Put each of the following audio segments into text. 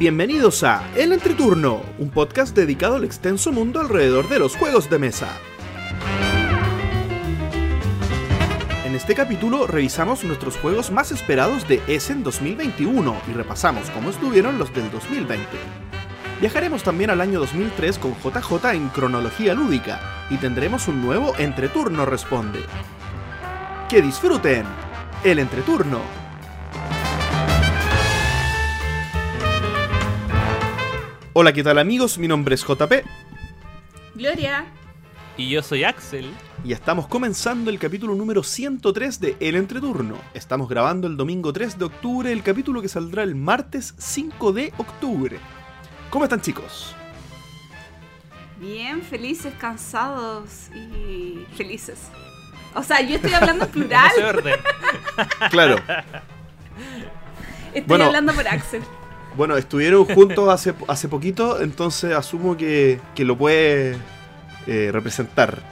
Bienvenidos a El Entreturno, un podcast dedicado al extenso mundo alrededor de los juegos de mesa. En este capítulo revisamos nuestros juegos más esperados de Essen 2021 y repasamos cómo estuvieron los del 2020. Viajaremos también al año 2003 con JJ en cronología lúdica y tendremos un nuevo Entreturno Responde. ¡Que disfruten! El Entreturno. Hola, ¿qué tal amigos? Mi nombre es JP Gloria. Y yo soy Axel. y estamos comenzando el capítulo número 103 de El Entreturno. Estamos grabando el domingo 3 de octubre, el capítulo que saldrá el martes 5 de octubre. ¿Cómo están chicos? Bien, felices, cansados y felices. O sea, yo estoy hablando en plural. Claro. Estoy Bueno. hablando por Axel. Bueno, estuvieron juntos hace, hace poquito, entonces asumo que, que lo puede eh, representar.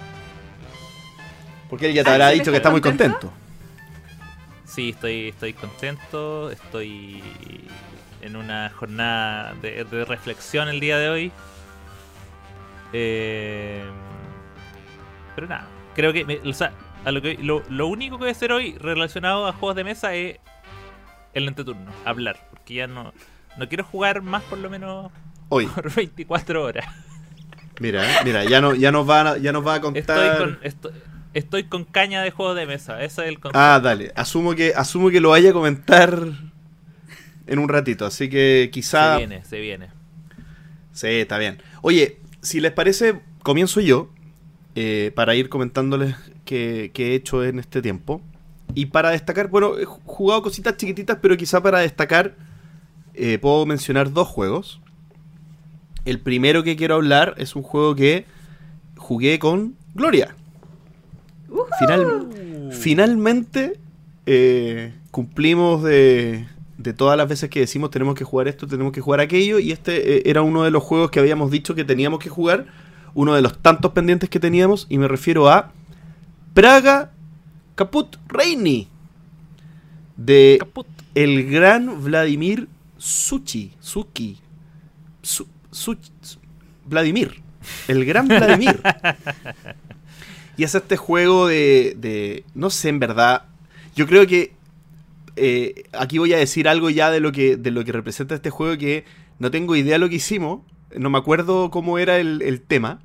Porque él ya te habrá ¿sí dicho está que está muy contento? contento. Sí, estoy, estoy contento. Estoy en una jornada de, de reflexión el día de hoy. Eh, pero nada, creo que. me- o sea, a lo, que lo, lo único que voy a hacer hoy relacionado a juegos de mesa es el entreturno, hablar. Porque ya no, no quiero jugar más por lo menos Hoy, por 24 horas. mira, eh, mira, ya, no, ya, nos va, a- ya nos va a contar... Estoy con, estoy, estoy con caña de juegos de mesa. Ese es el concepto. Ah, dale. Asumo que, asumo que lo vaya a comentar en un ratito, así que quizá... Se viene, se viene. Sí, está bien. Oye, si les parece, comienzo yo eh, para ir comentándoles qué, qué he hecho en este tiempo. Y para destacar, bueno, he ju- jugado cositas chiquititas, pero quizá para destacar eh, puedo mencionar dos juegos. El primero que quiero hablar es un juego que jugué con Gloria. Final, finalmente eh, cumplimos de, de todas las veces que decimos tenemos que jugar esto, tenemos que jugar aquello, y este eh, era uno de los juegos que habíamos dicho que teníamos que jugar, uno de los tantos pendientes que teníamos, y me refiero a Praga Caput Reini, de Caput. el gran Vladimir Suchi, Suki, Su- Such- Su- Vladimir, el gran Vladimir. y es este juego de, de, no sé, en verdad, yo creo que eh, aquí voy a decir algo ya de lo que de lo que representa este juego que no tengo idea de lo que hicimos, no me acuerdo cómo era el, el tema,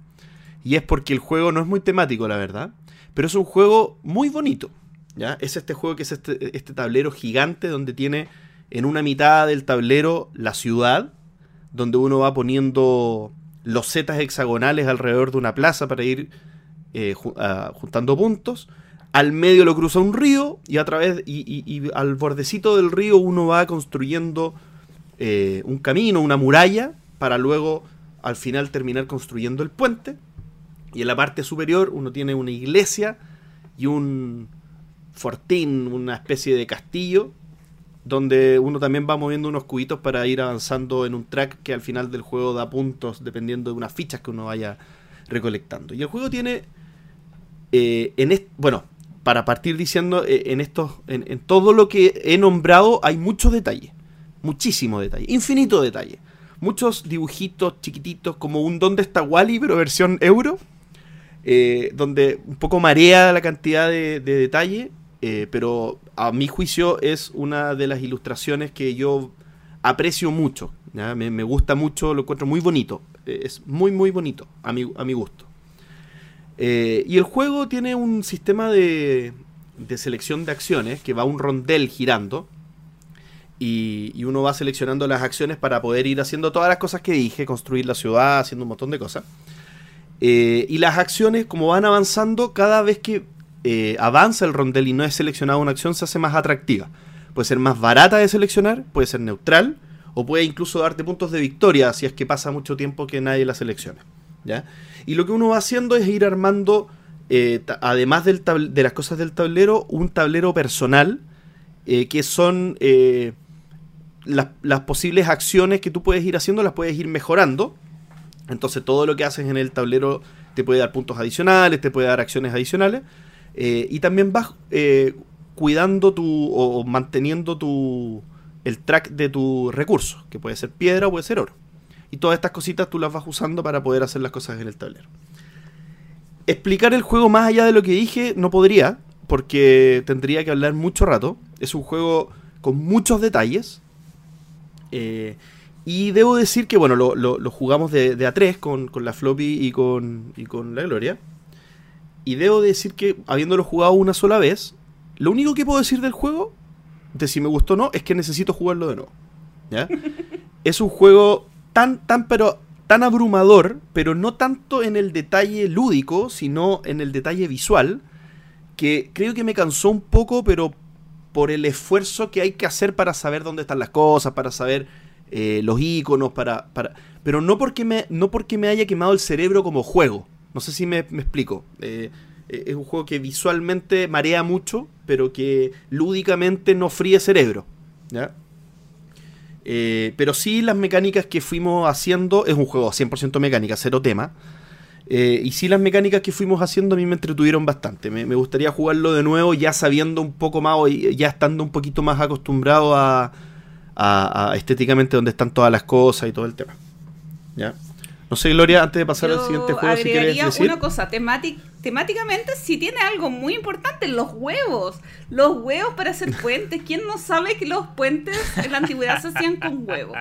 y es porque el juego no es muy temático, la verdad, pero es un juego muy bonito. ¿ya? Es este juego que es este, este tablero gigante donde tiene en una mitad del tablero la ciudad, donde uno va poniendo losetas hexagonales alrededor de una plaza para ir eh, ah, juntando puntos. Al medio lo cruza un río y a través y al bordecito del río uno va construyendo eh, un camino, una muralla, para luego al final terminar construyendo el puente. Y en la parte superior uno tiene una iglesia y un fortín, una especie de castillo, donde uno también va moviendo unos cubitos para ir avanzando en un track que al final del juego da puntos dependiendo de unas fichas que uno vaya recolectando. Y el juego tiene, eh, en bueno, para partir diciendo, eh, en, estos, en, todo lo que he nombrado hay mucho detalle, muchísimo detalle, infinito detalle. Muchos dibujitos chiquititos, como un ¿Dónde está Wally? pero versión euro. eh, donde un poco marea la cantidad de, de detalle, eh, pero a mi juicio es una de las ilustraciones que yo aprecio mucho. Me, gusta mucho, lo encuentro muy bonito. eh, es muy, muy bonito a mi, a mi gusto. Eh, y el juego tiene un sistema de, de selección de acciones que va un rondel girando. Y, uno va seleccionando las acciones para poder ir haciendo todas las cosas que dije, construir la ciudad, haciendo un montón de cosas. Y las acciones, como van avanzando, cada vez que eh, avanza el rondel y no es seleccionada una acción, se hace más atractiva. Puede ser más barata de seleccionar, puede ser neutral, o puede incluso darte puntos de victoria si es que pasa mucho tiempo que nadie la selecciona. ¿ya? Y lo que uno va haciendo es ir armando, eh, además del de las cosas del tablero, un tablero personal, eh, que son las, las posibles acciones que tú puedes ir haciendo, las puedes ir mejorando. Entonces todo lo que haces en el tablero te puede dar puntos adicionales, te puede dar acciones adicionales. Eh, y también vas eh, cuidando tu o, manteniendo tu, el track de tu recurso, que puede ser piedra o puede ser oro. Y todas estas cositas tú las vas usando para poder hacer las cosas en el tablero. Explicar el juego más allá de lo que dije no podría, porque tendría que hablar mucho rato. Es un juego con muchos detalles. Eh, y debo decir que, bueno, lo, lo- lo jugamos de, de a 3 con, con la floppy y con, y con la Gloria. Y debo decir que, habiéndolo jugado una sola vez, lo único que puedo decir del juego, de si me gustó o no, es que necesito jugarlo de nuevo. ¿Ya? es un juego tan, tan, pero tan abrumador, pero no tanto en el detalle lúdico, sino en el detalle visual, que creo que me cansó un poco, pero por el esfuerzo que hay que hacer para saber dónde están las cosas, para saber eh, los iconos, para, para. Pero no porque me. No porque me haya quemado el cerebro como juego. No sé si me, explico. Eh, eh, es un juego que visualmente marea mucho, pero que lúdicamente no fríe cerebro. ¿Ya? Eh, pero sí las mecánicas que fuimos haciendo, es un juego 100% mecánica, cero tema. Y sí las mecánicas que fuimos haciendo a mí me entretuvieron bastante. Me, gustaría jugarlo de nuevo ya sabiendo un poco más, ya estando un poquito más acostumbrado a, a- a estéticamente dónde están todas las cosas y todo el tema. ¿Ya? No sé, Gloria, antes de pasar al siguiente juego, si quieres agregaría decir. una cosa, temáticamente sí tiene algo muy importante, los huevos. Los huevos para hacer puentes. ¿Quién no sabe que los puentes en la antigüedad se hacían con huevos?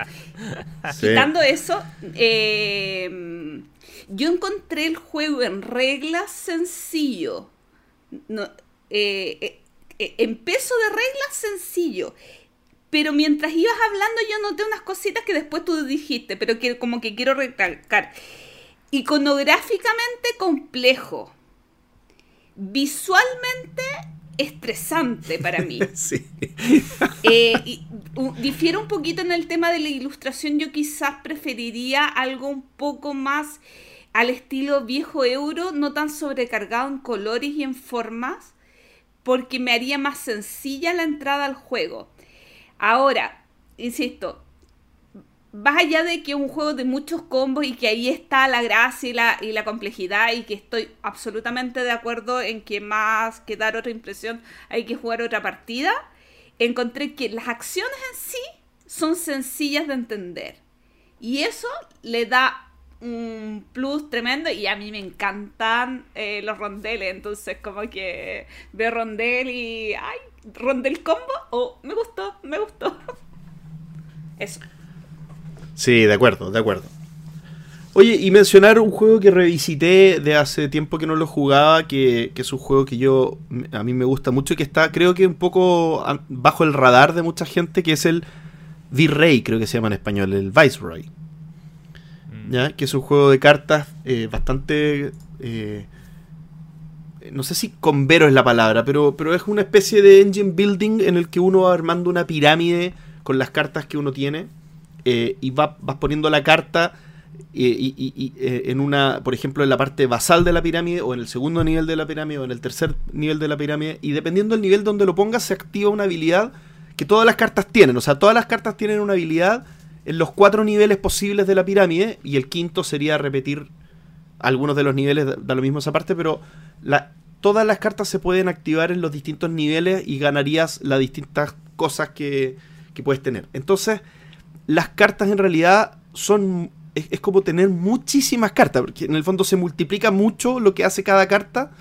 Sí. Quitando eso, eh, yo encontré el juego en reglas sencillo. No, eh, eh, en peso de reglas sencillo. Pero mientras ibas hablando yo noté unas cositas que después tú dijiste, pero que como que quiero recalcar. Iconográficamente complejo. Visualmente estresante para mí. Sí. Eh, y, u- difiere un poquito en el tema de la ilustración. Yo quizás preferiría algo un poco más al estilo viejo euro, no tan sobrecargado en colores y en formas, porque me haría más sencilla la entrada al juego. Ahora, insisto, más allá de que es un juego de muchos combos y que ahí está la gracia y la, complejidad y que estoy absolutamente de acuerdo en que más que dar otra impresión hay que jugar otra partida, encontré que las acciones en sí son sencillas de entender. Y eso le da un plus tremendo y a mí me encantan eh, los rondeles, entonces como que veo rondel y ay, rondel combo, oh, me gustó, me gustó. Eso. Sí, de acuerdo, de acuerdo. Oye, y mencionar un juego que revisité de hace tiempo que no lo jugaba, que, que es un juego que yo a mí me gusta mucho y que está, creo que un poco bajo el radar de mucha gente, que es el Virrey, creo que se llama en español, el Viceroy. Mm. ¿ya? Que es un juego de cartas eh, bastante... eh, no sé si con vero es la palabra, pero, pero es una especie de engine building en el que uno va armando una pirámide con las cartas que uno tiene eh, y va, vas poniendo la carta eh, y, y- y, eh, en una, por ejemplo, en la parte basal de la pirámide o en el segundo nivel de la pirámide o en el tercer nivel de la pirámide y dependiendo del nivel donde lo pongas se activa una habilidad que todas las cartas tienen, o sea, todas las cartas tienen una habilidad en los cuatro niveles posibles de la pirámide y el quinto sería repetir algunos de los niveles, da lo mismo esa parte, pero la, todas las cartas se pueden activar en los distintos niveles y ganarías las distintas cosas que, que puedes tener. Entonces, las cartas en realidad son... Es, como tener muchísimas cartas, porque en el fondo se multiplica mucho lo que hace cada carta.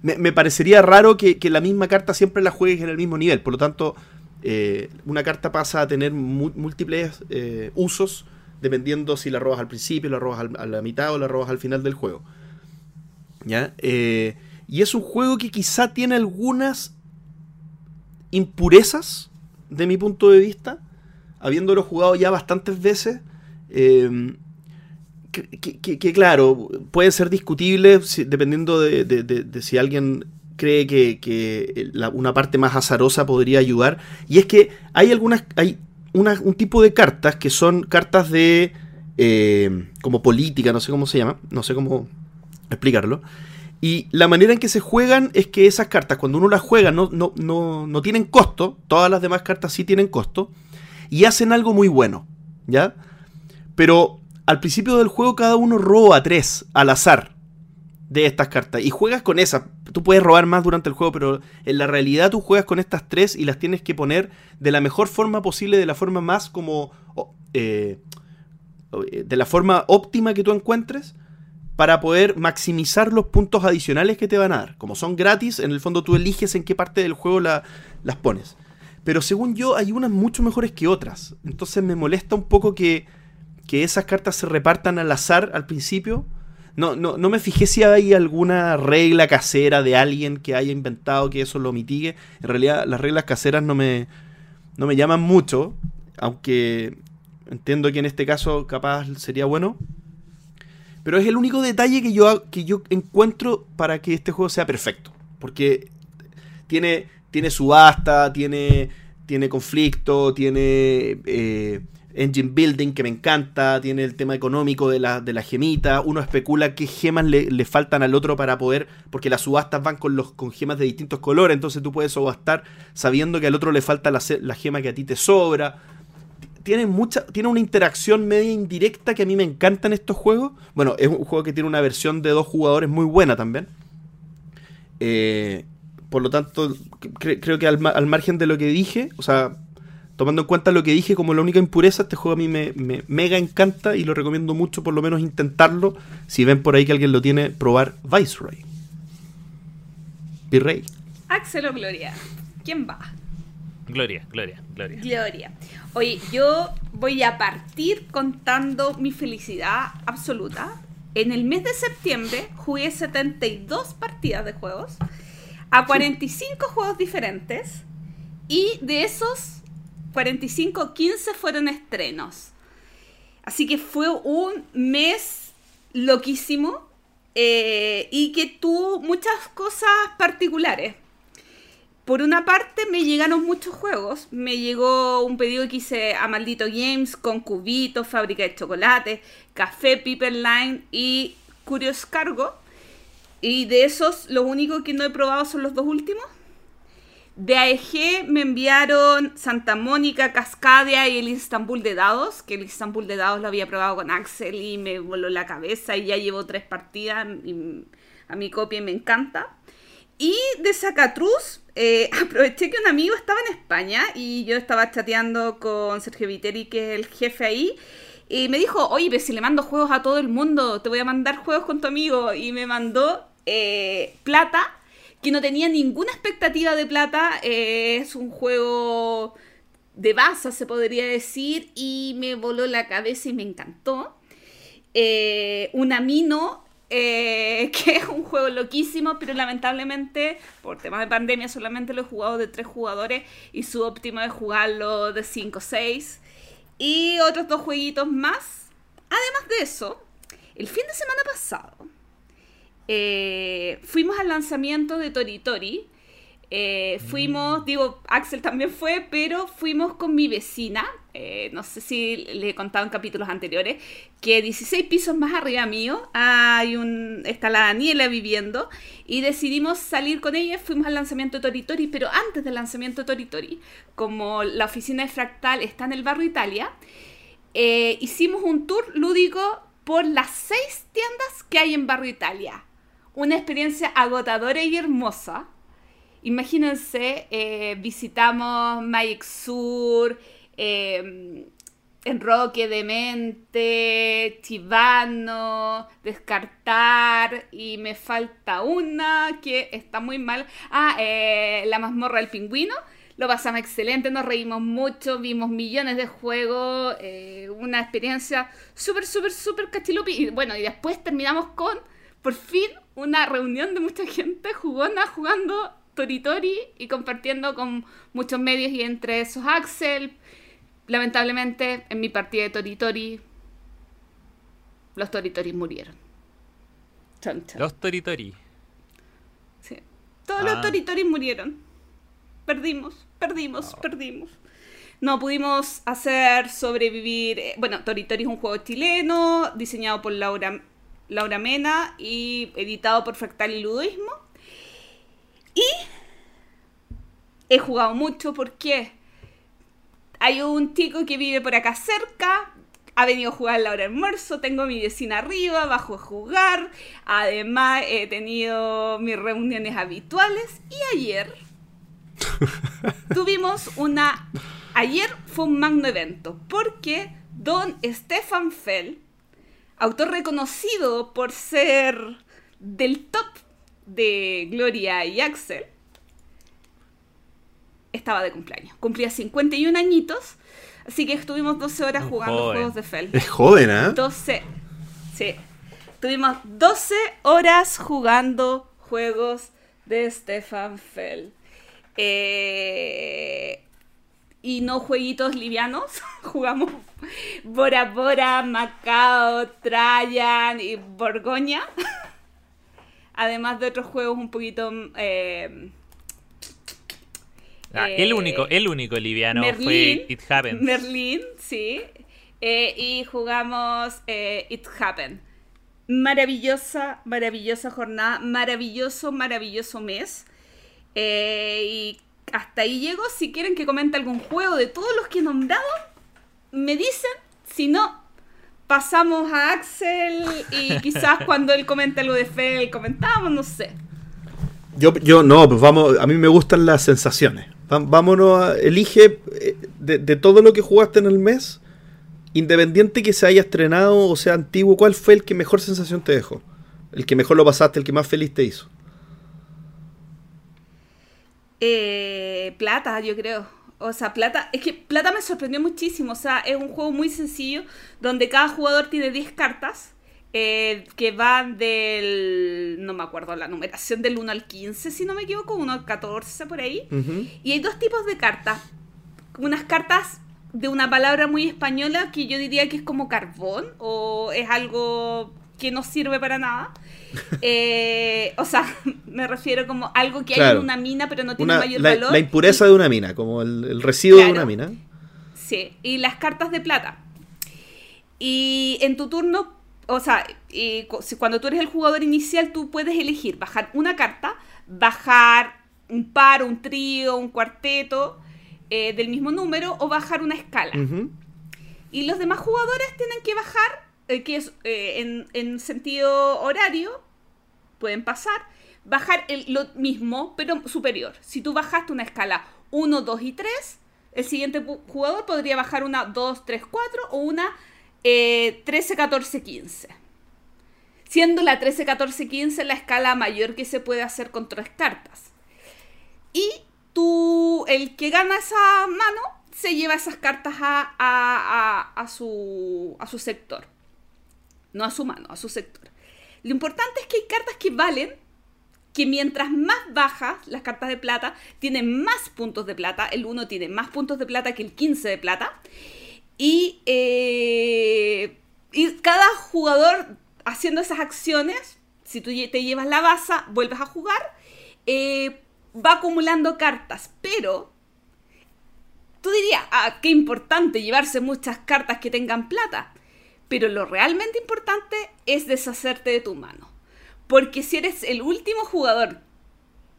Me, parecería raro que, que la misma carta siempre la juegues en el mismo nivel, por lo tanto, eh, una carta pasa a tener múltiples eh, usos dependiendo si la robas al principio, la robas a la mitad o la robas al final del juego. ¿Ya? Eh, y es un juego que quizá tiene algunas impurezas, de mi punto de vista, habiéndolo jugado ya bastantes veces. eh, que, claro, puede ser discutible si- dependiendo de, de- si alguien cree que, que una parte más azarosa podría ayudar. Y es que hay algunas, hay un tipo de cartas que son cartas de eh, como política, no sé cómo se llama, no sé cómo explicarlo. Y la manera en que se juegan es que esas cartas, cuando uno las juega, no, no, no, no tienen costo. Todas las demás cartas sí tienen costo. Y hacen algo muy bueno. ¿Ya? Pero al principio del juego cada uno roba tres al azar. de estas cartas. Y juegas con esas. Tú puedes robar más durante el juego, pero en la realidad tú juegas con estas tres y las tienes que poner de la mejor forma posible, de la forma más como... Eh, de la forma óptima que tú encuentres para poder maximizar los puntos adicionales que te van a dar. Como son gratis, en el fondo tú eliges en qué parte del juego las pones. Pero según yo, hay unas mucho mejores que otras. Entonces me molesta un poco que, que esas cartas se repartan al azar al principio no, no, no me fijé si hay alguna regla casera de alguien que haya inventado que eso lo mitigue. En realidad, las reglas caseras no me, no me llaman mucho, aunque entiendo que en este caso capaz sería bueno. Pero es el único detalle que yo, que yo encuentro para que este juego sea perfecto. Porque tiene, tiene subasta, tiene, tiene conflicto, tiene eh, engine building que me encanta, tiene el tema económico de la, de gemita, uno especula qué gemas le, faltan al otro para poder, porque las subastas van con, los, con gemas de distintos colores, entonces tú puedes subastar sabiendo que al otro le falta la, la gema que a ti te sobra. Tiene, mucha, tiene una interacción media indirecta que a mí me encanta en estos juegos. Bueno, es un juego que tiene una versión de dos jugadores muy buena también. Eh, por lo tanto, creo que al, al margen de lo que dije, o sea, tomando en cuenta lo que dije como la única impureza, este juego a mí me, mega encanta y lo recomiendo mucho, por lo menos intentarlo. Si ven por ahí que alguien lo tiene, probar Viceroy. Virrey. Axel o Gloria. ¿Quién va? Gloria, Gloria, Gloria. Gloria. Oye, yo voy a partir contando mi felicidad absoluta. En el mes de septiembre jugué 72 partidas de juegos a 45 juegos diferentes y de esos 45, 15 fueron estrenos. Así que fue un mes loquísimo eh, y que tuvo muchas cosas particulares. Por una parte me llegaron muchos juegos. Me llegó un pedido que hice a Maldito Games con Cubitos, Fábrica de Chocolate, Café Piper Line y Curious Cargo. Y de esos, lo único que no he probado son los dos últimos. De AEG me enviaron Santa Mónica, Cascadia y el Istanbul de dados, que el Istanbul de dados lo había probado con Axel y me voló la cabeza y ya llevo tres partidas a mi copia y me encanta. Y de Zacatruz, eh, aproveché que un amigo estaba en España y yo estaba chateando con Sergio Viteri, que es el jefe ahí, y me dijo, oye, si le mando juegos a todo el mundo, te voy a mandar juegos con tu amigo. Y me mandó eh, plata que no tenía ninguna expectativa de plata. Eh, es un juego de base, se podría decir, y me voló la cabeza y me encantó. Eh, un Amino, eh, que es un juego loquísimo, pero lamentablemente, por temas de pandemia, solamente lo he jugado de tres jugadores y su óptimo es jugarlo de 5 o 6. Y otros dos jueguitos más. Además de eso, el fin de semana pasado eh, fuimos al lanzamiento de Toritori. Eh, fuimos, mm. digo, Axel también fue, pero fuimos con mi vecina. Eh, no sé si le he contado en capítulos anteriores, que 16 pisos más arriba mío hay un, está la Daniela viviendo y decidimos salir con ella. Fuimos al lanzamiento de Toritori, pero antes del lanzamiento de Toritori, como la oficina de Fractal está en el barrio Italia, hicimos un tour lúdico por las seis tiendas que hay en barrio Italia una experiencia agotadora y hermosa. Imagínense, eh, visitamos Magic Sur, eh, Enroque Demente, Chivano, Descartar, y me falta una que está muy mal. Ah, eh, La mazmorra del pingüino. Lo pasamos excelente, nos reímos mucho, vimos millones de juegos, eh, una experiencia súper, súper, súper cachilupi. Y bueno, y después terminamos con, por fin, una reunión de mucha gente jugona jugando Toritori y compartiendo con muchos medios y entre esos Axel. Lamentablemente, en mi partida de Toritori, los Toritori murieron. Los Toritori. Sí. Todos los ah. Toritori murieron. Perdimos, perdimos, perdimos. No pudimos hacer sobrevivir. Eh, bueno, Toritori es un juego chileno diseñado por Laura Laura Mena y editado por Fractal y Ludoísmo. Y he jugado mucho porque hay un chico que vive por acá cerca, ha venido a jugar a la hora de almuerzo, tengo a mi vecina arriba, bajo a jugar, además he tenido mis reuniones habituales y ayer tuvimos una... Ayer fue un magno evento porque don Stefan Fell, autor reconocido por ser del top de Gloria y Axel, estaba de cumpleaños. Cumplía 51 añitos, así que estuvimos 12 horas jugando joven. juegos de Fell. Es joven, ¿ah? 12. Sí. Tuvimos 12 horas jugando juegos de Stefan Fell. Eh, y no jueguitos livianos. Jugamos Bora Bora, Macao, Trajan y Borgoña. Además de otros juegos un poquito... eh, Ah, eh, el único, el único liviano fue It Happens. Merlín, sí. Eh, y jugamos It Happened. Maravillosa, maravillosa jornada, maravilloso, maravilloso mes. Eh, y hasta ahí llego. Si quieren que comente algún juego de todos los que he nombrado, me dicen. Si no, pasamos a Axel y quizás cuando él comente algo de Fel, comentamos, no sé. Yo, yo no, pues vamos, a mí me gustan las sensaciones. Vámonos a, elige eh, de, de todo lo que jugaste en el mes, independiente que se haya estrenado o sea antiguo, ¿cuál fue el que mejor sensación te dejó? El que mejor lo pasaste, el que más feliz te hizo. Eh, plata, yo creo. O sea, plata, es que plata me sorprendió muchísimo. O sea, es un juego muy sencillo donde cada jugador tiene 10 cartas eh, que van del. No me acuerdo la numeración del 1 al 15, si no me equivoco, 1 al 14 por ahí. Y hay dos tipos de cartas. Unas cartas de una palabra muy española que yo diría que es como carbón o es algo que no sirve para nada. Eh, o sea, me refiero como algo que hay en una mina pero no tiene Una- mayor la, valor. la impureza de una mina, como el, el residuo de una mina. Sí, y las cartas de plata. Y en tu turno, o sea, y cuando tú eres el jugador inicial, tú puedes elegir bajar una carta, bajar un par, un trío, un cuarteto eh, del mismo número o bajar una escala. Y los demás jugadores tienen que bajar, eh, que es eh, en, en sentido horario, pueden pasar, bajar el, lo mismo, pero superior. Si tú bajaste una escala 1, 2 y 3, el siguiente jugador podría bajar una 2, 3, 4 o una eh, 13, 14, 15. Siendo la 13, 14, 15 la escala mayor que se puede hacer con tres cartas. Y tú, el que gana esa mano, se lleva esas cartas a, a- a- a su, a su sector. No a su mano, a su sector. Lo importante es que hay cartas que valen, que mientras más bajas las cartas de plata, tienen más puntos de plata. El 1 tiene más puntos de plata que el 15 de plata. Y, eh, y cada jugador haciendo esas acciones, si tú te llevas la baza, vuelves a jugar, eh, va acumulando cartas. Pero tú dirías, ah, qué importante llevarse muchas cartas que tengan plata. Pero lo realmente importante es deshacerte de tu mano. Porque si eres el último jugador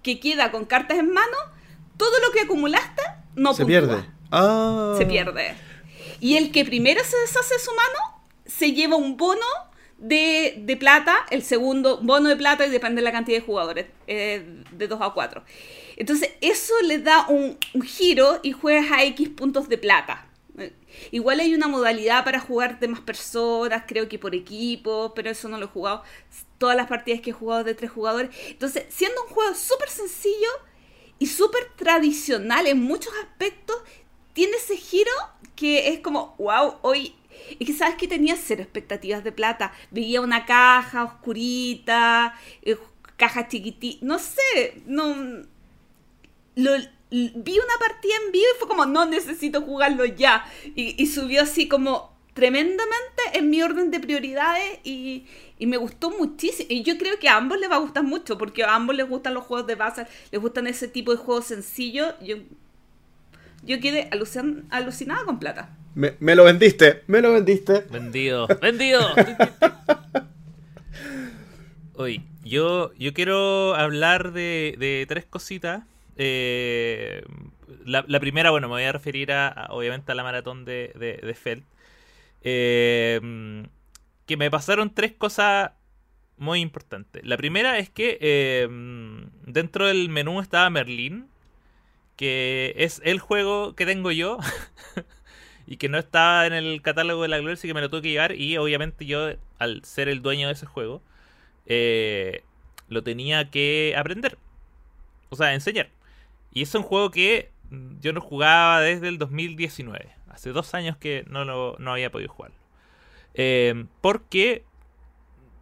que queda con cartas en mano, todo lo que acumulaste no se puntúa. pierde. Ah. Se pierde. Y el que primero se deshace de su mano, se lleva un bono de, de plata, el segundo bono de plata y depende de la cantidad de jugadores, eh, de 2 a 4. Entonces, eso le da un, un giro y juegas a X puntos de plata. Igual hay una modalidad para jugar de más personas, creo que por equipo, pero eso no lo he jugado. Todas las partidas que he jugado de tres jugadores. Entonces, siendo un juego súper sencillo y súper tradicional en muchos aspectos, tiene ese giro que es como, wow, hoy... Es que sabes que tenía cero expectativas de plata. Veía una caja oscurita, eh, caja chiquitita, no sé, no... Lo, vi una partida en vivo y fue como, no necesito jugarlo ya. Y, y subió así como tremendamente en mi orden de prioridades y, y me gustó muchísimo. Y yo creo que a ambos les va a gustar mucho porque a ambos les gustan los juegos de base, les gustan ese tipo de juegos sencillos. Yo, yo quedé alucin- alucinada con plata. Me, me lo vendiste, me lo vendiste. Vendido, vendido. Oye, yo, yo quiero hablar de, de tres cositas. Eh, la, primera, bueno, me voy a referir a, obviamente a la maratón de, de, Feld. Eh, que me pasaron tres cosas muy importantes. La primera es que eh, dentro del menú estaba Merlín, que es el juego que tengo yo y que no estaba en el catálogo de la Gloria, así que me lo tuve que llevar y obviamente yo, al ser el dueño de ese juego, lo tenía que aprender. O sea, enseñar. Y es un juego que yo no jugaba desde el 2019. Hace dos años que no, lo, no había podido jugarlo. Eh, porque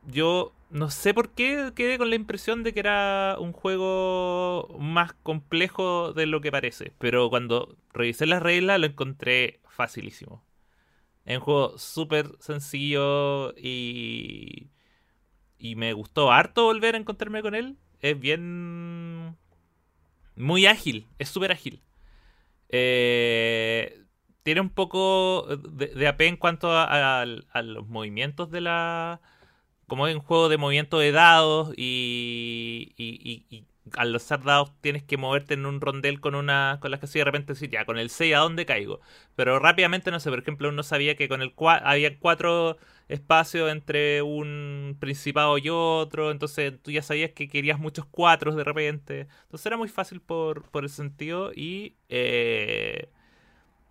yo no sé por qué quedé con la impresión de que era un juego más complejo de lo que parece. Pero cuando revisé las reglas lo encontré facilísimo. Es un juego súper sencillo y, y me gustó harto volver a encontrarme con él. Es bien... Muy ágil, es súper ágil. Eh, tiene un poco de, de AP en cuanto a, a, los movimientos de la. Como es un juego de movimiento de dados y, y, al lanzar dados tienes que moverte en un rondel con una con las que de repente decir ya con el 6 a dónde caigo. Pero rápidamente, no sé, por ejemplo, uno sabía que con el 4 había cuatro espacios entre un principado y otro, entonces tú ya sabías que querías muchos cuatros de repente. Entonces era muy fácil por, por el sentido y eh,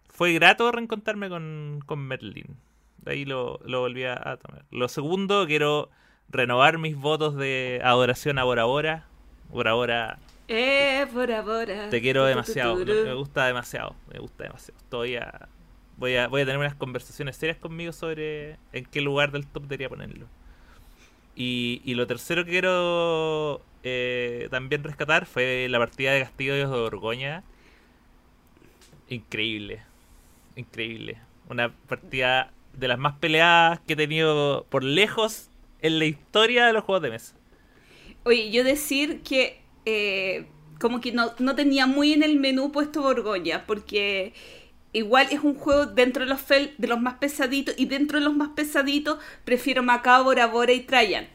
fue grato reencontrarme con, con Merlin. De ahí lo, lo volví a, tomar. Lo segundo, quiero renovar mis votos de adoración a Bora Bora. Bora Bora. Eh, Bora Bora. Te quiero demasiado. Me gusta demasiado. Me gusta demasiado. Todavía voy a, voy a tener unas conversaciones serias conmigo sobre en qué lugar del top debería ponerlo. Y, y lo tercero que quiero eh, también rescatar fue la partida de Castillo de Borgoña. Increíble increíble. Una partida de las más peleadas que he tenido por lejos en la historia de los juegos de mesa. Oye, yo decir que eh, como que no, no, tenía muy en el menú puesto Borgoña, porque igual es un juego dentro de los, fel, de los más pesaditos, y dentro de los más pesaditos prefiero Macao, Bora Bora y Trajan.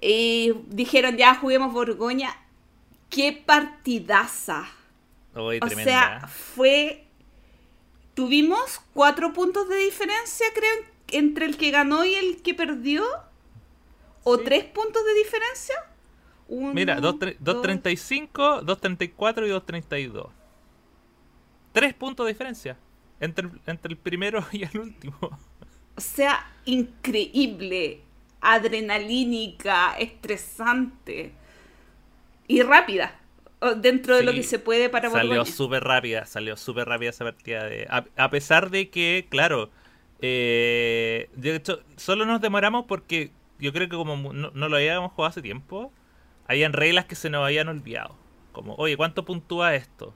Y dijeron, ya juguemos Borgoña. ¡Qué partidaza! o sea, fue Tuvimos cuatro puntos de diferencia, creo, entre el que ganó y el que perdió. ¿O tres puntos de diferencia? Mira, 2.35, 2.34 y 2.32. Tres puntos de diferencia entre, entre el primero y el último. O sea, increíble, adrenalínica, estresante y rápida dentro de lo que se puede para Salió súper rápida, salió súper rápida esa partida. De, a, pesar de que, claro, eh, de hecho, solo nos demoramos porque yo creo que como no, lo habíamos jugado hace tiempo, habían reglas que se nos habían olvidado. Como, oye, ¿cuánto puntúa esto?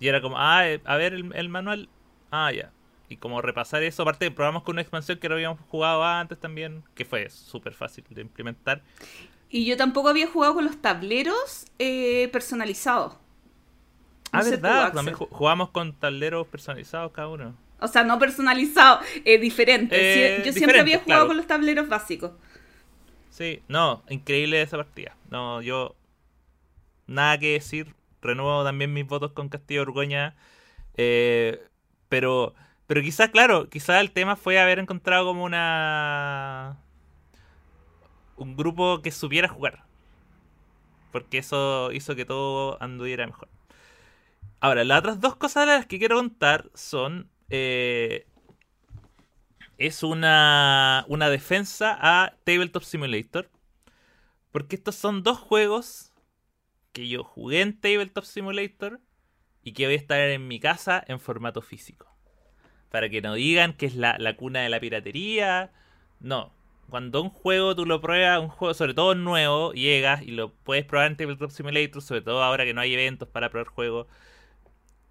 Y era como, ah, eh, a ver el, manual. Ah, ya. Y como repasar eso, aparte probamos con una expansión que no habíamos jugado antes también, que fue súper fácil de implementar. Y yo tampoco había jugado con los tableros eh, personalizados. ah, verdad, también jugamos con tableros personalizados cada uno. O sea, no personalizados, eh, diferentes. yo siempre había jugado con los tableros básicos. Sí, no, increíble esa partida. No, yo. Nada que decir. Renuevo también mis votos con Castillo Orgoña. Eh, pero. Pero quizás, claro, quizás el tema fue haber encontrado como una un grupo que supiera jugar. Porque eso hizo que todo anduviera mejor. Ahora, las otras dos cosas de las que quiero contar son. Eh, es una, una defensa a Tabletop Simulator. Porque estos son dos juegos que yo jugué en Tabletop Simulator y que voy a estar en mi casa en formato físico. Para que no digan que es la, la cuna de la piratería. No, cuando un juego tú lo pruebas, un juego sobre todo nuevo, llegas y lo puedes probar en Tabletop Simulator, sobre todo ahora que no hay eventos para probar juegos,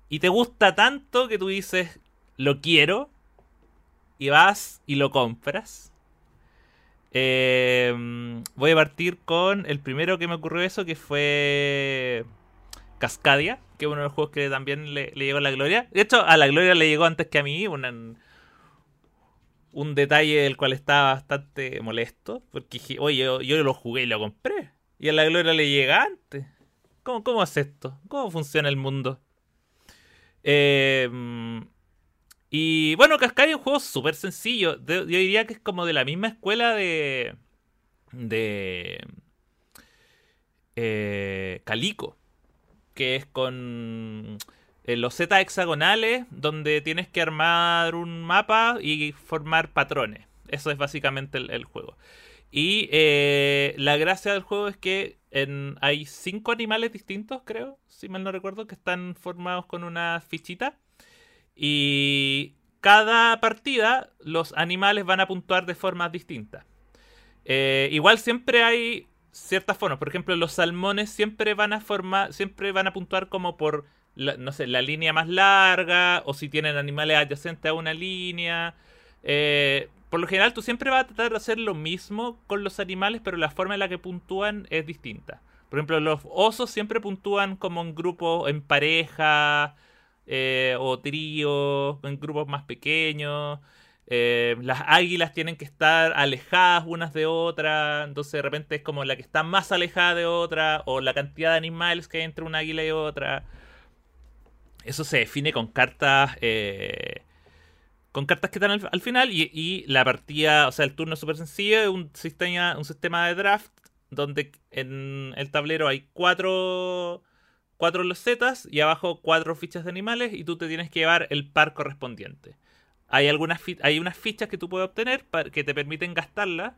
y te gusta tanto que tú dices, lo quiero, y vas y lo compras. Em, voy a partir con el primero que me ocurrió eso, que fue Cascadia, que es uno de los juegos que también le, le llegó a la gloria. De hecho, a la gloria le llegó antes que a mí, un detalle del cual estaba bastante molesto. Porque dije, oye, yo, lo jugué y lo compré. Y a la gloria le llega antes. ¿Cómo, cómo es esto? ¿Cómo funciona el mundo? Em, Y bueno, Cascade es un juego súper sencillo. Yo diría que es como de la misma escuela de. de. eh, Calico. Que es con. eh, los Z hexagonales, donde tienes que armar un mapa y formar patrones. Eso es básicamente el, el juego. Y eh, la gracia del juego es que en- hay cinco animales distintos, creo, si mal no recuerdo, que están formados con una fichita. Y cada partida los animales van a puntuar de formas distintas. Eh, igual siempre hay ciertas formas. Por ejemplo, los salmones siempre van a formar, siempre van a puntuar como por, la- no sé, la línea más larga o si tienen animales adyacentes a una línea. Eh, por lo general, tú siempre vas a tratar de hacer lo mismo con los animales, pero la forma en la que puntúan es distinta. Por ejemplo, los osos siempre puntúan como en grupos, en pareja, eh, o tríos, en grupos más pequeños. Eh, las águilas tienen que estar alejadas unas de otras, entonces de repente es como la que está más alejada de otra, o la cantidad de animales que hay entre una águila y otra. Eso se define con cartas. eh, con cartas que están al, al final. Y, y la partida, o sea, el turno es súper sencillo. Es un sistema, un sistema de draft. Donde en el tablero hay cuatro. Cuatro losetas y abajo cuatro fichas de animales. Y tú te tienes que llevar el par correspondiente. Hay algunas hay unas fichas que tú puedes obtener que te permiten gastarlas.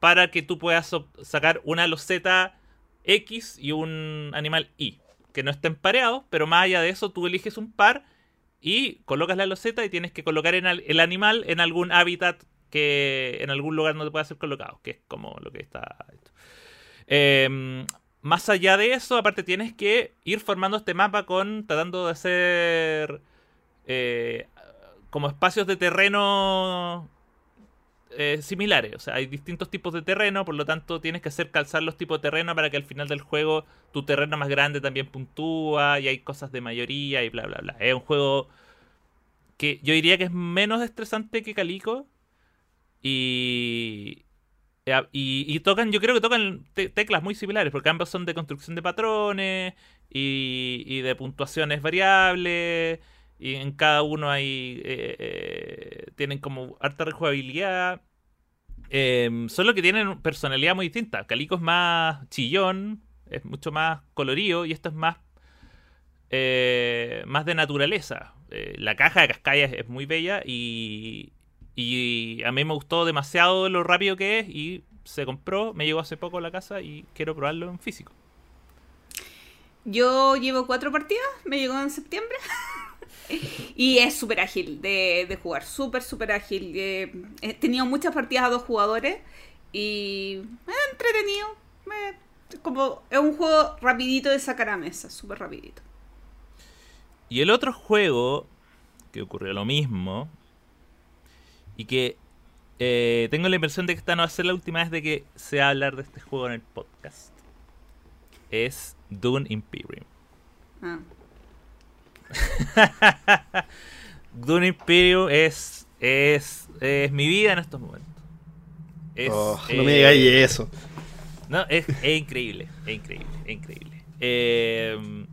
Para que tú puedas sacar una loseta X y un animal Y. Que no estén pareados, pero más allá de eso, tú eliges un par y colocas la loseta y tienes que colocar en el animal en algún hábitat que en algún lugar no te pueda ser colocado, que es como lo que está. Em, más allá de eso, aparte tienes que ir formando este mapa con tratando de hacer eh, como espacios de terreno eh, similares. O sea, hay distintos tipos de terreno, por lo tanto tienes que hacer calzar los tipos de terreno para que al final del juego tu terreno más grande también puntúa y hay cosas de mayoría y bla, bla, bla. Es un juego que yo diría que es menos estresante que Calico y... Y, y tocan, yo creo que tocan te- teclas muy similares, porque ambos son de construcción de patrones y, y de puntuaciones variables, y en cada uno hay eh, eh, tienen como harta rejugabilidad. Em, solo que tienen personalidad muy distinta. Calico es más chillón, es mucho más colorido, y esto es más, eh, más de naturaleza. Eh, la caja de Cascaya es, es muy bella y, y a mí me gustó demasiado lo rápido que es y se compró, me llegó hace poco a la casa y quiero probarlo en físico. Yo llevo cuatro partidas, me llegó en septiembre. y es súper ágil de, de jugar, súper, súper ágil. Eh, he tenido muchas partidas a dos jugadores y es entretenido. Me- como, es un juego rapidito de sacar a mesa, súper rapidito. Y el otro juego que ocurrió lo mismo y que eh, tengo la impresión de que esta no va a ser la última vez de que se va a hablar de este juego en el podcast es Dune Imperium. Ah. Dune Imperium es, es, es mi vida en estos momentos. Es, Oh, eh, no me digáis eso. No, es, es increíble, es increíble, es increíble. Eh,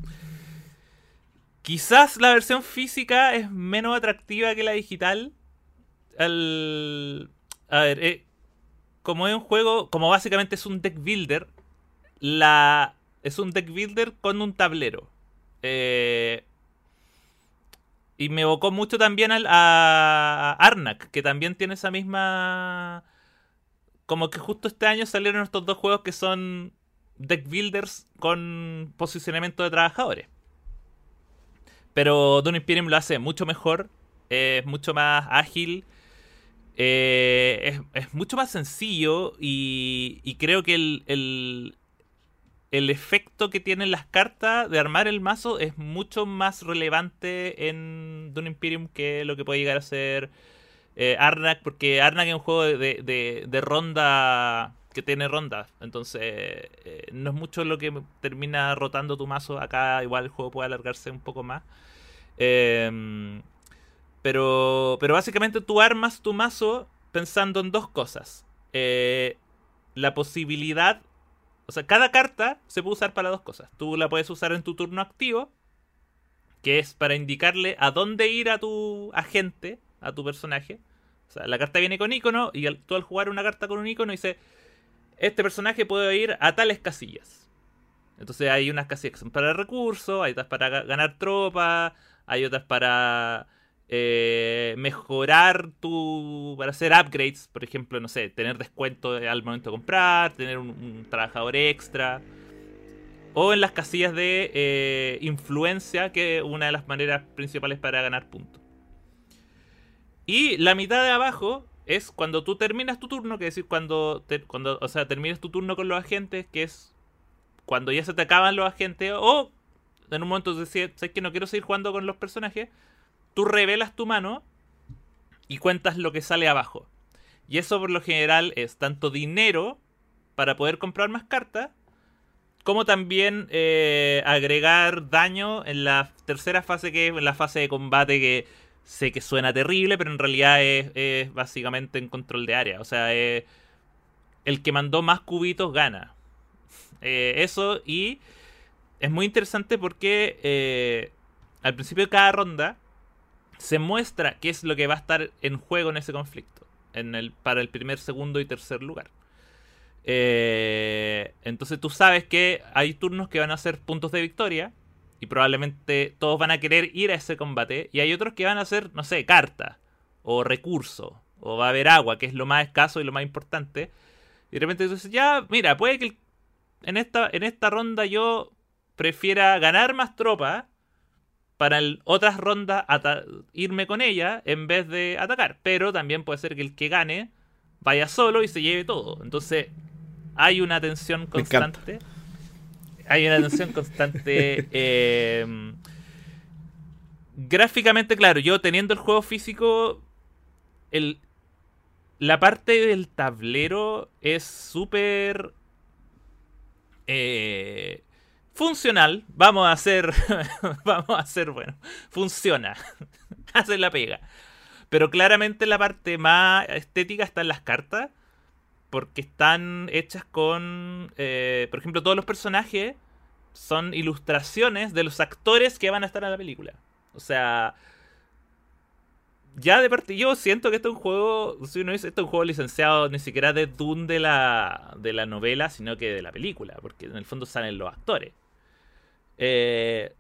quizás la versión física es menos atractiva que la digital. A ver, eh, como es un juego, como básicamente es un deck builder, la, es un deck builder con un tablero. Eh, y me evocó mucho también al, a Arnak, que también tiene esa misma como que justo este año salieron estos dos juegos que son deck builders con posicionamiento de trabajadores. Pero Dune Imperium lo hace mucho mejor, es mucho más ágil, eh, es, es mucho más sencillo y, y creo que el, el, efecto que tienen las cartas de armar el mazo es mucho más relevante en Dune Imperium que lo que puede llegar a ser eh, Arnak, porque Arnak es un juego de, de- de ronda que tiene rondas, entonces eh, no es mucho lo que termina rotando tu mazo. Acá igual el juego puede alargarse un poco más. Em, pero, pero básicamente tú armas tu mazo pensando en dos cosas. Eh, la posibilidad, o sea, cada carta se puede usar para dos cosas. Tú la puedes usar en tu turno activo, que es para indicarle a dónde ir a tu agente, a tu personaje. O sea, la carta viene con icono y tú al jugar una carta con un icono dice, este personaje puede ir a tales casillas. Entonces hay unas casillas que son para recursos, hay otras para ga- ganar tropas, hay otras para eh, mejorar tu... para hacer upgrades, por ejemplo, no sé, tener descuento al momento de comprar, tener un, trabajador extra. O en las casillas de eh, influencia, que es una de las maneras principales para ganar puntos. Y la mitad de abajo es cuando tú terminas tu turno, que es decir, cuando, te- cuando o sea, terminas tu turno con los agentes, que es cuando ya se te acaban los agentes, o en un momento decís, sabes que no quiero seguir jugando con los personajes, tú revelas tu mano y cuentas lo que sale abajo. Y eso por lo general es tanto dinero para poder comprar más cartas, como también eh, agregar daño en la tercera fase, que es la fase de combate, que sé que suena terrible, pero en realidad es, básicamente en control de área. O sea, el que mandó más cubitos gana. Eh, eso y es muy interesante porque eh, al principio de cada ronda se muestra qué es lo que va a estar en juego en ese conflicto en el, para el primer, segundo y tercer lugar. Eh, entonces tú sabes que hay turnos que van a ser puntos de victoria y probablemente todos van a querer ir a ese combate y hay otros que van a ser, no sé, cartas o recursos o va a haber agua, que es lo más escaso y lo más importante. Y de repente tú dices, ya, mira, puede que en, esta, en esta ronda yo prefiera ganar más tropas para otras rondas irme con ella en vez de atacar. Pero también puede ser que el que gane vaya solo y se lleve todo. Entonces hay una tensión constante. Hay una tensión constante. eh, gráficamente, claro, yo teniendo el juego físico, el, la parte del tablero es súper eh, funcional. Vamos a hacer, vamos a hacer, bueno, funciona, hace la pega. Pero claramente la parte más estética está en las cartas, porque están hechas con, eh, por ejemplo, todos los personajes son ilustraciones de los actores que van a estar en la película. O sea, ya de parte yo siento que esto es un juego, si uno dice, esto es un juego licenciado ni siquiera de Dune de la, de la novela, sino que de la película, porque en el fondo salen los actores. Eh,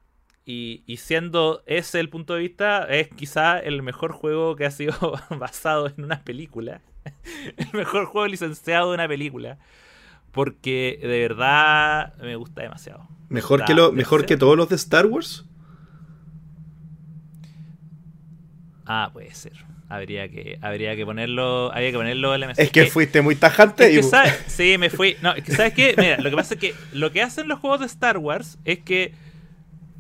y, y siendo ese el punto de vista, es quizá el mejor juego que ha sido basado en una película. el mejor juego licenciado de una película. Porque de verdad me gusta demasiado. Mejor, que, lo, mejor demasiado. que todos los de Star Wars. Ah, puede ser. Habría que, habría que ponerlo. Habría que ponerlo en la Es que fuiste muy tajante. Es que y- sabes- sí, me fui. No, es que sabes qué, mira, lo que pasa es que lo que hacen los juegos de Star Wars es que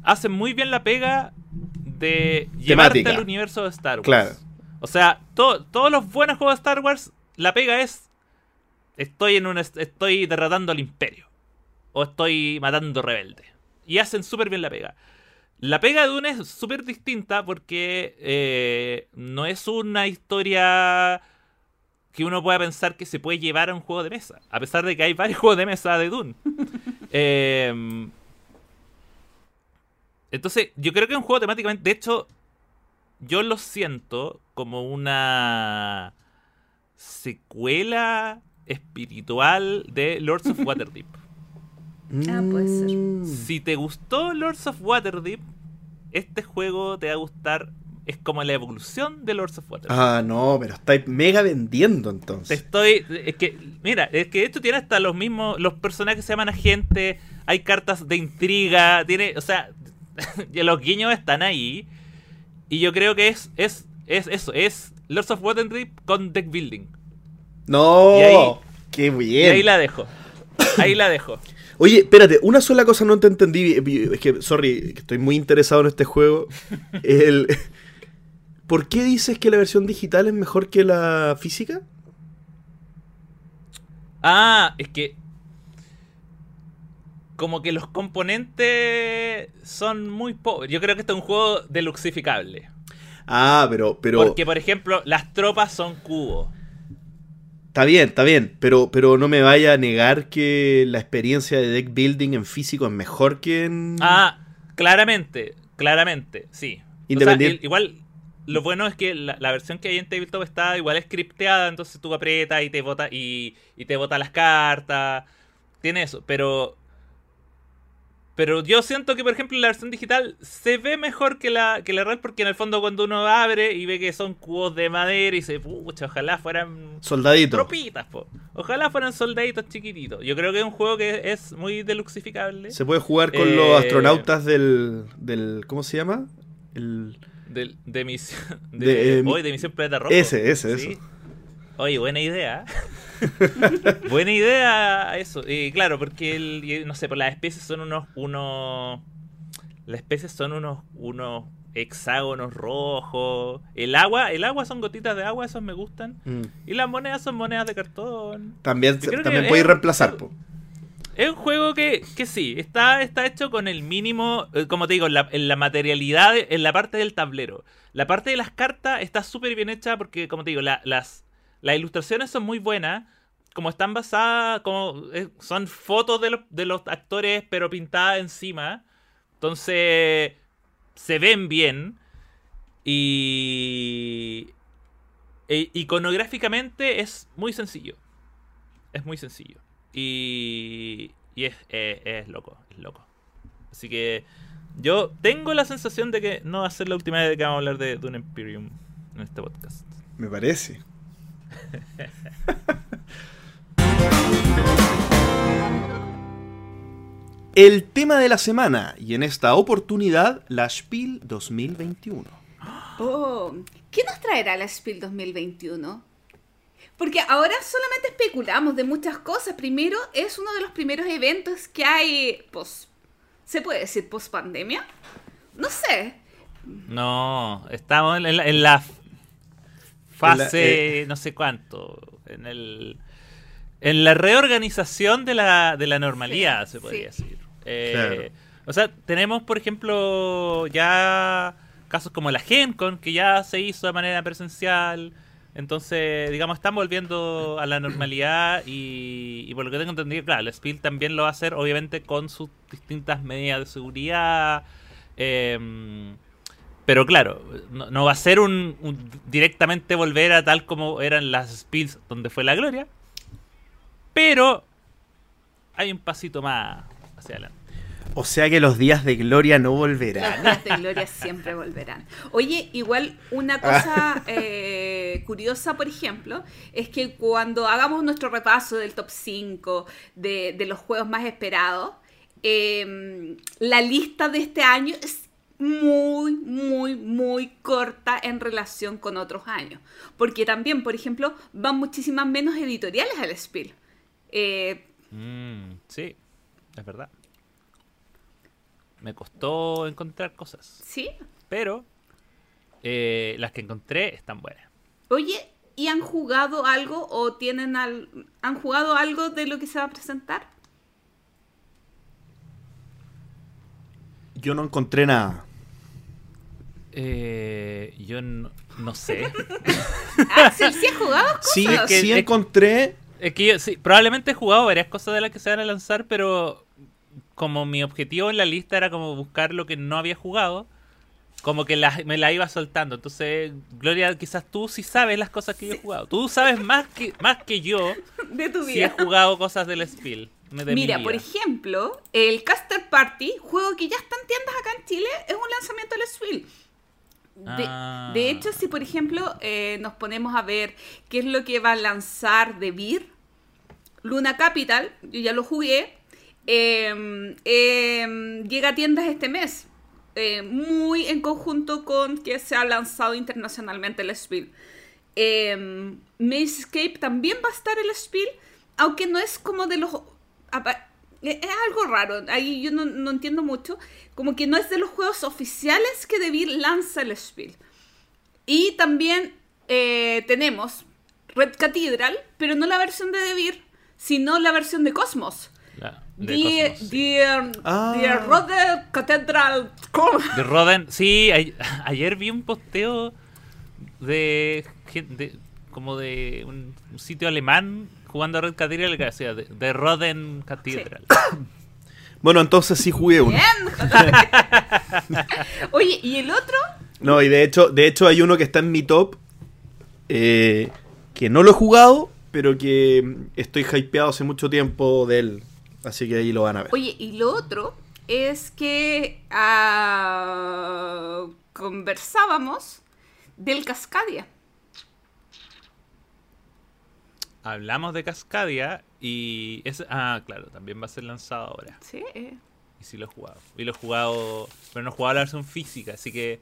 hacen muy bien la pega de llevarte Temática. al universo de Star Wars. Claro. O sea, to- todos los buenos juegos de Star Wars, la pega es estoy en un est- estoy derrotando al imperio o estoy matando rebeldes. Y hacen súper bien la pega. La pega de Dune es súper distinta porque eh, no es una historia que uno pueda pensar que se puede llevar a un juego de mesa. A pesar de que hay varios juegos de mesa de Dune. Eh, entonces, yo creo que es un juego temáticamente. De hecho, yo lo siento como una secuela espiritual de Lords of Waterdeep. Ah, puede ser. Mm. Si te gustó Lords of Waterdeep, este juego te va a gustar. Es como la evolución de Lords of Waterdeep. Ah, no, pero estáis mega vendiendo Te entonces. estoy. Es que, mira, es que esto tiene hasta los mismos. Los personajes se llaman agentes. Hay cartas de intriga. Tiene. O sea. los guiños están ahí. Y yo creo que es. Es, es eso. Es Lords of Waterdeep con deck building. No, Y ahí- qué Y bien. ahí la dejo. Ahí la dejo. Oye, espérate, una sola cosa no te entendí. Es que, sorry, estoy muy interesado en este juego. El, ¿Por qué dices que la versión digital es mejor que la física? Ah, es que. Como que los componentes son muy pobres. Yo creo que este es un juego deluxificable. Ah, pero, pero Porque, por ejemplo, las tropas son cubos. Está bien, está bien. Pero, pero no me vaya a negar que la experiencia de deck building en físico es mejor que en. Ah, claramente. Claramente, sí. Independiente. igual, lo bueno es que la, versión que hay en Tabletop está igual scripteada, entonces tú aprietas y te bota y, y te bota las cartas. Tiene eso, pero pero yo siento que, por ejemplo, la versión digital se ve mejor que la, que la real, porque en el fondo cuando uno abre y ve que son cubos de madera y se, pucha, ojalá fueran soldaditos. Tropitas, po. Ojalá fueran soldaditos chiquititos. Yo creo que es un juego que es muy deluxificable. Se puede jugar con los eh, astronautas del, del. ¿Cómo se llama? El. Del, de misión. De, de, hoy, de misión Planeta Rojo. Ese, ese, eso. Oye, buena idea. buena idea eso. Y claro, porque el, no sé, las especies son unos, unos. Las especies son unos, unos hexágonos rojos. El agua, el agua son gotitas de agua, esos me gustan. Mm. Y las monedas son monedas de cartón. También, también podéis reemplazar, Es un juego que, que sí, está, está hecho con el mínimo, eh, como te digo, en la, en la materialidad, en la parte del tablero. La parte de las cartas está súper bien hecha porque, como te digo, las, las ilustraciones son muy buenas. Como están basadas, como eh, son fotos de los, de los actores, pero pintadas encima. Entonces, se ven bien. Y. E, iconográficamente es muy sencillo. Es muy sencillo. Y. Y es, es, loco, es loco. Así que. Yo tengo la sensación de que no va a ser la última vez que vamos a hablar de, un Imperium en este podcast. Me parece. El tema de la semana y en esta oportunidad la Spiel 2021. Oh, ¿qué nos traerá la Spiel 2021? Porque ahora solamente especulamos de muchas cosas. Primero, es uno de los primeros eventos que hay post. ¿Se puede decir post pandemia? No sé. No, estamos en en la fase eh, no sé cuánto, en el en la reorganización de la, de la normalidad, se podría decir. Eh, o sea, tenemos, por ejemplo, ya casos como la GenCon, que ya se hizo de manera presencial. Entonces, digamos, están volviendo a la normalidad y, por lo que tengo entendido, claro, el Spiel también lo va a hacer, obviamente, con sus distintas medidas de seguridad. Eh, pero claro, no, va a ser un, directamente volver a tal como eran las Spills donde fue la gloria. Pero hay un pasito más hacia adelante. O sea que los días de gloria no volverán. Los días de gloria siempre volverán. Oye, igual una cosa eh, curiosa, por ejemplo, es que cuando hagamos nuestro repaso del top 5 de, los juegos más esperados, eh, la lista de este año es muy, muy, muy corta en relación con otros años. Porque también, por ejemplo, van muchísimas menos editoriales al Spiel. Eh, mm, sí, es verdad. Me costó encontrar cosas. Sí. Pero eh, las que encontré están buenas. Oye, ¿y han jugado algo o tienen al, han jugado algo de lo que se va a presentar? Yo no encontré nada. Eh, yo no, sé. Axel, ¿sí has jugado cosas? Sí, que, sí encontré. Es que yo sí, probablemente he jugado varias cosas de las que se van a lanzar, pero como mi objetivo en la lista era como buscar lo que no había jugado, como que me la iba soltando. Entonces, Gloria, quizás tú sí sabes las cosas que yo he jugado. Tú sabes más que, más que yo de tu vida. si he jugado cosas del Spiel. Mira, por ejemplo, el Caster Party, juego que ya está en tiendas acá en Chile, es un lanzamiento del Spiel. De, ah. hecho, si por ejemplo eh, nos ponemos a ver qué es lo que va a lanzar de Beer, Luna Capital, yo ya lo jugué, em, em, llega a tiendas este mes, eh, muy en conjunto con que se ha lanzado internacionalmente el Spiel. Eh, Escape también va a estar el Spiel, aunque no es como de los es algo raro, ahí yo no, entiendo mucho, como que no es de los juegos oficiales que Devir lanza el Spiel. Y también eh, tenemos Red Cathedral, pero no la versión de Devir, sino la versión de Cosmos. de Cosmos, ah. Roden Cathedral. De Roden, sí, ayer vi un posteo de, de como de un sitio alemán jugando Red Cathedral, de, de Roden Cathedral. Bueno, entonces sí jugué uno. Bien, Oye, ¿y el otro? No, y de hecho, de hecho hay uno que está en mi top. eh, que no lo he jugado, pero que estoy hypeado hace mucho tiempo de él. Así que ahí lo van a ver. Oye, y lo otro es que ah, conversábamos del Cascadia. Hablamos de Cascadia y ese, ah, claro, también va a ser lanzado ahora. Sí. Y sí lo he jugado. Y lo he jugado, pero no he jugado la versión física, así que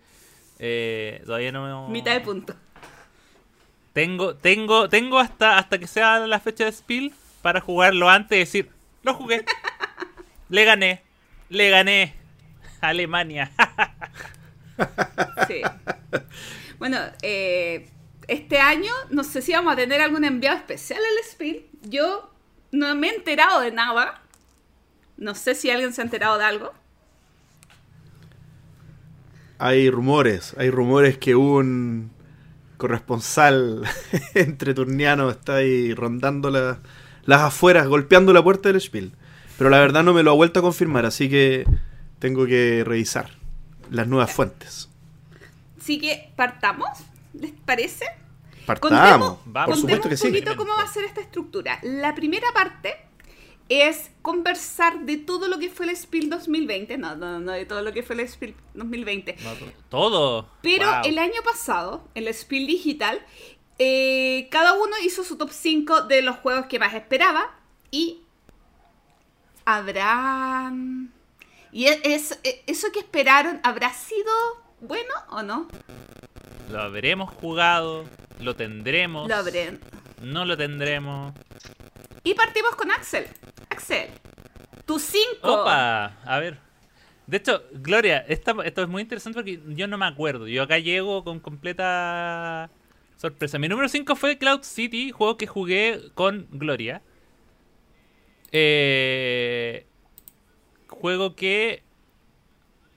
eh, todavía no Mitad de punto. Tengo, tengo, tengo hasta, hasta que sea la fecha de Spiel para jugarlo antes y decir, lo jugué. le gané. Le gané. a Alemania. Sí. Bueno, eh, este año no sé si vamos a tener algún enviado especial al Spiel. Yo no me he enterado de nada. No sé si alguien se ha enterado de algo. Hay rumores, hay rumores que un corresponsal entre turniano está ahí rondando la- las afueras, golpeando la puerta del Spiel. Pero la verdad no me lo ha vuelto a confirmar, así que tengo que revisar las nuevas fuentes. Así que partamos, ¿les parece? Partamos. Vamos. Por Contemos supuesto que un sí. poquito cómo va a ser esta estructura. La primera parte es conversar de todo lo que fue el Spiel 2020. No, no, no de todo lo que fue el Spiel 2020. Todo. Pero Wow. el año pasado, en el Spiel Digital, eh, cada uno hizo su top 5 de los juegos que más esperaba. Y habrá... Y es, es- eso que esperaron, ¿habrá sido bueno o no? Lo habremos jugado, lo tendremos, Lo no lo tendremos. Y partimos con Axel. Axel, tu 5. Opa, a ver. De hecho, Gloria, esta- esto es muy interesante porque yo no me acuerdo. Yo acá llego con completa sorpresa. Mi número 5 fue Cloud City, juego que jugué con Gloria. Eh, juego que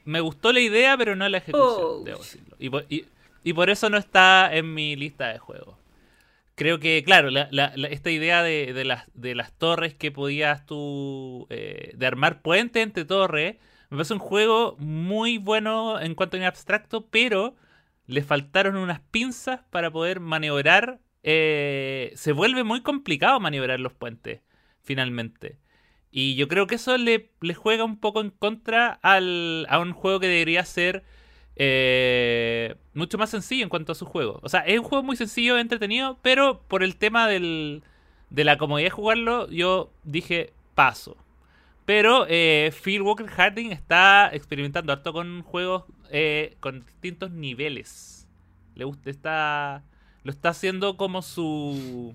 me gustó la idea, pero no la ejecución, Oh. debo decirlo. Y y- y por eso no está en mi lista de juegos. Creo que, claro, la- la- la- esta idea de, de las, de las torres que podías tú. eh, de armar puentes entre torres. Me parece un juego muy bueno en cuanto a abstracto, pero le faltaron unas pinzas para poder maniobrar. eh, se vuelve muy complicado maniobrar los puentes, finalmente. Y yo creo que eso le, le juega un poco en contra al, a un juego que debería ser eh, mucho más sencillo en cuanto a su juego. O sea, es un juego muy sencillo, entretenido, pero por el tema del, de la comodidad de jugarlo, yo dije paso. Pero eh, Phil Walker Harding está experimentando harto con juegos eh, con distintos niveles. Le gusta, está, lo está haciendo como su,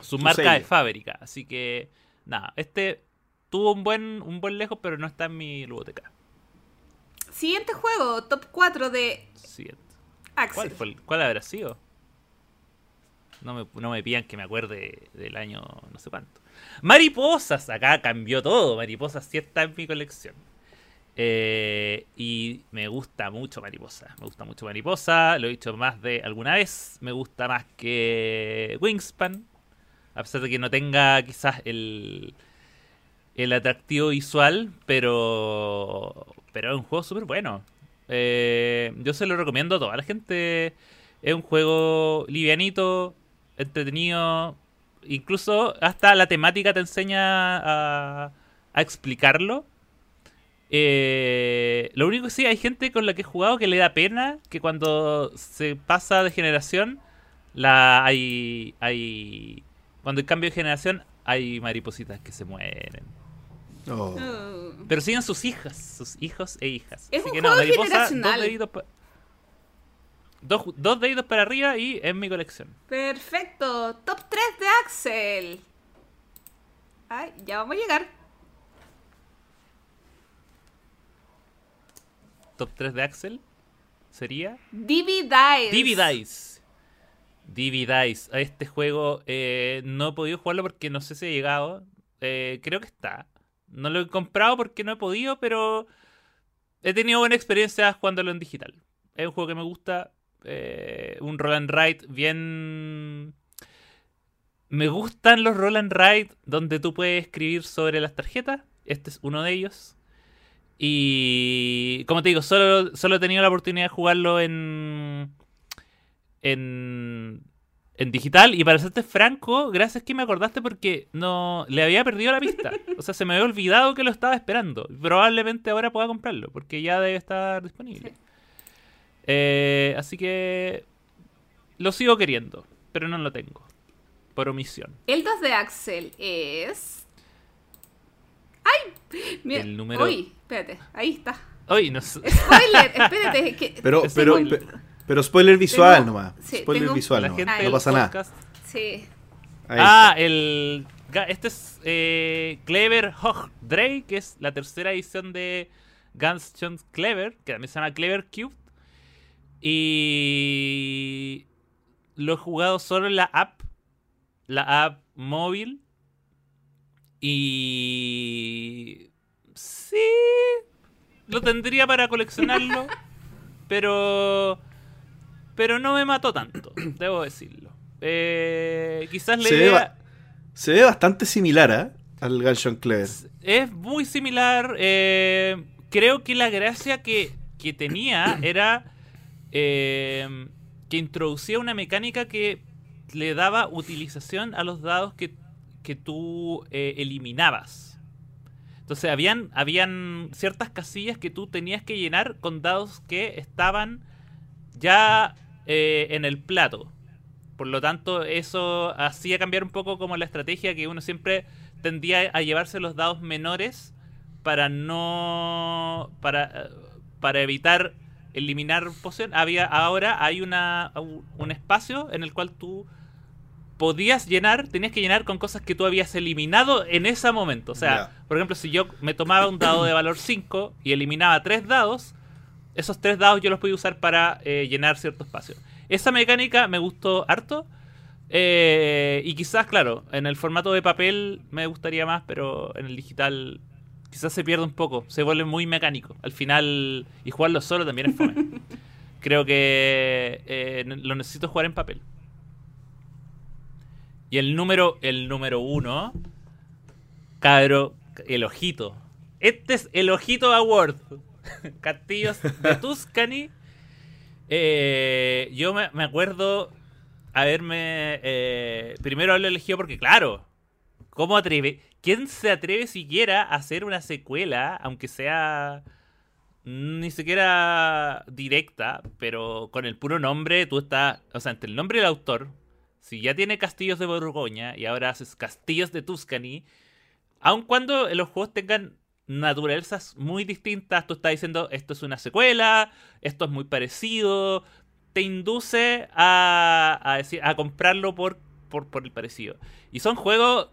su Su marca de fábrica. Así que, nada, este tuvo un buen, un buen lejos, pero no está en mi biblioteca. Siguiente juego, top 4 de Siguiente. Axel. ¿Cuál, fue el- ¿Cuál habrá sido? No me, no me pidan que me acuerde del año no sé cuánto. Mariposas, acá cambió todo. Mariposas sí está en mi colección. Eh, y me gusta mucho Mariposa. Me gusta mucho Mariposa. Lo he dicho más de alguna vez. Me gusta más que Wingspan. A pesar de que no tenga quizás el, el atractivo visual. Pero, pero es un juego súper bueno. Eh, yo se lo recomiendo a toda la gente. Es un juego livianito, entretenido. Incluso hasta la temática te enseña a, a explicarlo. Eh, lo único que sí, hay gente con la que he jugado que le da pena que cuando se pasa de generación, la hay, hay cuando hay cambio de generación, hay maripositas que se mueren. Oh. Pero siguen sus hijas, sus hijos e hijas. Es Así un que juego no, mariposa, dos deditos, dos, dos deditos para arriba y en mi colección. perfecto. Top 3 de Axel. Ay, ya vamos a llegar. Top 3 de Axel sería Divi Dice. Divi Dice. Divi Dice. A Este juego eh, no he podido jugarlo porque no sé si ha llegado. Eh, creo que está. No lo he comprado porque no he podido, pero he tenido buena experiencia jugándolo en digital. Es un juego que me gusta. eh, un roll and ride bien. Me gustan los roll and ride donde tú puedes escribir sobre las tarjetas. Este es uno de ellos. Y como te digo, solo, solo he tenido la oportunidad de jugarlo en, en, en digital. Y para serte franco, gracias que me acordaste porque no le había perdido la pista. O sea, se me había olvidado que lo estaba esperando. Probablemente ahora pueda comprarlo porque ya debe estar disponible. Eh, así que lo sigo queriendo, pero no lo tengo. Por omisión. El 2 de Axel es. ¡Ay! Mira. El número- Uy, espérate, ahí está. Hoy no. Spoiler, espérate. es que- Pero, pero spoiler visual Tengo- nomás. sí, spoiler tengo- visual La nomás. gente No pasa nada. Sí. Ahí Ah, el. Este es eh, Clever Hog Dre, que es la tercera edición de Guns Jones Clever, que también se llama Clever Cube. Y. Lo he jugado solo en la app. La app móvil. Y. Sí. Lo tendría para coleccionarlo. pero. Pero no me mató tanto, debo decirlo. Eh, quizás la Se ve idea ba- Se ve bastante similar ¿eh? al Gunshot Clever. es muy similar. eh, creo que la gracia que, que tenía era eh, que introducía una mecánica que le daba utilización a los dados que, que tú eh, eliminabas. Entonces habían, habían ciertas casillas que tú tenías que llenar con dados que estaban ya eh, en el plato. Por lo tanto, eso hacía cambiar un poco como la estrategia que uno siempre tendía a llevarse los dados menores para no. para, eh, para evitar eliminar poción. Había, ahora hay una, un espacio en el cual tú podías llenar, tenías que llenar con cosas que tú habías eliminado en ese momento. O sea, por ejemplo, si yo me tomaba un dado de valor 5 y eliminaba tres dados, esos tres dados yo los podía usar para eh, llenar cierto espacio. Esa mecánica me gustó harto. eh, y quizás, claro, en el formato de papel me gustaría más, pero en el digital quizás se pierde un poco. Se vuelve muy mecánico. Al final, y jugarlo solo también es fome. Creo que eh, lo necesito jugar en papel. Y el número, el número uno, cabro, el ojito. Este es el ojito award. Castillos de Tuscany. Eh, yo me, acuerdo haberme. eh, primero haberlo elegido porque, claro, ¿cómo atreve? ¿Quién se atreve siquiera a hacer una secuela, aunque sea ni siquiera directa, pero con el puro nombre, tú estás. O sea, entre el nombre del autor, si ya tiene Castillos de Borgoña y ahora haces Castillos de Tuscany, aun cuando los juegos tengan naturalezas muy distintas, tú estás diciendo esto es una secuela, esto es muy parecido, te induce a, a decir, a comprarlo por, por, por el parecido. Y son juegos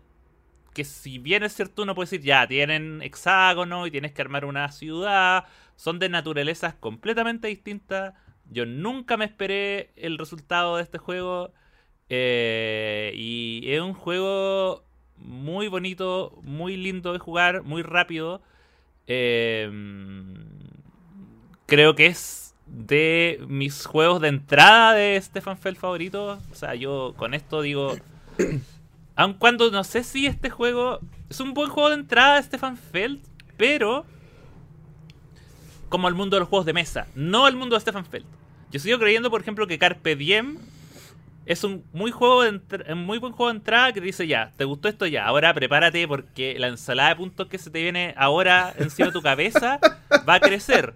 que si bien es cierto uno puede decir, ya, tienen hexágono y tienes que armar una ciudad, son de naturalezas completamente distintas. Yo nunca me esperé el resultado de este juego. eh, y es un juego muy bonito, muy lindo de jugar, muy rápido. Eh, creo que es de mis juegos de entrada de Stefan Feld favoritos. O sea, yo con esto digo. Aun cuando no sé si este juego es un buen juego de entrada de Stefan Feld, pero como al mundo de los juegos de mesa, no al mundo de Stefan Feld. Yo sigo creyendo, por ejemplo, que Carpe Diem es un muy juego de muy buen juego de entrada que te dice ya, te gustó esto ya, ahora prepárate porque la ensalada de puntos que se te viene ahora encima de tu cabeza va a crecer.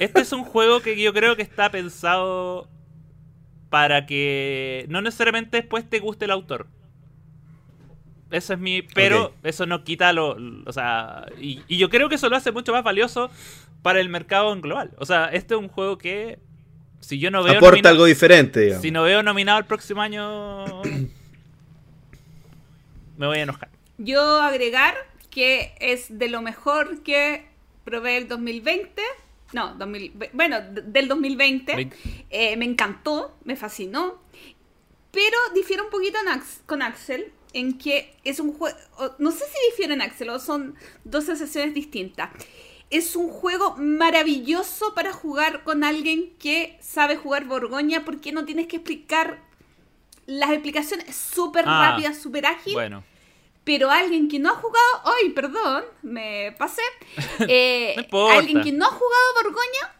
Este es un juego que yo creo que está pensado para que no necesariamente después te guste el autor. Eso es mi. Pero eso no quita lo. O sea. Y, y yo creo que eso lo hace mucho más valioso para el mercado en global. O sea, este es un juego que. Si yo no veo. Aporta nomina- algo diferente, digamos. Si no veo nominado el próximo año. me voy a enojar. Yo agregar que es de lo mejor que probé el 2020. No, 2000 bueno, del 2020. Veinte. Eh, me encantó, me fascinó. Pero difiere un poquito en Ax- con Axel en que es un juego... No sé si difieren Axel o son dos sensaciones distintas. Es un juego maravilloso para jugar con alguien que sabe jugar Borgoña porque no tienes que explicar las explicaciones súper Ah, rápidas, súper ágil. Bueno. Pero alguien que no ha jugado, ¡ay, perdón! Me pasé. Eh, No alguien que no ha jugado Borgoña,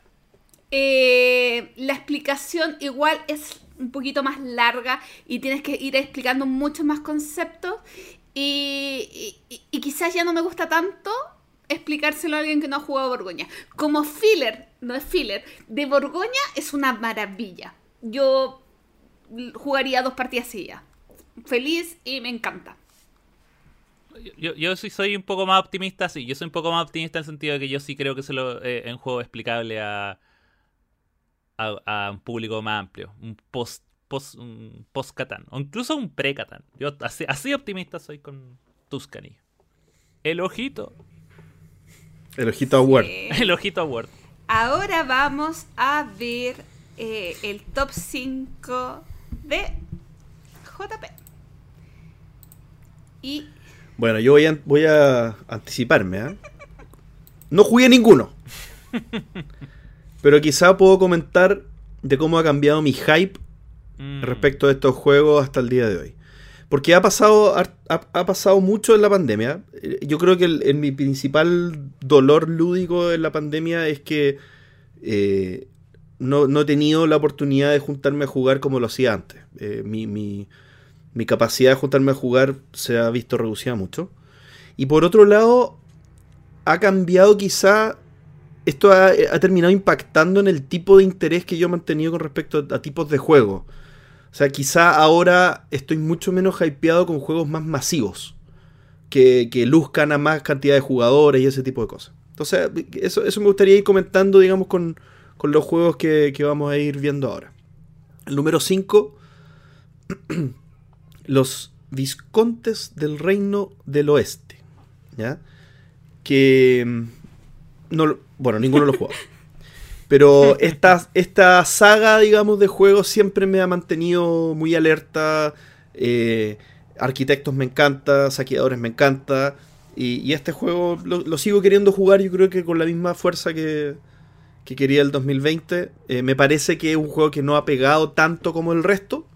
eh, la explicación igual es un poquito más larga y tienes que ir explicando muchos más conceptos. Y, y- y quizás ya no me gusta tanto explicárselo a alguien que no ha jugado Borgoña. Como filler, no es filler, de Borgoña es una maravilla. Yo jugaría dos partidas seguidas. Feliz y me encanta. Yo, yo sí soy un poco más optimista, sí. Yo soy un poco más optimista en el sentido de que yo sí creo que se lo eh, es un juego explicable a, a, un público más amplio. Un post post un post Catán. O incluso un pre Catán. Yo así, así optimista soy con Tuscany. El ojito. El ojito award. Eh, El ojito award. ahora vamos a ver eh, el top 5 de JP. Y Bueno, yo voy a, voy a anticiparme. ¿ah? No jugué ninguno. Pero quizá puedo comentar de cómo ha cambiado mi hype Mm. respecto a estos juegos hasta el día de hoy. Porque ha pasado, ha, ha pasado mucho en la pandemia. Eh, Yo creo que el, mi principal dolor lúdico en la pandemia es que eh, no, no he tenido la oportunidad de juntarme a jugar como lo hacía antes. Eh, mi, mi- mi capacidad de juntarme a jugar se ha visto reducida mucho. Y por otro lado, ha cambiado quizá esto ha, ha terminado impactando en el tipo de interés que yo he mantenido con respecto a, a tipos de juegos. O sea, quizá ahora estoy mucho menos hypeado con juegos más masivos. Que, que luzcan a más cantidad de jugadores y ese tipo de cosas. Entonces, eso, eso me gustaría ir comentando, digamos, con, con los juegos que, que vamos a ir viendo ahora. El número 5. los Viscontes del Reino del Oeste. ¿Ya? Que. mm, No, bueno, ninguno lo jugó. Pero esta, esta saga, digamos, de juegos siempre me ha mantenido muy alerta. eh, arquitectos me encanta, saqueadores me encanta. Y, y este juego lo, lo sigo queriendo jugar, yo creo que con la misma fuerza que, que quería el 2020. Eh, me parece que es un juego que no ha pegado tanto como el resto.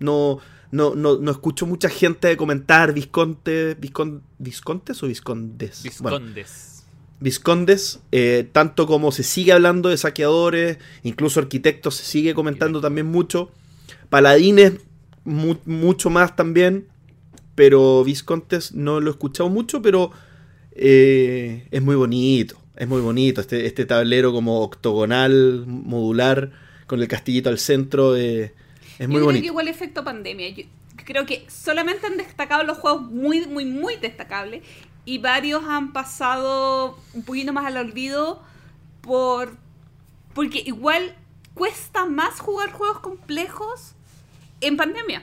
No, no, no, no escucho mucha gente comentar Visconte, Viscon- ¿Viscontes o Viscondes? Bueno, Viscondes. Viscondes, eh, tanto como se sigue hablando de saqueadores, incluso arquitectos se sigue comentando también mucho, paladines mu- mucho más también, pero Viscontes no lo he escuchado mucho, pero eh, es muy bonito, es muy bonito, este, este tablero como octogonal, modular, con el castillito al centro, eh, es muy yo creo que bonito. igual efecto pandemia. Yo creo que solamente han destacado los juegos muy, muy, muy destacables y varios han pasado un poquito más al olvido por porque igual cuesta más jugar juegos complejos en pandemia.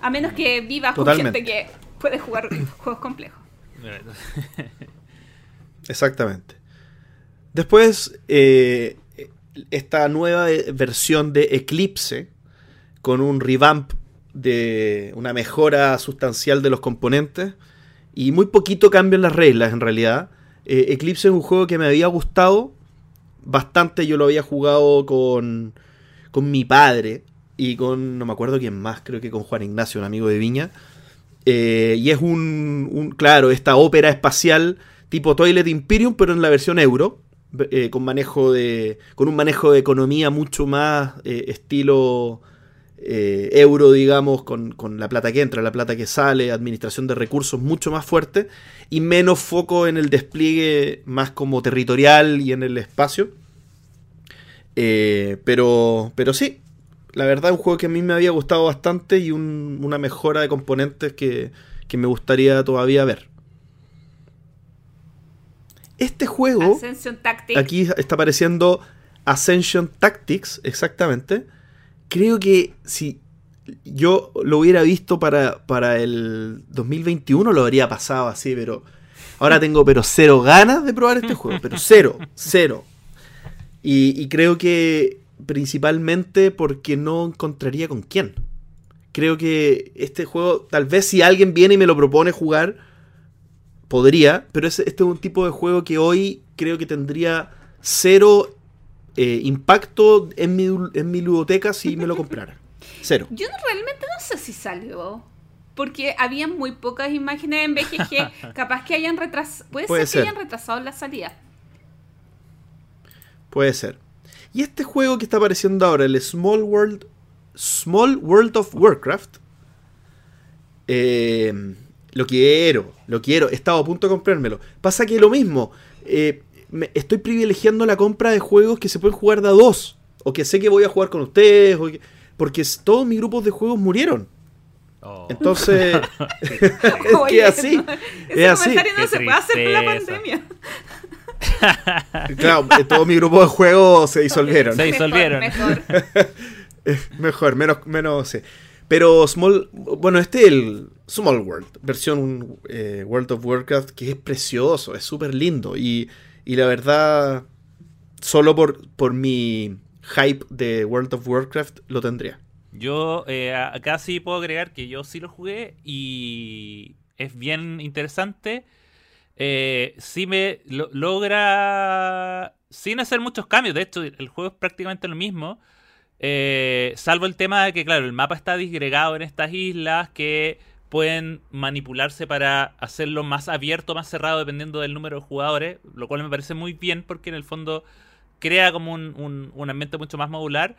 A menos que vivas con gente que puede jugar juegos complejos. Exactamente. Después, eh, esta nueva versión de Eclipse, con un revamp de una mejora sustancial de los componentes y muy poquito cambio en las reglas en realidad. Eh, Eclipse es un juego que me había gustado bastante, yo lo había jugado con, con mi padre y con, no me acuerdo quién más, creo que con Juan Ignacio, un amigo de Viña. Eh, y es un, claro, esta ópera espacial tipo Toilet Imperium, pero en la versión euro, eh, con manejo de, con un manejo de economía mucho más estilo eh, euro, digamos, con, con la plata que entra, la plata que sale, administración de recursos mucho más fuerte y menos foco en el despliegue más como territorial y en el espacio. Eh, pero, pero sí, la verdad es un juego que a mí me había gustado bastante y un- una mejora de componentes que, que me gustaría todavía ver. Este juego, Ascension Tactics. aquí está apareciendo Ascension Tactics, exactamente. Creo que si yo lo hubiera visto para, para el 2021 lo habría pasado así, pero ahora tengo pero cero ganas de probar este juego, pero cero, cero. Y, creo que principalmente porque no encontraría con quién. Creo que este juego, tal vez si alguien viene y me lo propone jugar, podría, pero es- este es un tipo de juego que hoy creo que tendría cero eh, impacto en mi, en mi ludoteca si me lo comprara. Cero. Yo no- realmente no sé si salió. porque había muy pocas imágenes en BGG. Capaz que hayan retrasado. Puede, Puede ser, que hayan retrasado la salida. Puede ser. Y este juego que está apareciendo ahora, el Small World. Small World of Warcraft. eh, lo quiero, lo quiero. He estado a punto de comprármelo. Pasa que lo mismo. eh, me- estoy privilegiando la compra de juegos que se pueden jugar de a dos. O que sé que voy a jugar con ustedes. o que- porque todos mis grupos de juegos murieron. Oh. Entonces. es que así. no, es así. comentario no Qué se puede hacer con la pandemia. Claro, eh, todos mis grupos de juegos se disolvieron. Se disolvieron. Mejor, mejor. Mejor, menos, menos, sí. Pero Small, bueno, este es el Small World, versión eh, World of Warcraft, que es precioso, es súper lindo. Y, y la verdad, solo por, por mi hype de World of Warcraft lo tendría. Yo eh, acá sí puedo agregar que yo sí lo jugué y es bien interesante. Eh, sí me lo- logra, sin hacer muchos cambios, de hecho el juego es prácticamente lo mismo, eh, salvo el tema de que, claro, el mapa está disgregado en estas islas que pueden manipularse para hacerlo más abierto, más cerrado, dependiendo del número de jugadores, lo cual me parece muy bien porque en el fondo crea como un, un- ambiente mucho más modular.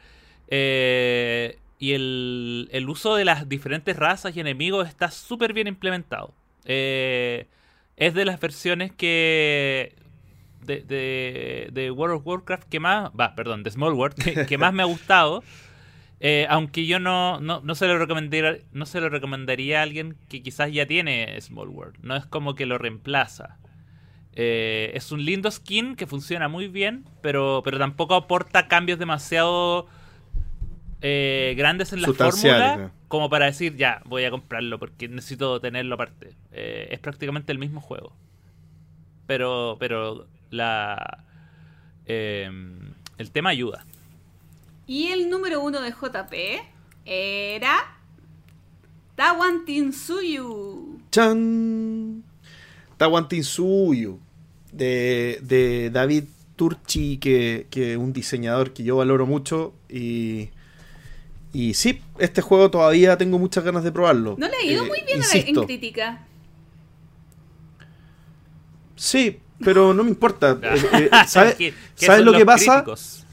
Eh, y el, el uso de las diferentes razas y enemigos está súper bien implementado. Eh, es de las versiones que. De, de, de World of Warcraft que más. Va, perdón, de Small World, que más me ha gustado. Eh, aunque yo no, no, no, se lo recomendaría, no se lo recomendaría a alguien que quizás ya tiene Small World. No es como que lo reemplaza. Eh, es un lindo skin que funciona muy bien, pero, pero tampoco aporta cambios demasiado eh, grandes en la fórmula como para decir, ya, voy a comprarlo porque necesito tenerlo aparte. Eh, es prácticamente el mismo juego. Pero, pero la eh, el tema ayuda. Y el número uno de JP era. Tawan Tinsuyu. ¡Chan! Tawantinsuyu, de, de David Turchi, que que es un diseñador que yo valoro mucho. Y, y sí, este juego todavía tengo muchas ganas de probarlo. No le ha ido Eh, muy bien en crítica. Sí, pero no me importa. Eh, eh, ¿Sabes, ¿Qué- qué ¿sabes son lo que pasa? críticos?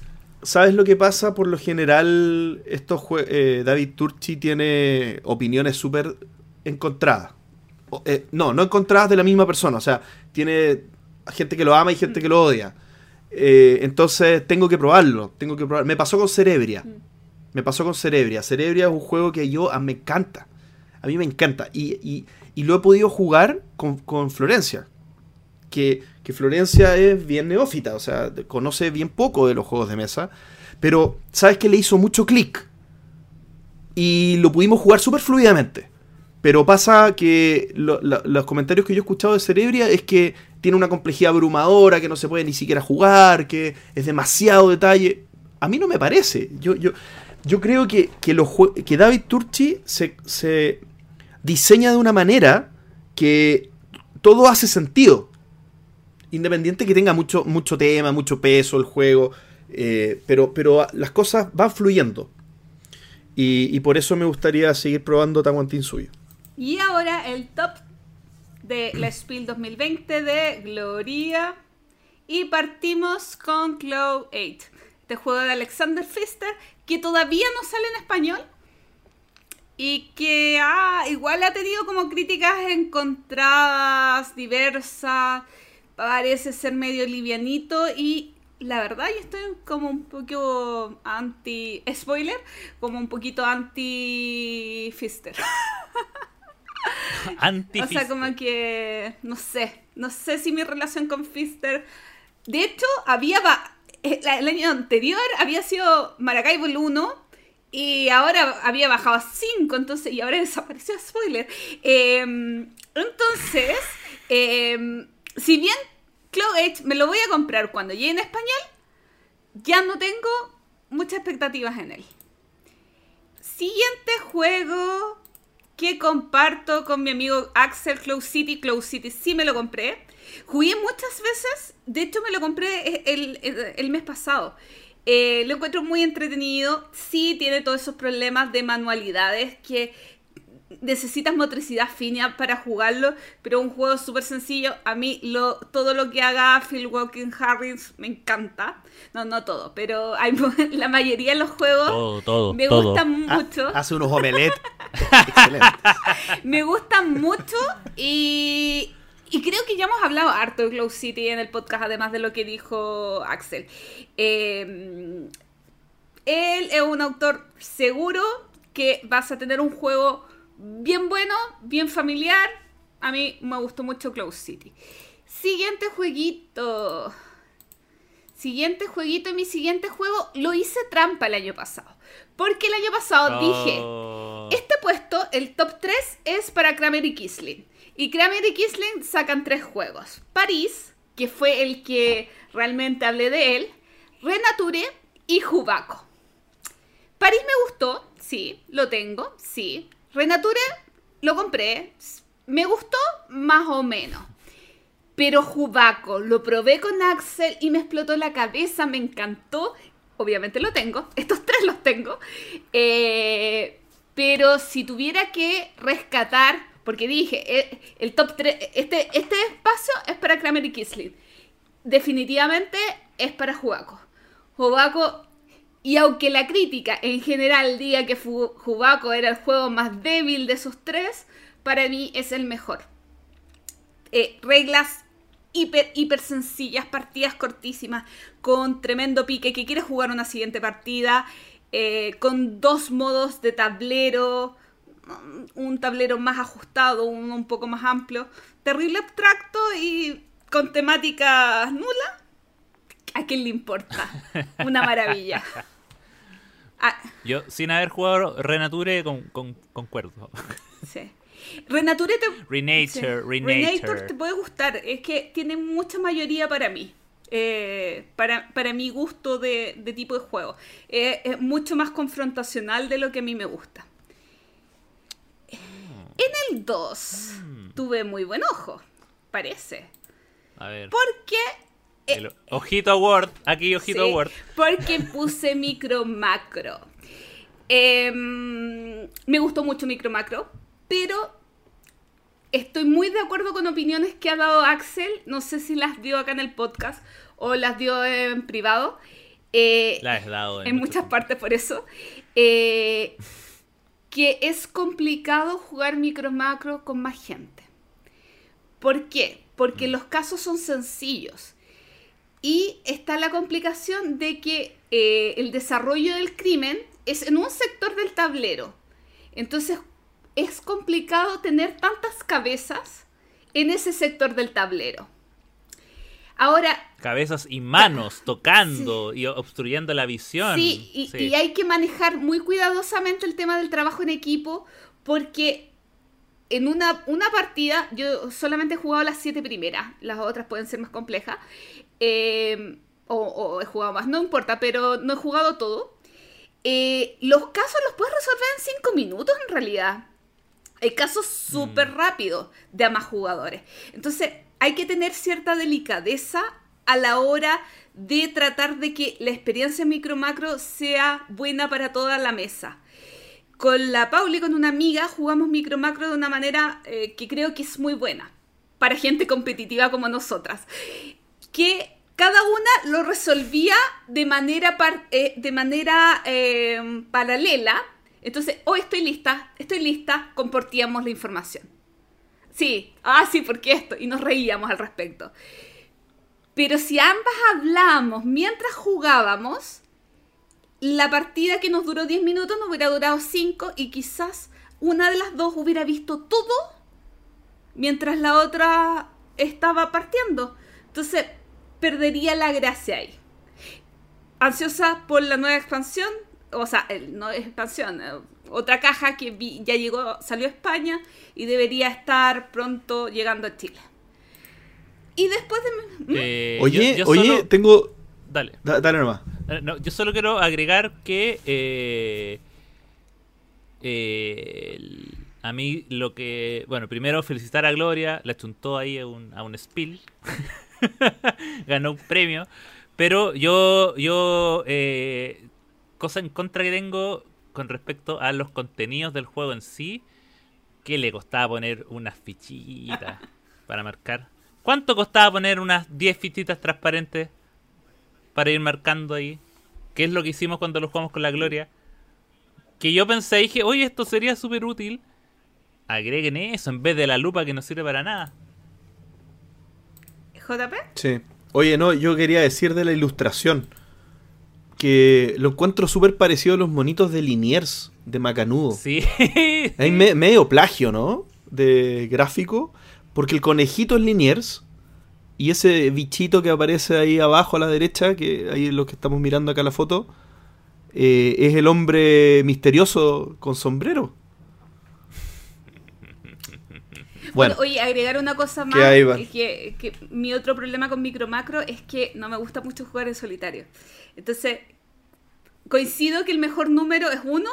¿Sabes lo que pasa? Por lo general, estos eh, David Turchi tiene opiniones súper encontradas. O, eh, no, no encontradas de la misma persona. O sea, tiene gente que lo ama y gente que lo odia. Eh, entonces tengo que probarlo. Tengo que probar. Me pasó con Cerebria. Mm. Me pasó con Cerebria. Cerebria es un juego que yo ah, me encanta. A mí me encanta. Y, y- y lo he podido jugar con, con Florencia. Que, que Florencia es bien neófita. O sea, conoce bien poco de los juegos de mesa. Pero, ¿sabes que le hizo mucho clic? Y lo pudimos jugar súper fluidamente. Pero pasa que los comentarios que yo he escuchado de Cerebria es que tiene una complejidad abrumadora, que no se puede ni siquiera jugar, que es demasiado detalle. A mí no me parece. Yo, yo, yo creo que, que, que David Turchi se, se diseña de una manera que todo hace sentido. Independiente que tenga mucho, mucho tema, mucho peso el juego. eh, pero, pero las cosas van fluyendo. Y, por eso me gustaría seguir probando Tawantin suyo. Y ahora el top de la Spiel 2020 de Gloria. Y partimos con Cloud 8. Este juego de Alexander Pfister que todavía no sale en español. Y que ah, igual ha tenido como críticas encontradas, diversas. Parece ser medio livianito. Y la verdad, yo estoy como un poco anti. Spoiler, como un poquito anti Pfister. Anti O sea, como que, no sé, no sé si mi relación con Fister... De hecho, había eh, el año anterior había sido Maracaibo el 1 y ahora había bajado a 5, entonces, y ahora desapareció, spoiler. Eh, entonces, eh, si bien Cloud Edge me lo voy a comprar cuando llegue en español, ya no tengo muchas expectativas en él. Siguiente juego que comparto con mi amigo Axel Cloud City. Cloud City sí me lo compré. Jugué muchas veces, de hecho me lo compré el, mes pasado. Eh, lo encuentro muy entretenido. Sí tiene todos esos problemas de manualidades que necesitas motricidad fina para jugarlo, pero un juego súper sencillo. A mí lo, todo lo que haga Phil Walking Harris me encanta. No, no todo, pero hay, la mayoría de los juegos Todo, todo, me todo. gustan mucho. hace unos omelets excelentes. Me gustan mucho y, y creo que ya hemos hablado harto de Glow City en el podcast, además de lo que dijo Axel. Eh, él es un autor seguro que vas a tener un juego bien bueno, bien familiar. A mí me gustó mucho Glow City. Siguiente jueguito. Siguiente jueguito y mi siguiente juego lo hice trampa el año pasado. Porque el año pasado dije, este puesto, el top 3, es para Kramer y Kisling. Y Kramer y Kisling sacan tres juegos. París, que fue el que realmente hablé de él. Renature y Jubaco. París me gustó, sí, lo tengo, sí. Renature lo compré, me gustó más o menos. Pero Jubaco, lo probé con Axel y me explotó la cabeza, me encantó. Obviamente lo tengo, estos tres los tengo. Eh, pero si tuviera que rescatar, porque dije, eh, el top 3, este, este espacio es para Kramer y Kisling. Definitivamente es para Jubaco. Jubaco, y aunque la crítica en general diga que Jubaco era el juego más débil de esos tres, para mí es el mejor eh, reglas hiper, hiper sencillas, partidas cortísimas, con tremendo pique, que quieres jugar una siguiente partida, eh, con dos modos de tablero, mm, un tablero más ajustado, uno un poco más amplio, terrible abstracto y con temática nula. ¿A quién le importa? Una maravilla. Ah, Yo, sin haber jugado Renature, con, con- concuerdo. sí. Renature te, Renature, Sí. Renature. te puede gustar. Es que tiene mucha mayoría para mí. Eh, para, para mi gusto de, de tipo de juego. Eh, es mucho más confrontacional de lo que a mí me gusta. En el 2 Mm. tuve muy buen ojo, parece. A ver. Porque el ojito Award. Aquí, ojito Sí, Award. Porque puse micro macro. Em, me gustó mucho micro macro, pero estoy muy de acuerdo con opiniones que ha dado Axel. No sé si las dio acá en el podcast o las dio en privado. Eh, La has dado. en mucho muchas tiempo. partes por eso. eh, que es complicado jugar micro macro con más gente. ¿Por qué? Porque los casos son sencillos. Y está la complicación de que eh, el desarrollo del crimen es en un sector del tablero. Entonces es complicado tener tantas cabezas en ese sector del tablero. Ahora, Cabezas y manos tocando y obstruyendo la visión. Sí, y, Sí. y hay que manejar muy cuidadosamente el tema del trabajo en equipo porque en una, una partida, yo solamente he jugado las siete primeras, las otras pueden ser más complejas, eh, o, o he jugado más, no importa, pero no he jugado todo. Eh, los casos los puedes resolver en cinco minutos en realidad. Hay casos súper rápidos de a más jugadores. Entonces, hay que tener cierta delicadeza a la hora de tratar de que la experiencia micro macro sea buena para toda la mesa. Con la Pauli, con una amiga, jugamos micro macro de una manera eh, que creo que es muy buena para gente competitiva como nosotras. Que cada una lo resolvía de manera, eh, de manera eh, paralela. Entonces, hoy estoy lista, estoy lista, compartíamos la información. Sí, ah, sí, porque esto, y nos reíamos al respecto. Pero si ambas hablamos mientras jugábamos, la partida que nos duró 10 minutos nos hubiera durado 5 y quizás una de las dos hubiera visto todo mientras la otra estaba partiendo. Entonces, perdería la gracia ahí. Ansiosa por la nueva expansión, o sea, el- no es expansión, eh, otra caja que vi- ya llegó, salió a España y debería estar pronto llegando a Chile. Y después de... ¿Mm? Eh, Oye, yo- yo oye, solo- tengo. Dale. da- dale nomás. Eh, no, yo solo quiero agregar que eh, eh, a mí lo que... Bueno, primero felicitar a Gloria, la chuntó ahí a un, a un spill, ganó un premio, pero yo, yo eh, cosa en contra que tengo con respecto a los contenidos del juego en sí, ¿Qué le costaba poner unas fichitas para marcar? ¿Cuánto costaba poner unas 10 fichitas transparentes para ir marcando ahí? ¿Qué es lo que hicimos cuando lo jugamos con la Gloria? Que yo pensé, dije, oye, esto sería súper útil. Agreguen eso en vez de la lupa que no sirve para nada. JP. Sí. Oye, no, yo quería decir de la ilustración. Que lo encuentro súper parecido a los monitos de Liniers, de Macanudo. Sí. Hay me- medio plagio, ¿no? De gráfico. Porque el conejito es Liniers. Y ese bichito que aparece ahí abajo a la derecha, que ahí es lo que estamos mirando acá la foto, eh, es el hombre misterioso con sombrero. Bueno, Oye, agregar una cosa más. Que, que mi otro problema con Micro Macro es que no me gusta mucho jugar en solitario. Entonces, coincido que el mejor número es uno,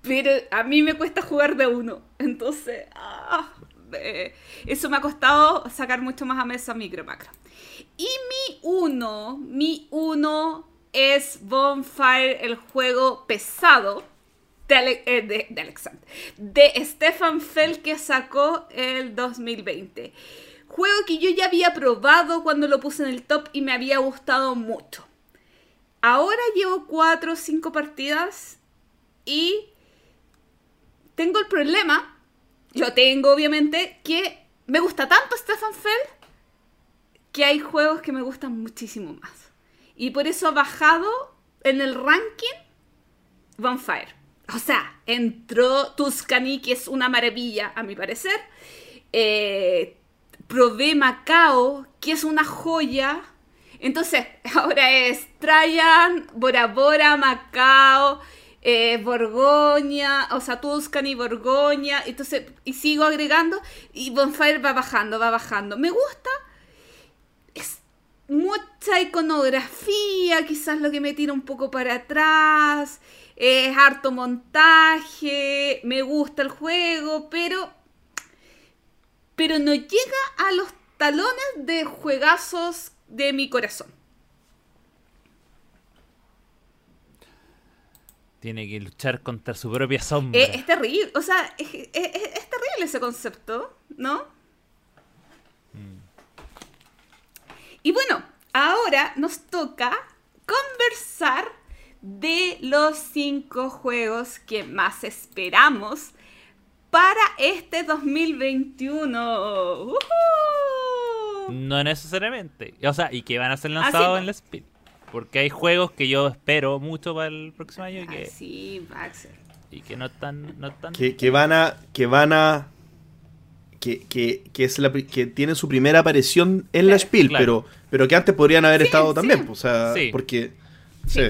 pero a mí me cuesta jugar de uno. Entonces, ah, eh, eso me ha costado sacar mucho más a mesa Micro Macro. Y mi uno, mi uno es Bonfire, el juego pesado de, eh, de, de Alexander, de Stefan Fell que sacó el 2020. Juego que yo ya había probado cuando lo puse en el top y me había gustado mucho. Ahora llevo 4 o 5 partidas y tengo el problema, yo tengo obviamente, que me gusta tanto Stefan Fell que hay juegos que me gustan muchísimo más. Y por eso ha bajado en el ranking Bonfire. O sea, entró Tuscany, que es una maravilla, a mi parecer. Eh, probé Macao, que es una joya. Entonces, ahora es Trajan, Bora Bora, Macao, eh, Borgoña, o sea, Tuscany, Borgoña. Entonces, y sigo agregando, y Bonfire va bajando, va bajando. Me gusta. Es mucha iconografía, quizás lo que me tira un poco para atrás. Es harto montaje, me gusta el juego, pero. Pero no llega a los talones de juegazos de mi corazón. Tiene que luchar contra su propia sombra. Eh, es terrible, o sea, es, es- es- es terrible ese concepto, ¿no? Y bueno, ahora nos toca conversar de los cinco juegos que más esperamos para este 2021. ¡Uhú! No necesariamente. O sea, y que van a ser Ah, lanzados en la Speed. Porque hay juegos que yo espero mucho para el próximo año y Ah, que, sí, Baxter. y que no están. No están que, que van a. Que van a. Que, que, que es la, que tienen su primera aparición en la Claro, Spiel, claro. pero, pero que antes podrían haber Sí, estado sí. también. pues, O sea, Sí. porque. Sí.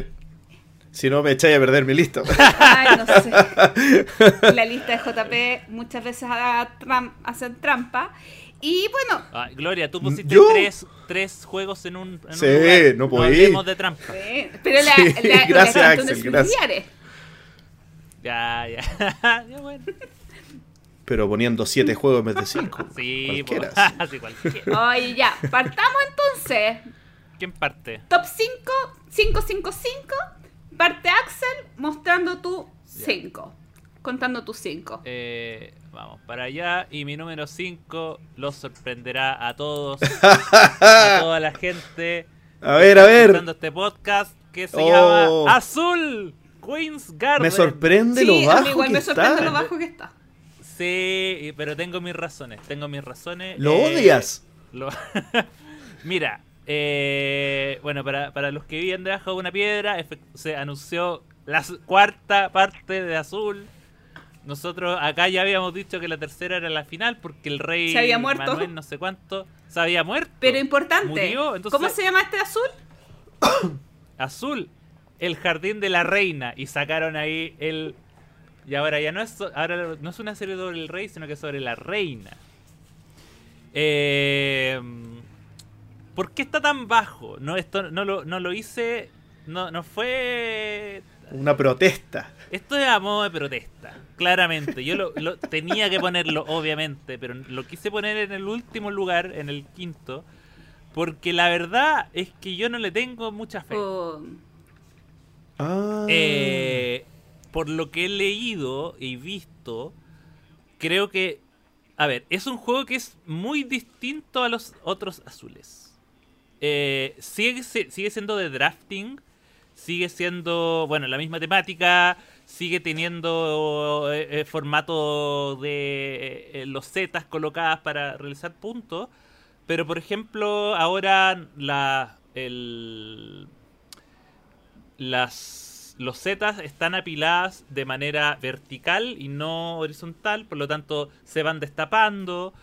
Si no, me echáis a perder mi lista. Ay, no sé. La lista de JP muchas veces haga tram- hacen trampa. Y bueno, Ah, Gloria, tú pusiste ¿Yo? tres, tres juegos en un, en un Sí, lugar. no podí. hablemos de trampa. eh, pero la, Sí, la, gracias, la Axel, gracias. familiares. Ya, ya. ya bueno. Pero poniendo siete juegos en vez de cinco. Sí, Cualquiera, sí. Sí, cualquiera. Oye, ya, partamos entonces. ¿Quién parte? Top 5, 5, 5, 5. Parte Axel mostrando tu 5. Contando tus 5. Eh, vamos para allá. Y mi número 5 los sorprenderá a todos. a toda la gente. A ver, a ver. escuchando este podcast que se Oh. llama Azul Queen's Garden. Me sorprende Sí, lo bajo igual que me sorprende está. lo bajo que está. Sí, pero tengo mis razones. Tengo mis razones. Lo eh, odias. lo- Mira, eh, bueno, para, para los que viven debajo de una piedra, se anunció la cuarta parte de Azul. Nosotros acá ya habíamos dicho que la tercera era la final porque el rey Se había muerto. Manuel no sé cuánto se había muerto. Pero importante, Murió, entonces- ¿cómo se llama este azul? Azul, el jardín de la reina. Y sacaron ahí el. Y ahora ya no es, ahora no es una serie sobre el rey, sino que sobre la reina. Eh, ¿Por qué está tan bajo? No, esto no lo, no lo hice. No, no fue. Una protesta. Esto es a modo de protesta, claramente. Yo lo, lo- tenía que ponerlo, obviamente, pero lo quise poner en el último lugar, en el quinto, porque la verdad es que yo no le tengo mucha fe. Oh, Ah. Eh, por lo que he leído y visto, creo que. A ver, es un juego que es muy distinto a los otros azules. Eh, sigue, sigue siendo de drafting. Sigue siendo, bueno, la misma temática. Sigue teniendo eh, eh, formato de los zetas colocadas para realizar puntos. Pero, por ejemplo, ahora la, las los zetas están apiladas de manera vertical y no horizontal, por lo tanto se van destapando.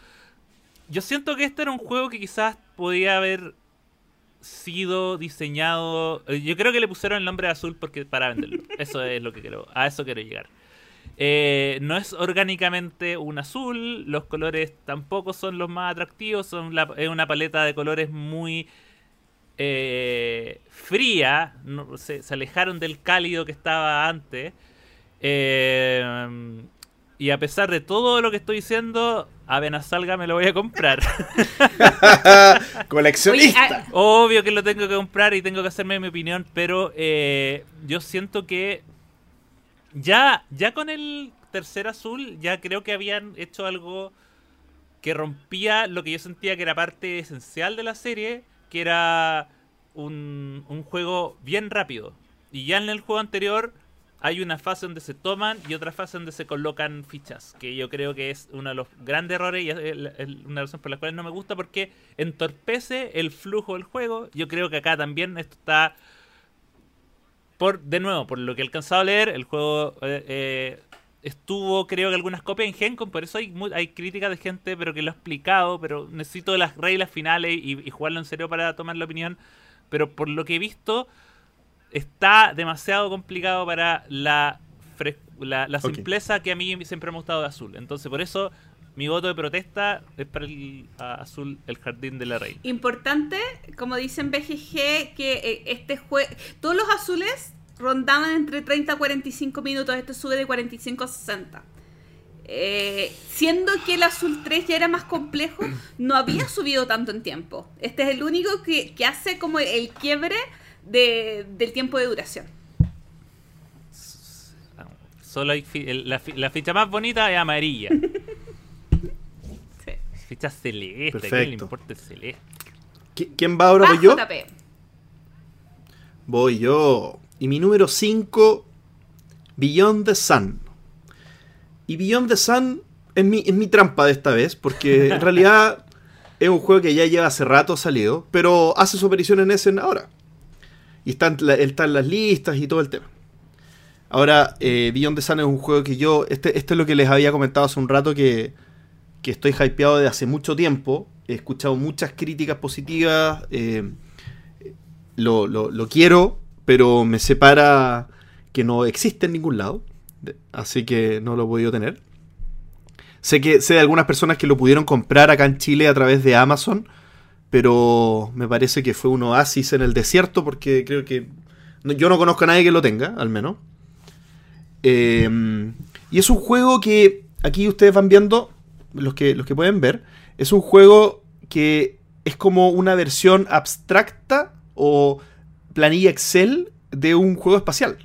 Yo siento que este era un juego que quizás podía haber sido diseñado. Eh, yo creo que le pusieron el nombre azul porque para venderlo. Eso es lo que quiero. A eso quiero llegar. Eh, no es orgánicamente un azul. Los colores tampoco son los más atractivos. Son es una paleta de colores muy eh, fría, se, alejaron del cálido que estaba antes. Eh, y a pesar de todo lo que estoy diciendo, apenas salga me lo voy a comprar. Coleccionista. Ah, Obvio que lo tengo que comprar y tengo que hacerme mi opinión, pero eh, yo siento que ya, ya con el tercer azul, ya creo que habían hecho algo que rompía lo que yo sentía que era parte esencial de la serie, que era un, un juego bien rápido. Y ya en el juego anterior hay una fase donde se toman y otra fase donde se colocan fichas, que yo creo que es uno de los grandes errores y es una razones por las cuales no me gusta porque entorpece el flujo del juego. Yo creo que acá también esto está por de nuevo, por lo que he alcanzado a leer, el juego eh, eh, estuvo, creo que algunas copias en Gencom, por eso hay, hay críticas de gente, pero que lo ha explicado, pero necesito las reglas finales y, jugarlo en serio para tomar la opinión. Pero por lo que he visto, está demasiado complicado para la, la, la simpleza que a mí siempre me ha gustado de azul. Entonces, por eso mi voto de protesta es para el azul, el jardín de la reina. Importante, como dicen BGG, que eh, este juego, todos los azules rondaban entre 30 a 45 minutos, este sube de 45 a 60. Eh, siendo que el Azul 3 ya era más complejo, no había subido tanto en tiempo. Este es el único que, que hace como el quiebre de, del tiempo de duración. Solo hay el, la, la, ficha más bonita es amarilla. sí. Ficha celeste, Perfecto. ¿qué le importa el celeste? ¿Quién va ahora? Ah, ¿Voy yo? JP. Voy yo. Y mi número 5, Beyond the Sun. Y Beyond the Sun es mi, es mi trampa de esta vez, porque en realidad es un juego que ya lleva hace rato salido, pero hace su aparición en Essen ahora. Y está en, la, está en las listas y todo el tema. Ahora, eh, Beyond the Sun es un juego que yo. Este, este es lo que les había comentado hace un rato que, que estoy hypeado de hace mucho tiempo. He escuchado muchas críticas positivas. Eh, lo, lo, lo quiero, pero me separa que no existe en ningún lado. Así que no lo he podido tener. Sé que sé de algunas personas que lo pudieron comprar acá en Chile a través de Amazon, pero me parece que fue un oasis en el desierto porque creo que yo no conozco a nadie que lo tenga, al menos. Eh, y es un juego que aquí ustedes van viendo, los que, los que pueden ver, es un juego que es como una versión abstracta o planilla Excel de un juego espacial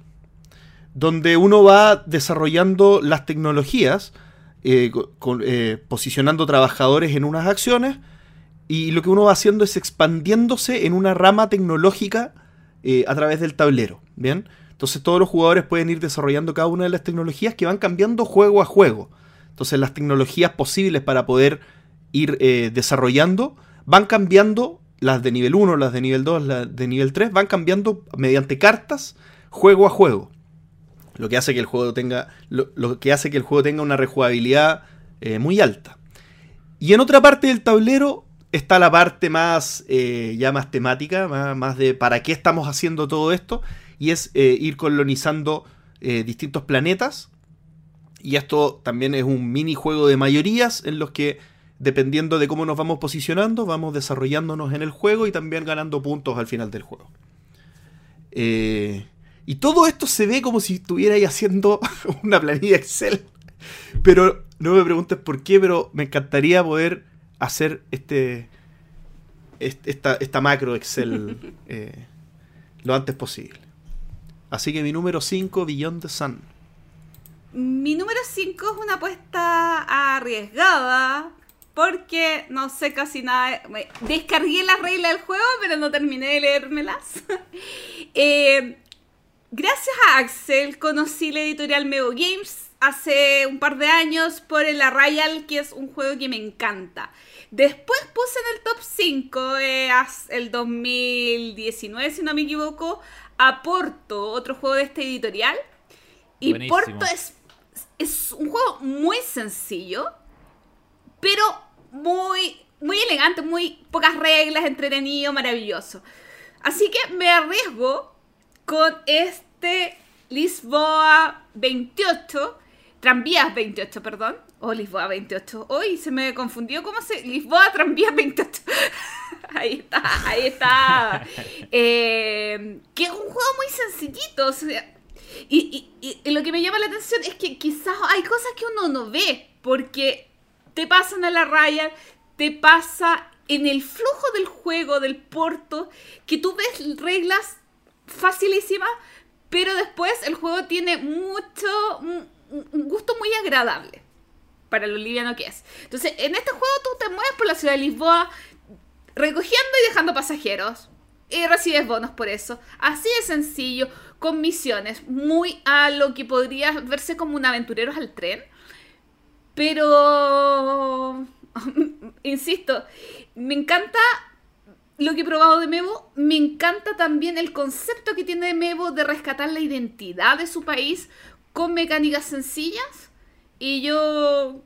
donde uno va desarrollando las tecnologías, eh, eh, posicionando trabajadores en unas acciones, y lo que uno va haciendo es expandiéndose en una rama tecnológica eh, a través del tablero. ¿Bien? Entonces todos los jugadores pueden ir desarrollando cada una de las tecnologías que van cambiando juego a juego. Entonces las tecnologías posibles para poder ir desarrollando van cambiando, las de nivel 1, las de nivel 2, las de nivel 3, van cambiando mediante cartas juego a juego lo que hace que el juego tenga lo, lo que hace que el juego tenga una rejugabilidad eh, muy alta y en otra parte del tablero está la parte más eh, ya más temática más, más, de para qué estamos haciendo todo esto y es eh, ir colonizando distintos planetas y esto también es un minijuego de mayorías en los que dependiendo de cómo nos vamos posicionando vamos desarrollándonos en el juego y también ganando puntos al final del juego eh, y todo esto se ve como si estuviera ahí haciendo una planilla Excel. Pero no me preguntes por qué, pero me encantaría poder hacer este, esta, esta macro Excel eh, lo antes posible. Así que mi número 5, Beyond the Sun. Mi número 5 es una apuesta arriesgada. Porque no sé casi nada. Descargué las reglas del juego, pero no terminé de leérmelas. Eh, gracias a Axel conocí la editorial Mevo Games hace un par de años por el Arrayal, que es un juego que me encanta. Después puse en el top 5, eh, el 2019, si no me equivoco, a Porto, otro juego de esta editorial. Y Buenísimo. Porto es, es un juego muy sencillo, pero muy, muy elegante, muy pocas reglas, entretenido, maravilloso. Así que me arriesgo con este Lisboa 28, Tranvías 28, perdón, o Lisboa 28. Hoy se me confundió cómo se... Lisboa Tranvías 28. ahí está, ahí está. Eh, que es un juego muy sencillito, o sea, y, y- y- y lo que me llama la atención es que quizás hay cosas que uno no ve, porque te pasan a la raya, te pasa en el flujo del juego, del porto, que tú ves reglas facilísimas, pero después el juego tiene mucho, un, gusto muy agradable para lo liviano que es. Entonces, en este juego tú te mueves por la ciudad de Lisboa recogiendo y dejando pasajeros. Y recibes bonos por eso. Así de sencillo, con misiones, muy a lo que podría verse como un aventureros al tren. Pero, insisto, me encanta lo que he probado de Mevo. Me encanta también el concepto que tiene de Mevo de rescatar la identidad de su país con mecánicas sencillas. Y yo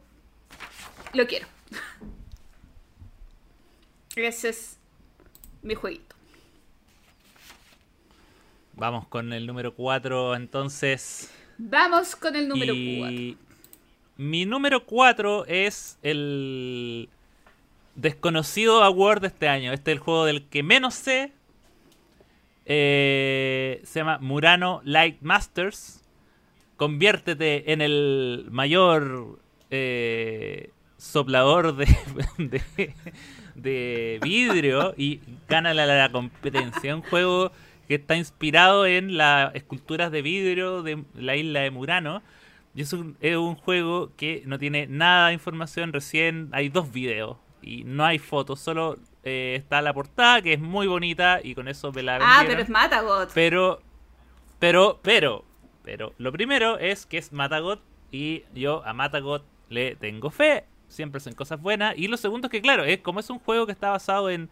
lo quiero. Ese es mi jueguito. Vamos con el número 4 entonces. Vamos con el número 4. y mi número 4 es el desconocido award de este año. Este es el juego del que menos sé. Eh, se llama Murano Light Masters. Conviértete en el mayor eh, soplador de, de, de vidrio y gánale a la competencia. Un juego que está inspirado en las esculturas de vidrio de la isla de Murano. Y es un, es un juego que no tiene nada de información. Recién hay dos videos y no hay fotos. Solo eh, está la portada que es muy bonita y con eso me la Ah, pero es Matagot. Pero, pero, pero, pero, lo primero es que es Matagot y yo a Matagot le tengo fe. Siempre son cosas buenas. Y lo segundo es que, claro, es como es un juego que está basado en,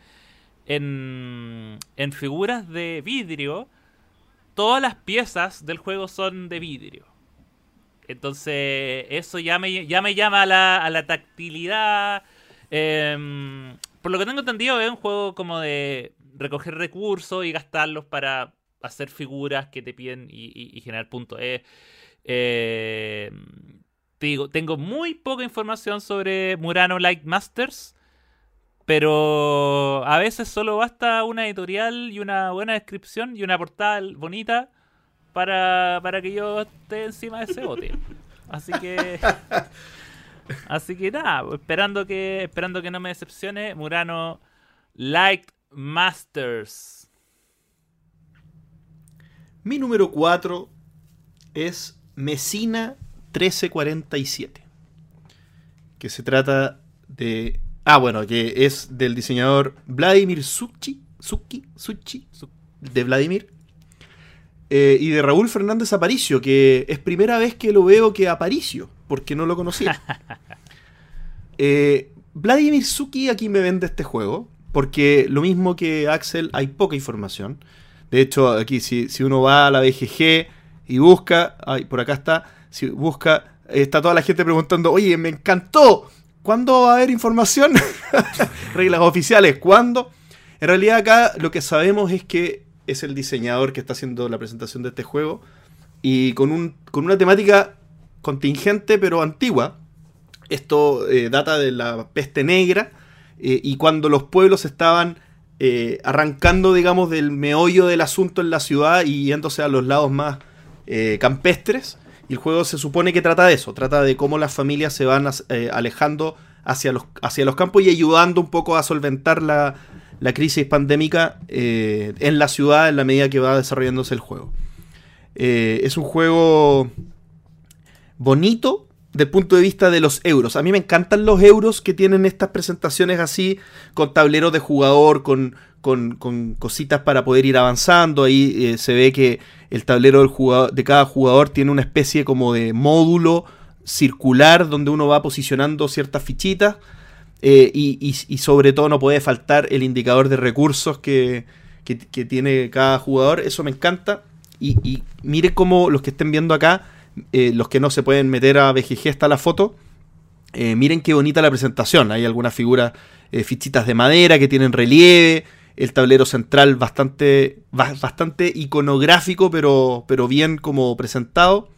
en, en figuras de vidrio, todas las piezas del juego son de vidrio. Entonces, eso ya me, ya me llama a la, a la tactilidad. Em, por lo que tengo entendido, es un juego como de recoger recursos y gastarlos para hacer figuras que te piden y, y- y generar puntos. Eh, eh, te digo, tengo muy poca información sobre Murano Light Masters. Pero a veces solo basta una editorial y una buena descripción y una portada bonita para, para que yo esté encima de ese bote. Así que. Así que nada, esperando que, esperando que no me decepcione, Murano Light Masters. Mi número 4 es Mesina 1347. Que se trata de. Ah, bueno, que es del diseñador Vladimir Suchi. Suki, Suchi. Su- De Vladimir. Eh, y de Raúl Fernández Aparicio, que es primera vez que lo veo que Aparicio, porque no lo conocía. Eh, Vladimir Suki aquí me vende este juego, porque lo mismo que Axel, hay poca información. De hecho, aquí si, si uno va a la BGG y busca, ay, por acá está, si busca, está toda la gente preguntando, oye, me encantó, ¿cuándo va a haber información? Reglas oficiales, ¿cuándo? En realidad acá lo que sabemos es que es el diseñador que está haciendo la presentación de este juego y con, un, con una temática contingente pero antigua. Esto eh, data de la peste negra eh, y cuando los pueblos estaban eh, arrancando, digamos, del meollo del asunto en la ciudad y yéndose a los lados más eh, campestres. Y el juego se supone que trata de eso, trata de cómo las familias se van eh, alejando hacia los, hacia los campos y ayudando un poco a solventar la, la crisis pandémica en la ciudad en la medida que va desarrollándose el juego. Es un juego bonito del punto de vista de los euros. A mí me encantan los euros que tienen estas presentaciones así, con tableros de jugador, con, con, con cositas para poder ir avanzando. Ahí eh, se ve que el tablero del jugador, de cada jugador tiene una especie como de módulo circular donde uno va posicionando ciertas fichitas. eh, y, sobre todo no puede faltar el indicador de recursos que, que- que tiene cada jugador. Eso me encanta. Y, y mire cómo los que estén viendo acá, eh, los que no se pueden meter a BGG hasta la foto, eh, miren qué bonita la presentación. Hay algunas figuras, eh, fichitas de madera que tienen relieve. El tablero central bastante, ba- bastante iconográfico, pero, pero bien como presentado.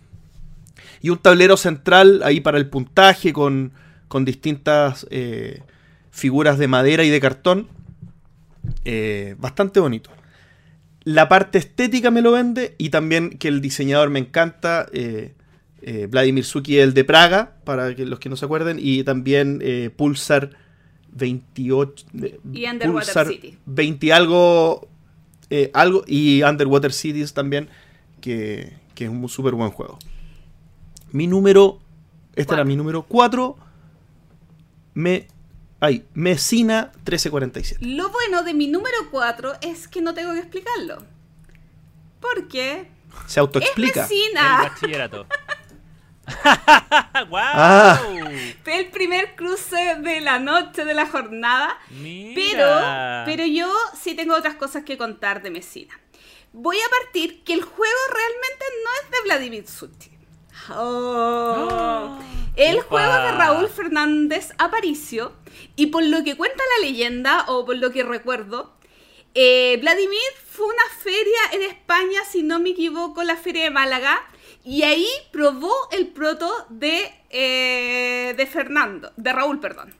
Y un tablero central ahí para el puntaje con, con distintas figuras de madera y de cartón. Bastante bonito. La parte estética me lo vende y también que el diseñador me encanta. eh, eh, Vladimir Suki, el de Praga, para que los que no se acuerden, y también eh, Pulsar 28. eh, Y Underwater Pulsar City. 20 algo, algo. Y Underwater Cities también, que, que es un súper buen juego. Mi número. Este era mi número 4. Me. Ay, Mesina 1347. Lo bueno de mi número 4 es que no tengo que explicarlo. Porque Se autoexplica. El Mesina bachillerato. ¡Guau! Ah. fue el primer cruce de la noche, de la jornada. Pero, Mira. pero yo sí tengo otras cosas que contar de Mesina. Voy a partir que el juego realmente no es de Vladimir Suti. Oh. El Upa. juego de Raúl Fernández Aparicio y por lo que cuenta la leyenda o por lo que recuerdo, eh, Vladimir fue a una feria en España, si no me equivoco, la feria de Málaga, y ahí probó el proto de, eh, de Fernando, de Raúl, perdón.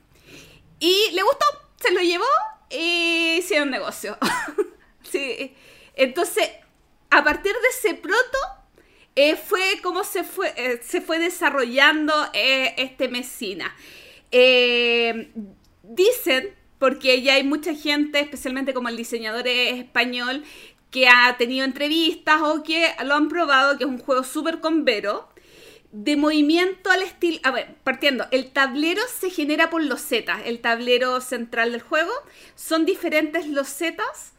Y le gustó, se lo llevó y hicieron negocio. sí. Entonces, a partir de ese proto, eh, fue como se fue, eh, se fue desarrollando eh, este Mesina. Eh, dicen, porque ya hay mucha gente, especialmente como el diseñador es español, que ha tenido entrevistas o que lo han probado, que es un juego súper convero, de movimiento al estilo... A ver, partiendo, el tablero se genera por losetas, el tablero central del juego, son diferentes losetas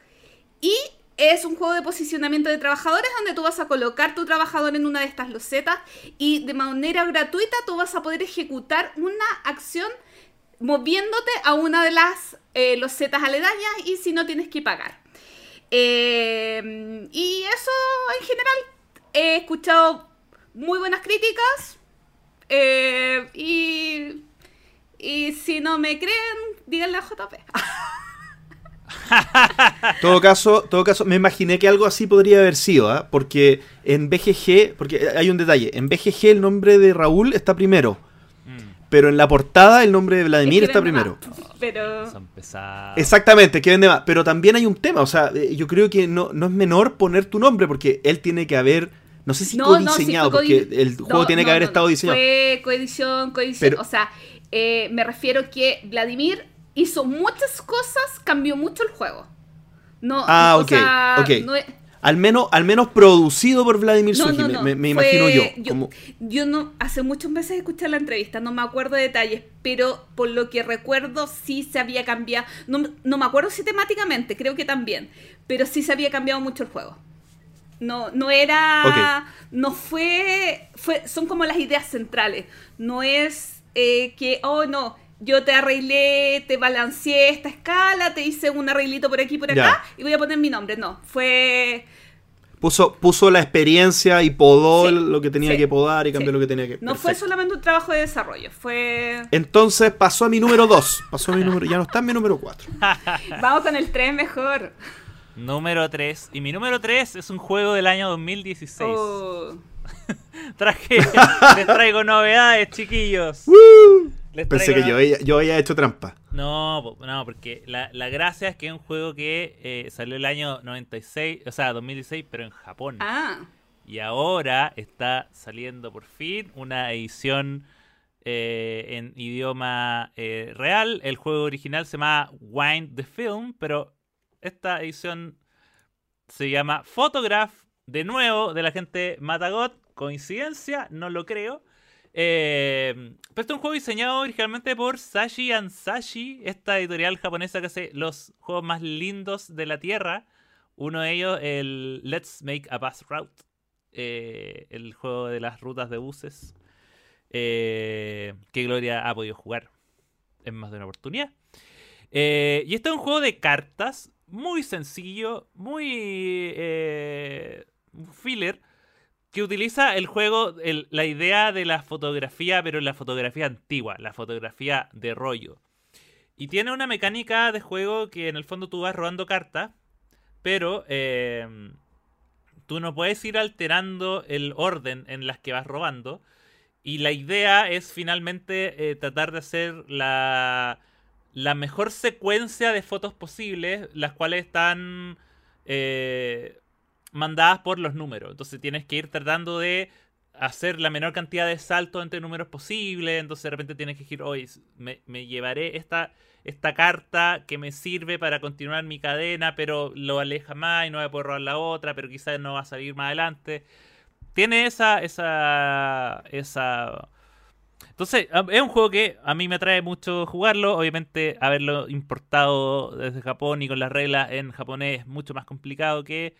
y es un juego de posicionamiento de trabajadores donde tú vas a colocar tu trabajador en una de estas losetas y de manera gratuita tú vas a poder ejecutar una acción moviéndote a una de las eh, losetas aledañas y si no tienes que pagar. Eh, y eso en general he escuchado muy buenas críticas eh, y, y si no me creen, díganle a JP. todo caso, todo caso, me imaginé que algo así podría haber sido, ¿ah? porque en BGG, porque hay un detalle, en BGG el nombre de Raúl está primero, Mm, pero en la portada el nombre de Vladimir Es que está primero. más, Pero son pesados. Exactamente, que vende más, pero también hay un tema, o sea, eh, yo creo que no, no es menor poner tu nombre, porque él tiene que haber, no sé si No, no, sí, codiseñado, porque codi- el juego no, tiene no, que haber no, estado diseñado. Fue coedición, coedición. Pero- o sea, eh, me refiero que Vladimir hizo muchas cosas, cambió mucho el juego. No, Ah, o ok, sea, ok. no es- Al menos, al menos producido por Vladimir no, Suji, no, me- fue- imagino yo. yo. como- yo no, hace muchos meses escuché la entrevista, no me acuerdo de detalles, pero por lo que recuerdo sí se había cambiado, no, no me acuerdo si temáticamente, creo que también, pero sí se había cambiado mucho el juego. No, no era, no fue, fue, son como las ideas centrales, no es eh, que, oh no, yo te arreglé, te balanceé esta escala, te hice un arreglito por aquí por Ya. acá y voy a poner mi nombre, no, fue... Puso, puso la experiencia y podó Sí, lo que tenía sí, que podar y cambió sí. lo que tenía que. No fue solamente un trabajo de desarrollo, fue... Entonces pasó a mi número 2. Pasó a mi número. Ya no está en mi número 4. Vamos con el 3 mejor. Número 3. Y mi número 3 es un juego del año 2016. Oh. Traje, les traigo novedades, chiquillos. Les Pensé que yo, había- yo había hecho trampa. No, no, porque la, la gracia es que es un juego que eh, salió el año 96, o sea, 2016, pero en Japón. Ah, Y ahora está saliendo por fin una edición eh, en idioma eh, real. El juego original se llama Wind the Film, pero esta edición se llama Photograph, de nuevo, de la gente Matagot. Coincidencia, no lo creo. Eh, pero este es un juego diseñado originalmente por Sashi and Sashi, esta editorial japonesa que hace los juegos más lindos de la Tierra. Uno de ellos, el Let's Make a Bus Route, eh, el juego de las rutas de buses, eh, que Gloria ha podido jugar en más de una oportunidad. Y este es un juego de cartas, muy sencillo, muy filler, que utiliza el juego, la idea de la fotografía, pero la fotografía antigua, la fotografía de rollo. Y tiene una mecánica de juego que en el fondo tú vas robando cartas, pero eh, tú no puedes ir alterando el orden en las que vas robando. Y la idea es finalmente eh, tratar de hacer la, la mejor secuencia de fotos posibles, las cuales están eh, mandadas por los números. Entonces tienes que ir tratando de hacer la menor cantidad de saltos entre números posible. Entonces de repente tienes que decir, hoy me, llevaré esta, esta carta que me sirve para continuar mi cadena, pero lo aleja más y no voy a poder robar la otra, pero quizás no va a salir más adelante. Tiene esa, esa, esa... Entonces, es un juego que a mí me atrae mucho jugarlo. Obviamente, haberlo importado desde Japón y con las reglas en japonés es mucho más complicado que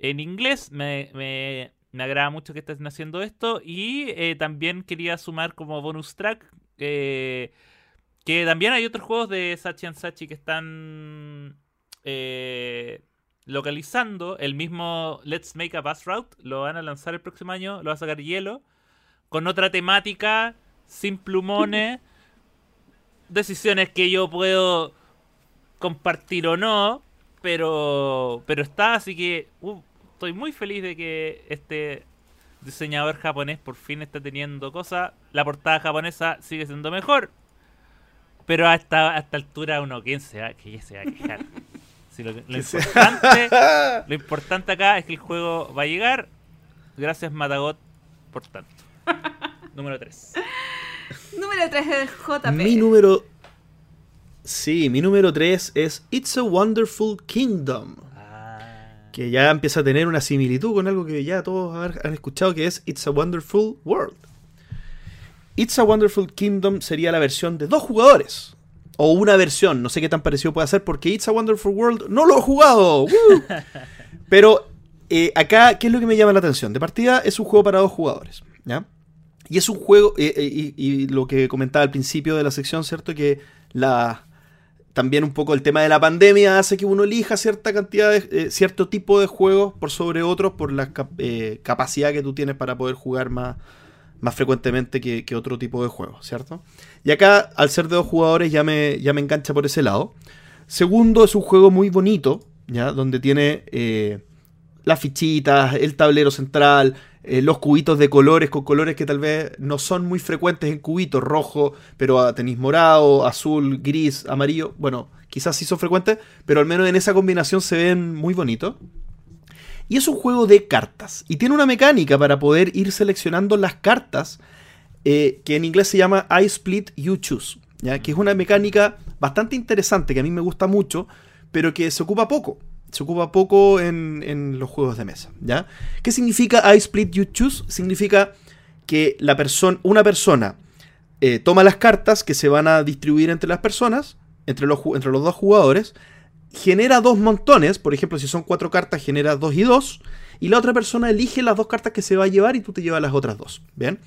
en inglés. Me, me, me agrada mucho que estén haciendo esto. Y eh, también quería sumar como bonus track eh, que también hay otros juegos de Sachi and Sachi que están eh, localizando. El mismo Let's Make a Bus Route lo van a lanzar el próximo año. Lo va a sacar Hielo. Con otra temática, sin plumones. decisiones que yo puedo compartir o no. Pero, pero está, así que uh, estoy muy feliz de que este diseñador japonés por fin está teniendo cosas. La portada japonesa sigue siendo mejor. Pero a esta, a esta altura uno, ¿quién se va, que se va a quejar? Si lo, lo importante, lo importante acá es que el juego va a llegar. Gracias Matagot por tanto. Número 3. Número 3 es JP. Mi número. Sí, mi número 3 es It's a Wonderful Kingdom. Que ya empieza a tener una similitud con algo que ya todos han- escuchado, que es It's a Wonderful World. It's a Wonderful Kingdom sería la versión de dos jugadores. O una versión, no sé qué tan parecido puede ser, porque It's a Wonderful World no lo he jugado. ¡Woo! Pero eh, acá, ¿qué es lo que me llama la atención? De partida es un juego para dos jugadores. ¿ya? Y es un juego, eh, eh, y, y lo que comentaba al principio de la sección, ¿cierto? Que la, también un poco el tema de la pandemia hace que uno elija cierta cantidad de, eh, cierto tipo de juegos por sobre otros, por la eh, capacidad que tú tienes para poder jugar más, más frecuentemente que, que otro tipo de juegos, ¿cierto? Y acá, al ser de dos jugadores, ya me, ya me engancha por ese lado. Segundo, es un juego muy bonito, ¿ya? Donde tiene eh, las fichitas, el tablero central, eh, los cubitos de colores, con colores que tal vez no son muy frecuentes en cubitos, rojo, pero tenéis morado, azul, gris, amarillo. Bueno, quizás sí son frecuentes, pero al menos en esa combinación se ven muy bonitos. Y es un juego de cartas. Y tiene una mecánica para poder ir seleccionando las cartas eh, que en inglés se llama I Split You Choose. ¿ya? Que es una mecánica bastante interesante que a mí me gusta mucho, pero que se ocupa poco. Se ocupa poco en, en los juegos de mesa. ¿ya? ¿Qué significa I Split You Choose? Significa que la persona, una persona eh, toma las cartas que se van a distribuir entre las personas, entre los, entre los dos jugadores, genera dos montones, por ejemplo, si son cuatro cartas, genera dos y dos, y la otra persona elige las dos cartas que se va a llevar y tú te llevas las otras dos. ¿Bien?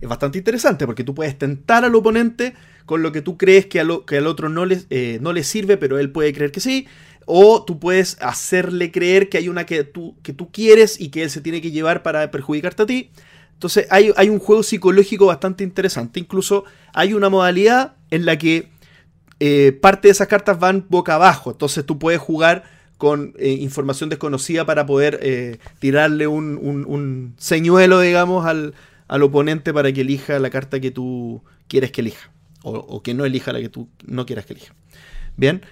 Es bastante interesante porque tú puedes tentar al oponente con lo que tú crees que al, que al otro no eh, no le sirve, pero él puede creer que sí. O tú puedes hacerle creer que hay una que tú, que tú quieres y que él se tiene que llevar para perjudicarte a ti. Entonces hay, hay un juego psicológico bastante interesante. Incluso hay una modalidad en la que eh, parte de esas cartas van boca abajo. Entonces tú puedes jugar con eh, información desconocida para poder eh, tirarle un, un- señuelo, digamos, al, al oponente para que elija la carta que tú quieres que elija. O, o que no elija la que tú no quieras que elija. Bien.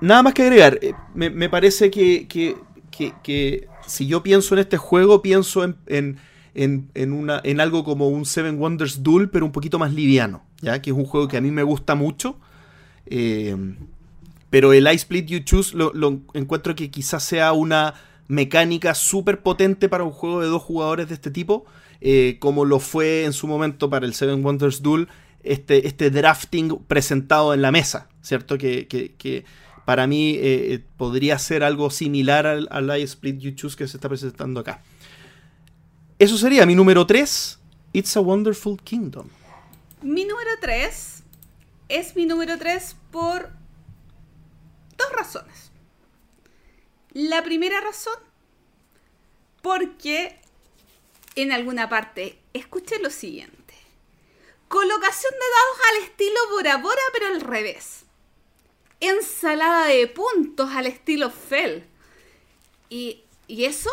Nada más que agregar. Eh, Me, parece que, que- que- que si yo pienso en este juego, pienso en, en- en- en una, en algo como un Seven Wonders Duel, pero un poquito más liviano. ¿ya? Que es un juego que a mí me gusta mucho. Eh, pero el I Split You Choose lo, lo encuentro que quizás sea una mecánica súper potente para un juego de dos jugadores de este tipo. eh, como lo fue en su momento para el Seven Wonders Duel, este, este drafting presentado en la mesa, ¿cierto? Que, que, para mí eh, eh, podría ser algo similar al, al I Split You Choose que se está presentando acá. Eso sería mi número 3, It's a Wonderful Kingdom. Mi número 3 es mi número 3 por dos razones. La primera razón, porque en alguna parte escuché lo siguiente. Colocación de dados al estilo Bora Bora, pero al revés. Ensalada de puntos al estilo Fell. Y, eso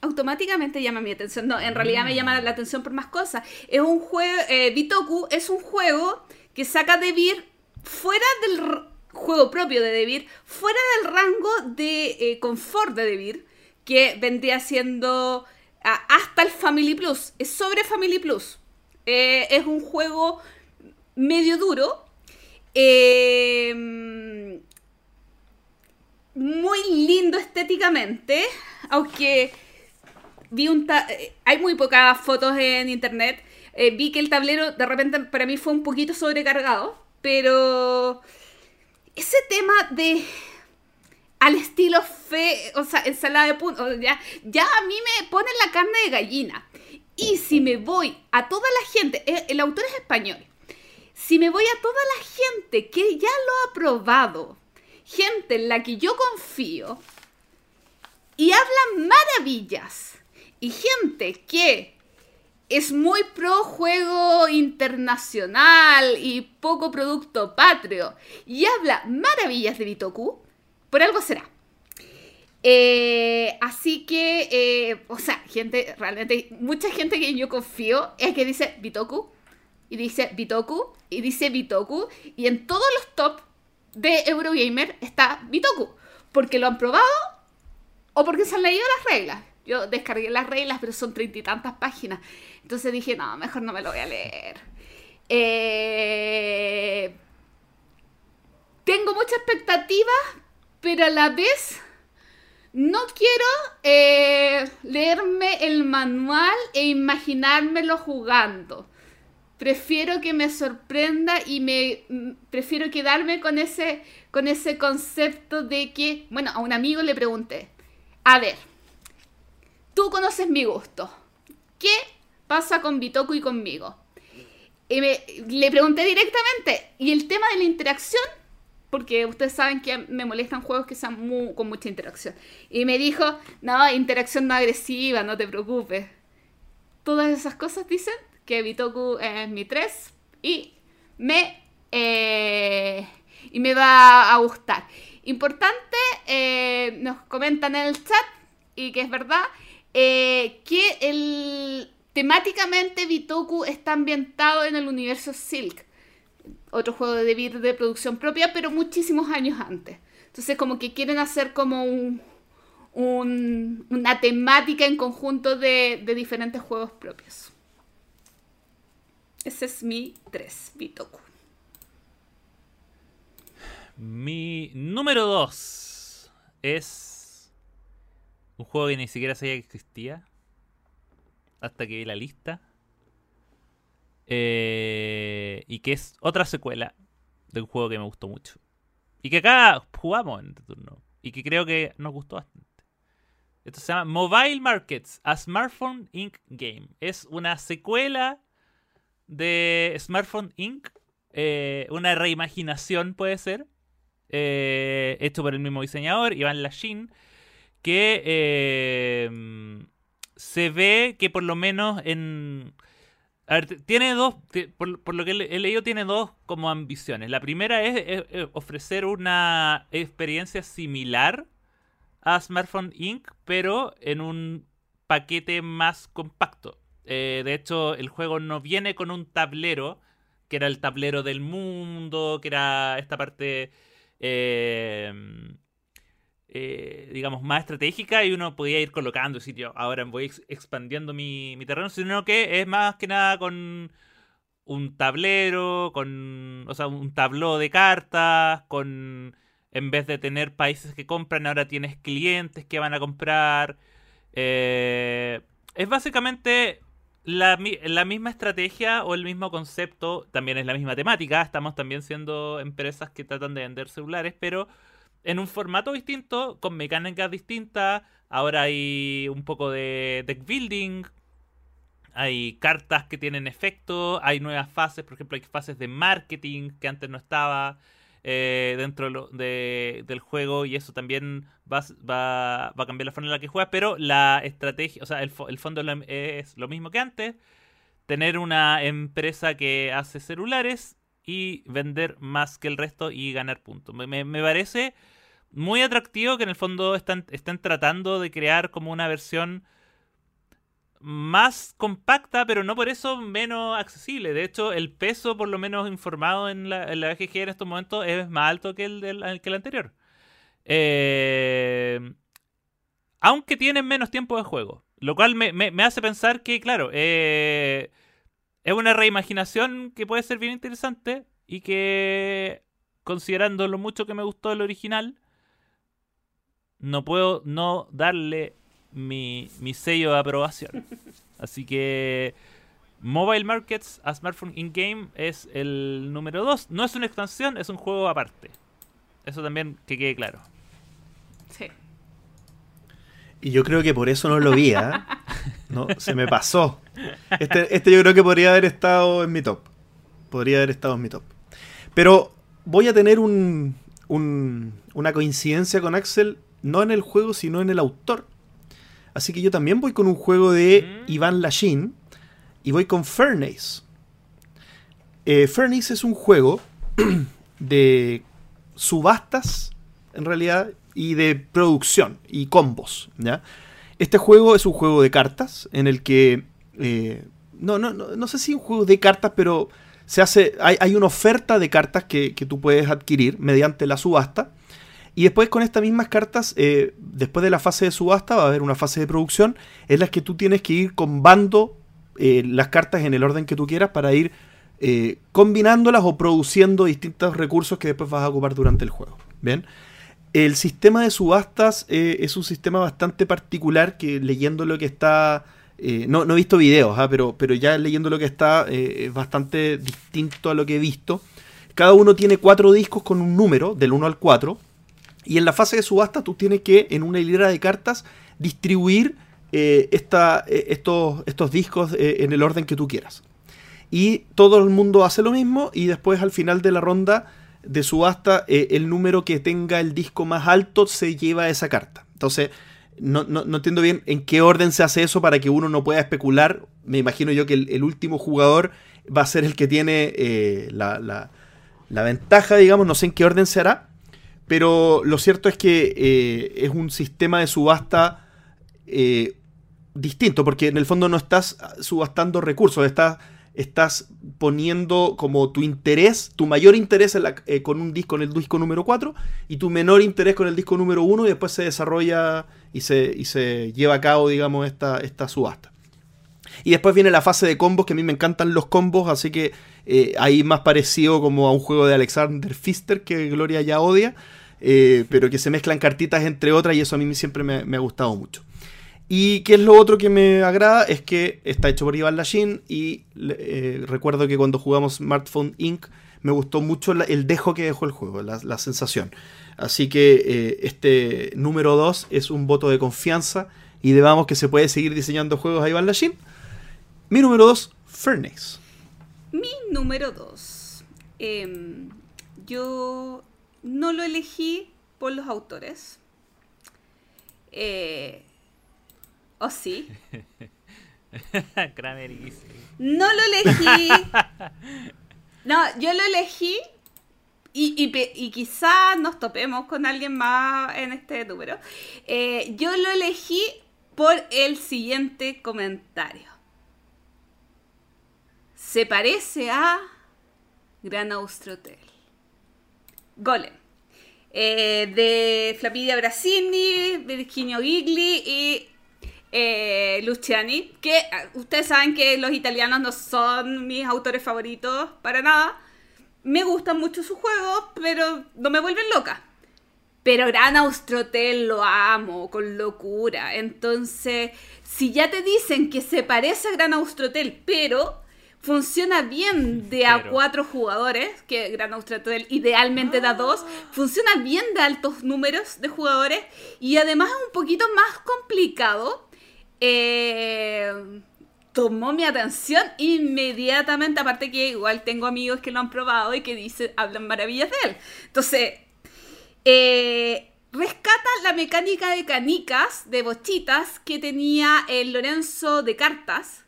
automáticamente llama mi atención. No, en realidad me llama la atención por más cosas. Es un juego, eh, Bitoku es un juego que saca de Devir fuera del juego propio de Devir, fuera del rango de eh, confort de Devir, que vendría siendo ah, hasta el Family Plus. Es sobre Family Plus. Eh, es un juego medio duro. Em, muy lindo estéticamente. Aunque vi un eh, hay muy pocas fotos en internet. Eh, vi que el tablero de repente para mí fue un poquito sobrecargado. Pero ese tema de al estilo fe, o sea, ensalada de puntos, ya, ya a mí me ponen la carne de gallina. Y si me voy a toda la gente, eh, el autor es español, si me voy a toda la gente que ya lo ha probado, gente en la que yo confío, y hablan maravillas, y gente que es muy pro juego internacional y poco producto patrio, y habla maravillas de Bitoku, por algo será. Eh, así que, eh, o sea, gente, realmente, mucha gente que yo confío es que dice Bitoku, y dice Bitoku, y dice Bitoku, y en todos los top de Eurogamer está Bitoku, porque lo han probado o porque se han leído las reglas. Yo descargué las reglas, pero son treinta y tantas páginas. Entonces dije, no, mejor no me lo voy a leer. Eh, tengo mucha expectativa, pero a la vez no quiero eh, leerme el manual e imaginármelo jugando. Prefiero que me sorprenda y me mm, prefiero quedarme con ese, con ese concepto de que, bueno, a un amigo le pregunté, a ver, tú conoces mi gusto, ¿qué pasa con Bitoku y conmigo? Y le pregunté directamente, ¿y el tema de la interacción? porque ustedes saben que me molestan juegos que sean con mucha interacción. Y me dijo, no, interacción no agresiva, no te preocupes. Todas esas cosas dicen que Bitoku es mi 3 y me, eh, y me va a gustar. Importante, eh, nos comentan en el chat, y que es verdad, eh, que el, temáticamente Bitoku está ambientado en el universo Silk otro juego de Devir de producción propia, pero muchísimos años antes. Entonces como que quieren hacer como un, una temática en conjunto de, diferentes juegos propios. Ese es mi 3, Bitoku. Mi número 2 es un juego que ni siquiera sabía que existía hasta que vi la lista. Eh, y que es otra secuela de un juego que me gustó mucho. Y que acá jugamos en este turno. Y que creo que nos gustó bastante. Esto se llama Mobile Markets, a Smartphone Inc. Game. Es una secuela de Smartphone Inc. Eh, una reimaginación puede ser. Eh, hecho por el mismo diseñador, Iván Lachin. Que se ve que por lo menos en a ver, tiene dos, por, lo que he leído, tiene dos como ambiciones. La primera es, ofrecer una experiencia similar a Smartphone Inc., pero en un paquete más compacto. Eh, de hecho, el juego no viene con un tablero, que era el tablero del mundo, que era esta parte eh, eh, digamos, más estratégica y uno podía ir colocando sitio. Ahora voy expandiendo mi, terreno, sino que es más que nada con un tablero, con, o sea, un tabló de cartas, con, en vez de tener países que compran, ahora tienes clientes que van a comprar. Es básicamente la, la misma estrategia o el mismo concepto, también es la misma temática, estamos también siendo empresas que tratan de vender celulares, pero en un formato distinto, con mecánicas distintas, ahora hay un poco de deck building, hay cartas que tienen efecto, hay nuevas fases, por ejemplo, hay fases de marketing que antes no estaba eh, dentro de del juego y eso también va, va- va a cambiar la forma en la que juegas, pero la estrategia, o sea, el, el fondo es lo- mismo que antes, tener una empresa que hace celulares y vender más que el resto y ganar puntos. Me, me- me parece muy atractivo que en el fondo están, estén tratando de crear como una versión más compacta, pero no por eso menos accesible. De hecho, el peso, por lo menos informado en la, en la en estos momentos, es más alto que el, del, que el anterior. Eh, aunque tienen menos tiempo de juego. Lo cual me hace pensar que, claro, eh, es una reimaginación que puede ser bien interesante y que, considerando lo mucho que me gustó el original, no puedo no darle mi, mi sello de aprobación. Así que Mobile Markets a Smartphone In-Game es el número 2. No es una expansión, es un juego aparte. Eso también que quede claro. Sí. Y yo creo que por eso no lo vi, ¿ah? No, se me pasó. Este, este yo creo que podría haber estado en mi top. Podría haber estado en mi top. Pero voy a tener un, un- una coincidencia con Axel, no en el juego, sino en el autor. Así que yo también voy con un juego de Mm. Iván Lachin y voy con Furnace. Eh, Furnace es un juego de subastas, en realidad, y de producción y combos. ¿ya? Este juego es un juego de cartas en el que. eh, no, no, no, no sé si un juego de cartas, pero se hace. Hay, hay una oferta de cartas que, que tú puedes adquirir mediante la subasta. Y después con estas mismas cartas, eh, después de la fase de subasta, va a haber una fase de producción en la que tú tienes que ir combando eh, las cartas en el orden que tú quieras para ir eh, combinándolas o produciendo distintos recursos que después vas a ocupar durante el juego. Bien. El sistema de subastas es un sistema bastante particular que leyendo lo que está... no, no he visto videos, ah, pero, pero ya leyendo lo que está es bastante distinto a lo que he visto. Cada uno tiene cuatro discos con un número, del 1 al 4. Y en la fase de subasta tú tienes que, en una hilera de cartas, distribuir eh, esta- eh, estos, estos discos eh, en el orden que tú quieras. Y todo el mundo hace lo mismo y después al final de la ronda de subasta, el número que tenga el disco más alto se lleva esa carta. Entonces, no, no- no entiendo bien en qué orden se hace eso para que uno no pueda especular. Me imagino yo que el, último jugador va a ser el que tiene la, la- la ventaja, digamos, no sé en qué orden se hará. Pero lo cierto es que eh, es un sistema de subasta eh, distinto, porque en el fondo no estás subastando recursos, estás, estás poniendo como tu interés, tu mayor interés eh, con un disco, en el disco número 4, y tu menor interés con el disco número 1, y después se desarrolla y se, y se lleva a cabo, digamos, esta, esta subasta. Y después viene la fase de combos, que a mí me encantan los combos, así que eh, ahí más parecido como a un juego de Alexander Pfister, que Gloria ya odia, eh, pero que se mezclan cartitas entre otras y eso a mí siempre me, ha gustado mucho. Y qué es lo otro que me agrada es que está hecho por Iván Lachin y eh, recuerdo que cuando jugamos Smartphone Inc. me gustó mucho el dejo que dejó el juego, la, sensación. Así que este número 2 es un voto de confianza y debamos que se puede seguir diseñando juegos a Iván Lachin. Mi número 2, Furnace. Mi número 2. yo no lo elegí por los autores. Eh, ¿O sí? Kramer y Gizzy. No lo elegí. No, yo lo elegí. Y, y, pe- y quizá nos topemos con alguien más en este número. Eh, yo lo elegí por el siguiente comentario. Se parece a Gran Austro Hotel. Golem. Eh, de Flavidia Brasini, Virginio Gigli y eh, Luciani, que eh, ustedes saben que los italianos no son mis autores favoritos para nada. Me gustan mucho sus juegos, pero no me vuelven loca. Pero Gran Austrotel lo amo con locura. Entonces, si ya te dicen que se parece a Gran Austrotel, pero funciona bien de a Pero. cuatro jugadores, que Gran Austrotel idealmente da dos, funciona bien de altos números de jugadores y además es un poquito más complicado. eh, tomó mi atención inmediatamente, aparte que igual tengo amigos que lo han probado y que dicen, hablan maravillas de él. Entonces, eh, rescata la mecánica de canicas, de bochitas, que tenía el Lorenzo de cartas,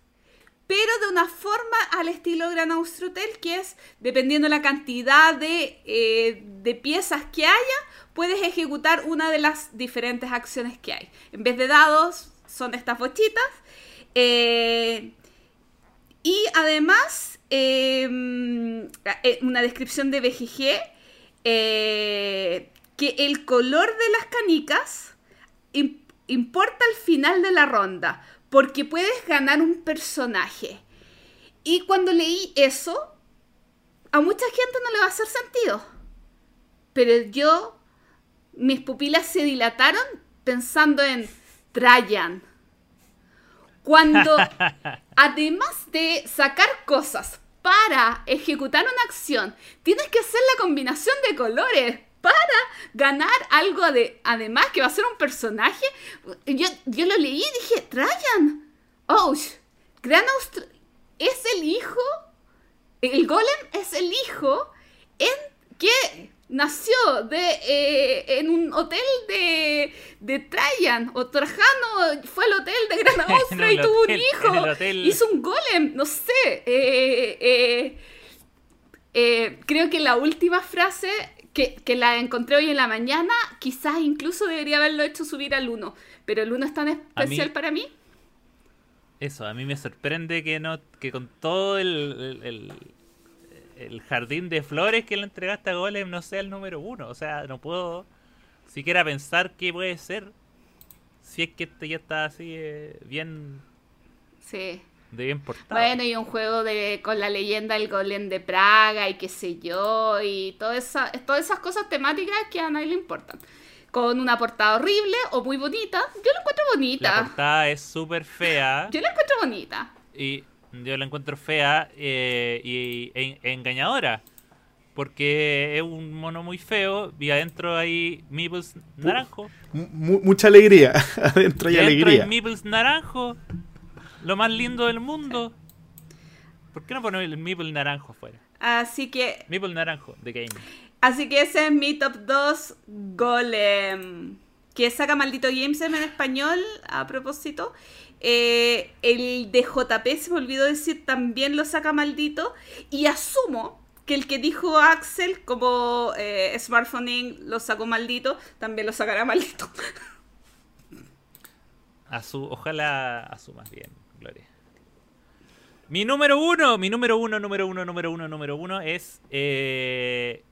pero de una forma al estilo Gran Austrotel, que es, dependiendo la cantidad de, eh, de piezas que haya, puedes ejecutar una de las diferentes acciones que hay. En vez de dados, son estas bochitas. Eh, y además, eh, una descripción de BGG, que el color de las canicas im- importa al final de la ronda, porque puedes ganar un personaje. Y cuando leí eso, a mucha gente no le va a hacer sentido. Pero yo, mis pupilas se dilataron pensando en Trajan. Cuando, además de sacar cosas para ejecutar una acción, tienes que hacer la combinación de colores para ganar algo de, además que va a ser un personaje. Yo, yo lo leí y dije, Trajan. Oh, Gran Austro es el hijo, el golem es el hijo en que nació de, eh, en un hotel de, de Trajan o Trajano fue el hotel de Gran Austria y tuvo un hijo. hotel. Hizo un golem, no sé. eh, eh, creo que la última frase que, que la encontré hoy en la mañana, quizás incluso debería haberlo hecho subir al 1, pero el 1 es tan especial para mí. Eso, a mí me sorprende que no que con todo el, el, jardín de flores que le entregaste a Golem no sea el número uno. O sea, no puedo siquiera pensar qué puede ser si es que este ya está así eh, bien Sí. De bien portado. Bueno, y un juego de con la leyenda del golem de Praga y qué sé yo, y toda esa, todas esas cosas temáticas que a nadie le importan. Con una portada horrible o muy bonita. Yo la encuentro la bonita. portada es súper fea Yo la encuentro bonita. y yo la encuentro fea eh, y e- e engañadora. Porque es un mono muy feo y adentro hay meeples naranjo. Mu- mucha alegría. Adentro hay Y adentro alegría. hay meeples naranjo. Lo más lindo del mundo. ¿Por qué no poner el meeple naranjo afuera? Así que, Meeple naranjo de game. así que ese es mi top 2 Golem. Que saca Maldito Games en español, a propósito. Eh, el de JP, se me olvidó decir, también lo saca Maldito. Y asumo que el que dijo Axel, como eh, Smartphone lo sacó Maldito, también lo sacará Maldito. Asu, ojalá asumas bien, Mi número uno, mi número uno, número uno, número uno, número uno es. eh,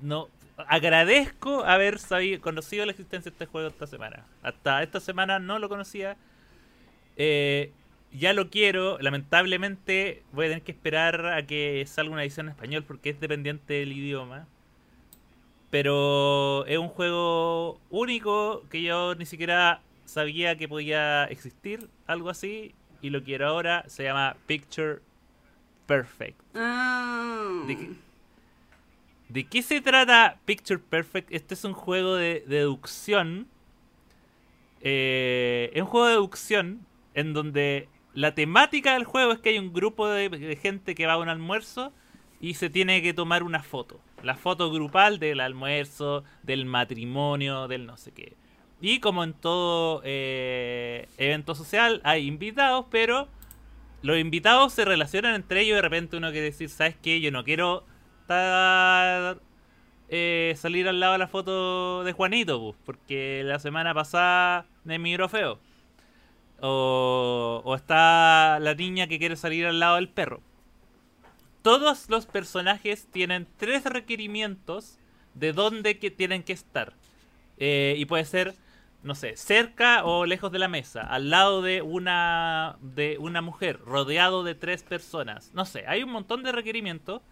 no. Agradezco haber sabido, conocido la existencia de este juego esta semana. Hasta esta semana no lo conocía. Eh, ya lo quiero. Lamentablemente voy a tener que esperar a que salga una edición en español porque es dependiente del idioma. Pero es un juego único que yo ni siquiera sabía que podía existir, algo así, y lo quiero ahora. Se llama Picture Perfect. Ah. ¿De qué, de qué se trata Picture Perfect? Este es un juego de deducción. Eh, es un juego de deducción en donde la temática del juego es que hay un grupo de, de gente que va a un almuerzo y se tiene que tomar una foto. La foto grupal del almuerzo, del matrimonio, del no sé qué. Y como en todo eh, evento social hay invitados, pero los invitados se relacionan entre ellos. De repente uno quiere decir, ¿sabes qué? Yo no quiero eh, salir al lado de la foto de Juanito, pues, porque la semana pasada me miró feo. O, o está la niña que quiere salir al lado del perro. Todos los personajes tienen tres requerimientos de dónde que tienen que estar. Eh, y puede ser, no sé, cerca o lejos de la mesa, al lado de una, de una mujer, rodeado de tres personas. No sé, hay un montón de requerimientos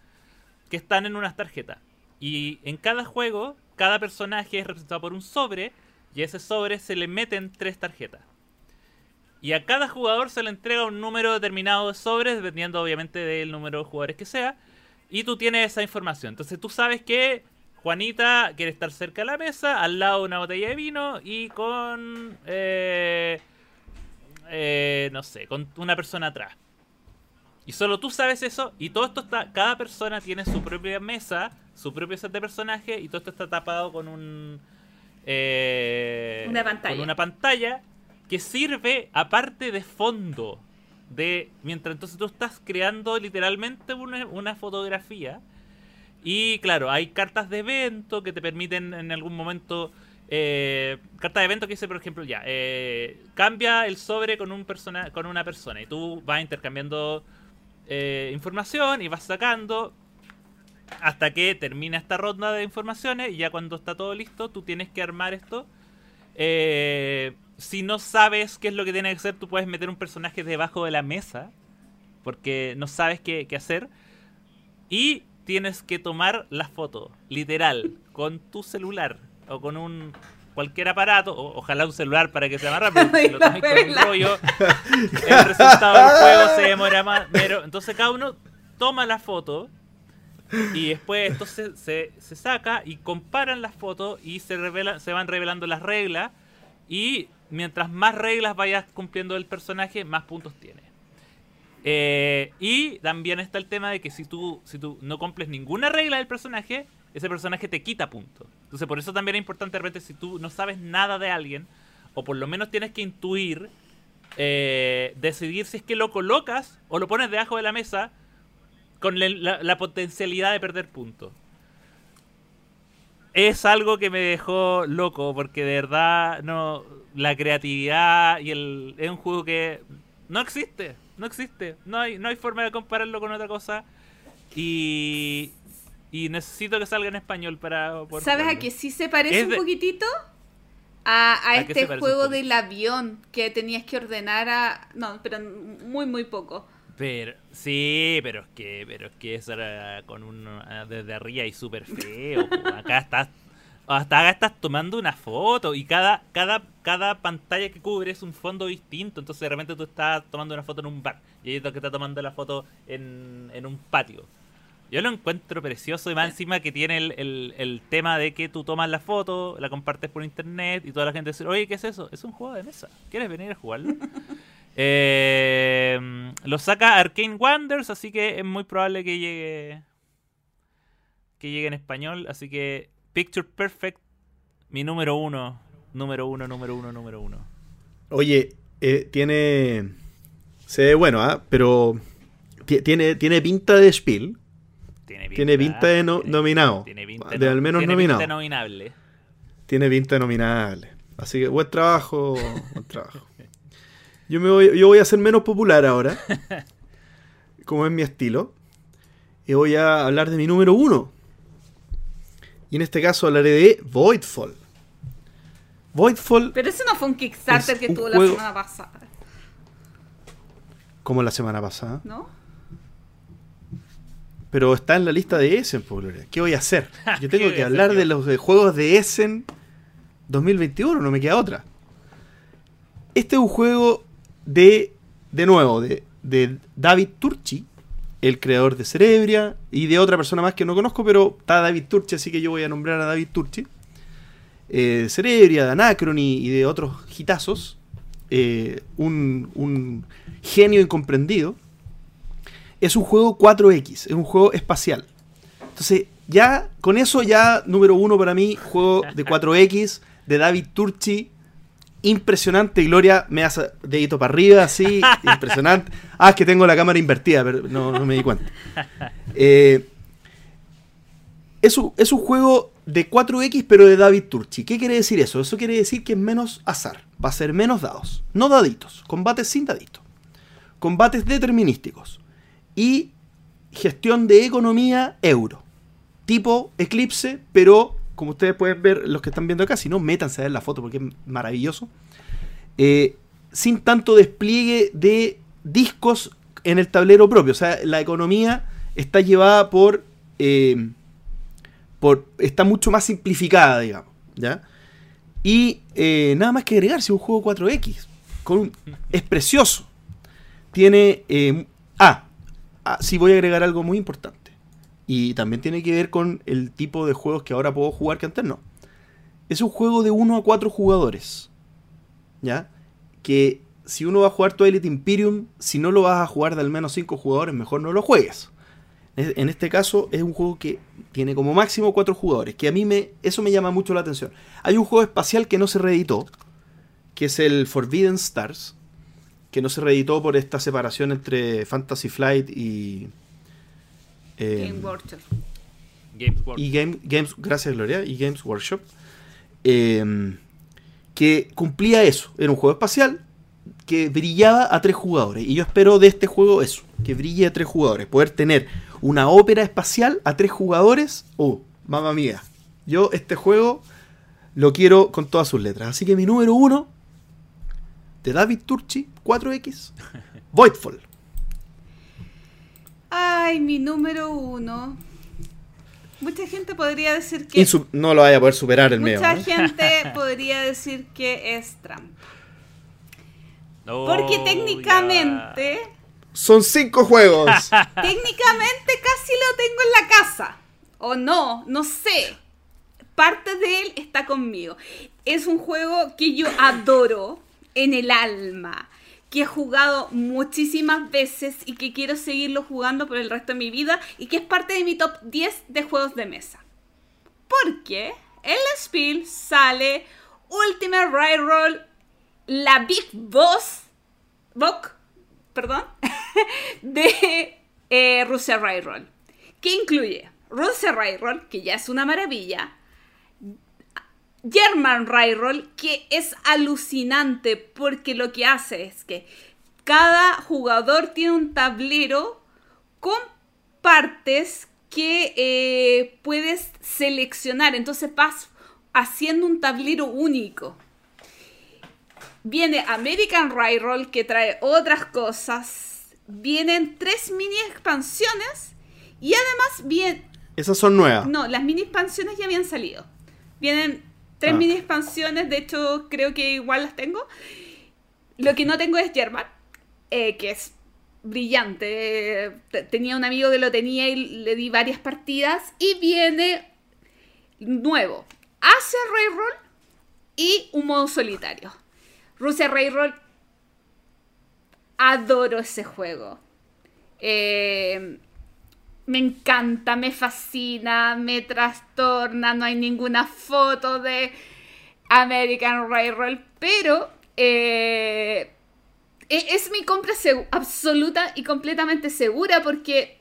que están en unas tarjetas. Y en cada juego, cada personaje es representado por un sobre y a ese sobre se le meten tres tarjetas. Y a cada jugador se le entrega un número determinado de sobres, dependiendo obviamente del número de jugadores que sea. Y tú tienes esa información. Entonces tú sabes que Juanita quiere estar cerca de la mesa, al lado de una botella de vino y con... eh, eh, no sé, con una persona atrás. Y solo tú sabes eso y todo esto está... Cada persona tiene su propia mesa, su propio set de personajes y todo esto está tapado con un... eh, Una pantalla. Con una pantalla que sirve aparte de fondo. De, mientras entonces tú estás creando literalmente una, una fotografía. Y claro, hay cartas de evento que te permiten en algún momento. Eh, carta de evento que dice, por ejemplo, ya, eh, cambia el sobre con un persona, con una persona. Y tú vas intercambiando eh, información y vas sacando hasta que termina esta ronda de informaciones. Y ya cuando está todo listo, tú tienes que armar esto. Eh, si no sabes qué es lo que tiene que hacer, tú puedes meter un personaje debajo de la mesa. Porque no sabes qué, qué hacer. Y tienes que tomar la foto, literal, con tu celular o con un cualquier aparato, o, ojalá un celular para que sea más rápido. Si lo tomas con un rollo, el resultado del juego se demora más. Pero entonces cada uno toma la foto y después esto se, se, se saca y comparan las fotos y se revela, se van revelando las reglas y mientras más reglas vayas cumpliendo el personaje, más puntos tiene. Eh, y también está el tema de que si tú, si tú no cumples ninguna regla del personaje, ese personaje te quita puntos. Entonces por eso también es importante de repente si tú no sabes nada de alguien, o por lo menos tienes que intuir, eh, decidir si es que lo colocas o lo pones debajo de la mesa con la, la potencialidad de perder puntos. Es algo que me dejó loco porque de verdad no la creatividad y el es un juego que no existe, no existe, no hay no hay forma de compararlo con otra cosa y y necesito que salga en español para poder ¿Sabes a que sí se parece Es de- un poquitito? A, a ¿A qué este juego del avión que tenías que ordenar a... No, pero muy, muy poco. Pero, sí, pero es que, pero es que eso era con un ah, desde arriba y súper feo. Acá estás, hasta acá estás tomando una foto y cada, cada, cada pantalla que cubre es un fondo distinto. Entonces de repente tú estás tomando una foto en un bar y hay otro que está tomando la foto en, en un patio. Yo lo encuentro precioso y más encima que tiene el, el, el tema de que tú tomas la foto, la compartes por internet y toda la gente dice, oye, ¿qué es eso? Es un juego de mesa. ¿Quieres venir a jugarlo? Eh, lo saca Arcane Wonders, así que es muy probable que llegue que llegue en español. Así que Picture Perfect, mi número uno, número uno, número uno, número uno. Oye, eh, tiene. Se ve bueno, ¿ah? Pero. ti- Tiene, tiene pinta de Spiel. Tiene pinta, Tiene pinta de no- tiene- nominado. tiene pinta De al menos tiene nominado. pinta nominable. Tiene pinta de nominable. Así que buen trabajo. buen trabajo. Yo, me voy, yo voy a ser menos popular ahora. Como es mi estilo. Y voy a hablar de mi número uno. Y en este caso hablaré de Voidfall. Voidfall, Pero ese no fue un Kickstarter Es que un tuvo juego- la semana pasada, como la semana pasada. ¿no? Pero está en la lista de Essen, por Gloria. ¿Qué voy a hacer? Yo ¿Qué tengo que hablar de los de juegos de Essen 2021, no me queda otra. Este es un juego de, de nuevo, de, de David Turchi, el creador de Cerebria, y de otra persona más que no conozco, pero está David Turchi, así que yo voy a nombrar a David Turchi. Eh, Cerebria, de Anacrony y de otros hitazos. Eh, un, un genio incomprendido. Es un juego 4X, es un juego espacial. Entonces, ya con eso, ya número uno para mí, juego de 4X de David Turchi. Impresionante, Gloria me hace dedito para arriba, así, impresionante. Ah, es que tengo la cámara invertida, pero no, no me di cuenta. Eh, es, un, es un juego de 4X, pero de David Turchi. ¿Qué quiere decir eso? Eso quiere decir que es menos azar. Va a ser menos dados. No daditos. Combates sin daditos. Combates determinísticos. Y gestión de economía euro. Tipo Eclipse, pero como ustedes pueden ver, los que están viendo acá, si no, métanse a ver la foto porque es maravilloso. Eh, sin tanto despliegue de discos en el tablero propio. O sea, la economía está llevada por, eh, por, está mucho más simplificada, digamos. ¿ya? Y eh, nada más que agregar, si un juego 4X. Con es precioso. Tiene... ah, ah, sí voy a agregar algo muy importante. Y también tiene que ver con el tipo de juegos que ahora puedo jugar que antes no. Es un juego de 1 a 4 jugadores. ¿Ya? Que si uno va a jugar Twilight Imperium, si no lo vas a jugar de al menos 5 jugadores, mejor no lo juegues. Es- En este caso es un juego que tiene como máximo 4 jugadores, que a mí me eso me llama mucho la atención. Hay un juego espacial que no se reeditó, que es el Forbidden Stars, que no se reeditó por esta separación entre Fantasy Flight y eh, Game Workshop. Games Workshop. y Game- Games, gracias Gloria, y Games Workshop, eh, que cumplía eso. Era un juego espacial que brillaba a tres jugadores. Y yo espero de este juego eso, que brille a tres jugadores. Poder tener una ópera espacial a tres jugadores. Oh, mamá mía. Yo este juego lo quiero con todas sus letras. Así que mi número uno de David Turchi, 4X, Voidfall. Ay, mi número uno. Mucha gente podría decir que. Insu- no lo vaya a poder superar el medio. Mucha ¿eh? gente podría decir que es trampa. Oh, Porque ya. técnicamente, Son cinco juegos. técnicamente casi lo tengo en la casa. O no, no sé. Parte de él está conmigo. Es un juego que yo adoro en el alma. Que he jugado muchísimas veces y que quiero seguirlo jugando por el resto de mi vida. Y que es parte de mi top 10 de juegos de mesa. Porque en la Spiel sale Ultimate Railroad, la Big Boss, Bock, perdón, de eh, Russia Railroad. Que incluye Russia Railroad, que ya es una maravilla. German Railroad, que es alucinante porque lo que hace es que cada jugador tiene un tablero con partes que eh, puedes seleccionar. Entonces vas haciendo un tablero único. Viene American Railroad que trae otras cosas. Vienen tres mini expansiones. Y además viene... Esas son nuevas. No, las mini expansiones ya habían salido. Vienen tres Ah. mini expansiones, de hecho creo que igual las tengo. Lo que no tengo es German, eh, que es brillante. Tenía un amigo que lo tenía y le di varias partidas. Y viene nuevo, Asia Railroad y un modo solitario. Rusia Railroad, adoro ese juego. Eh, me encanta, me fascina, me trastorna, no hay ninguna foto de American Railroad, pero eh, e- es mi compra absoluta y completamente segura porque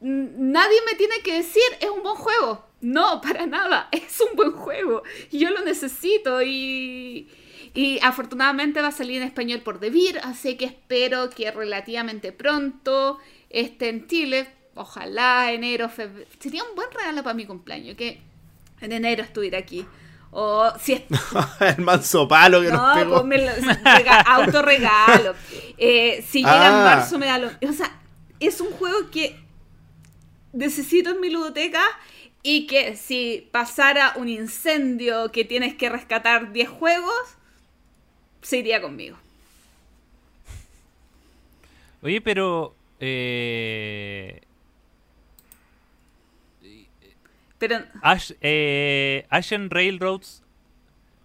nadie me tiene que decir es un buen juego. No, para nada, es un buen juego. Yo lo necesito y, y afortunadamente va a salir en español por Devir, así que espero que relativamente pronto esté en Chile. Ojalá enero, febrero. Sería un buen regalo para mi cumpleaños que en enero estuviera aquí. O si es el manso palo que nos no, pegó. pues me lo, rega- autorregalo. Eh, si llega en Ah. marzo me da lo... O sea, es un juego que necesito en mi ludoteca y que si pasara un incendio que tienes que rescatar 10 juegos, se iría conmigo. Oye, pero. Eh, Pero Ash, eh, Ashen Railroads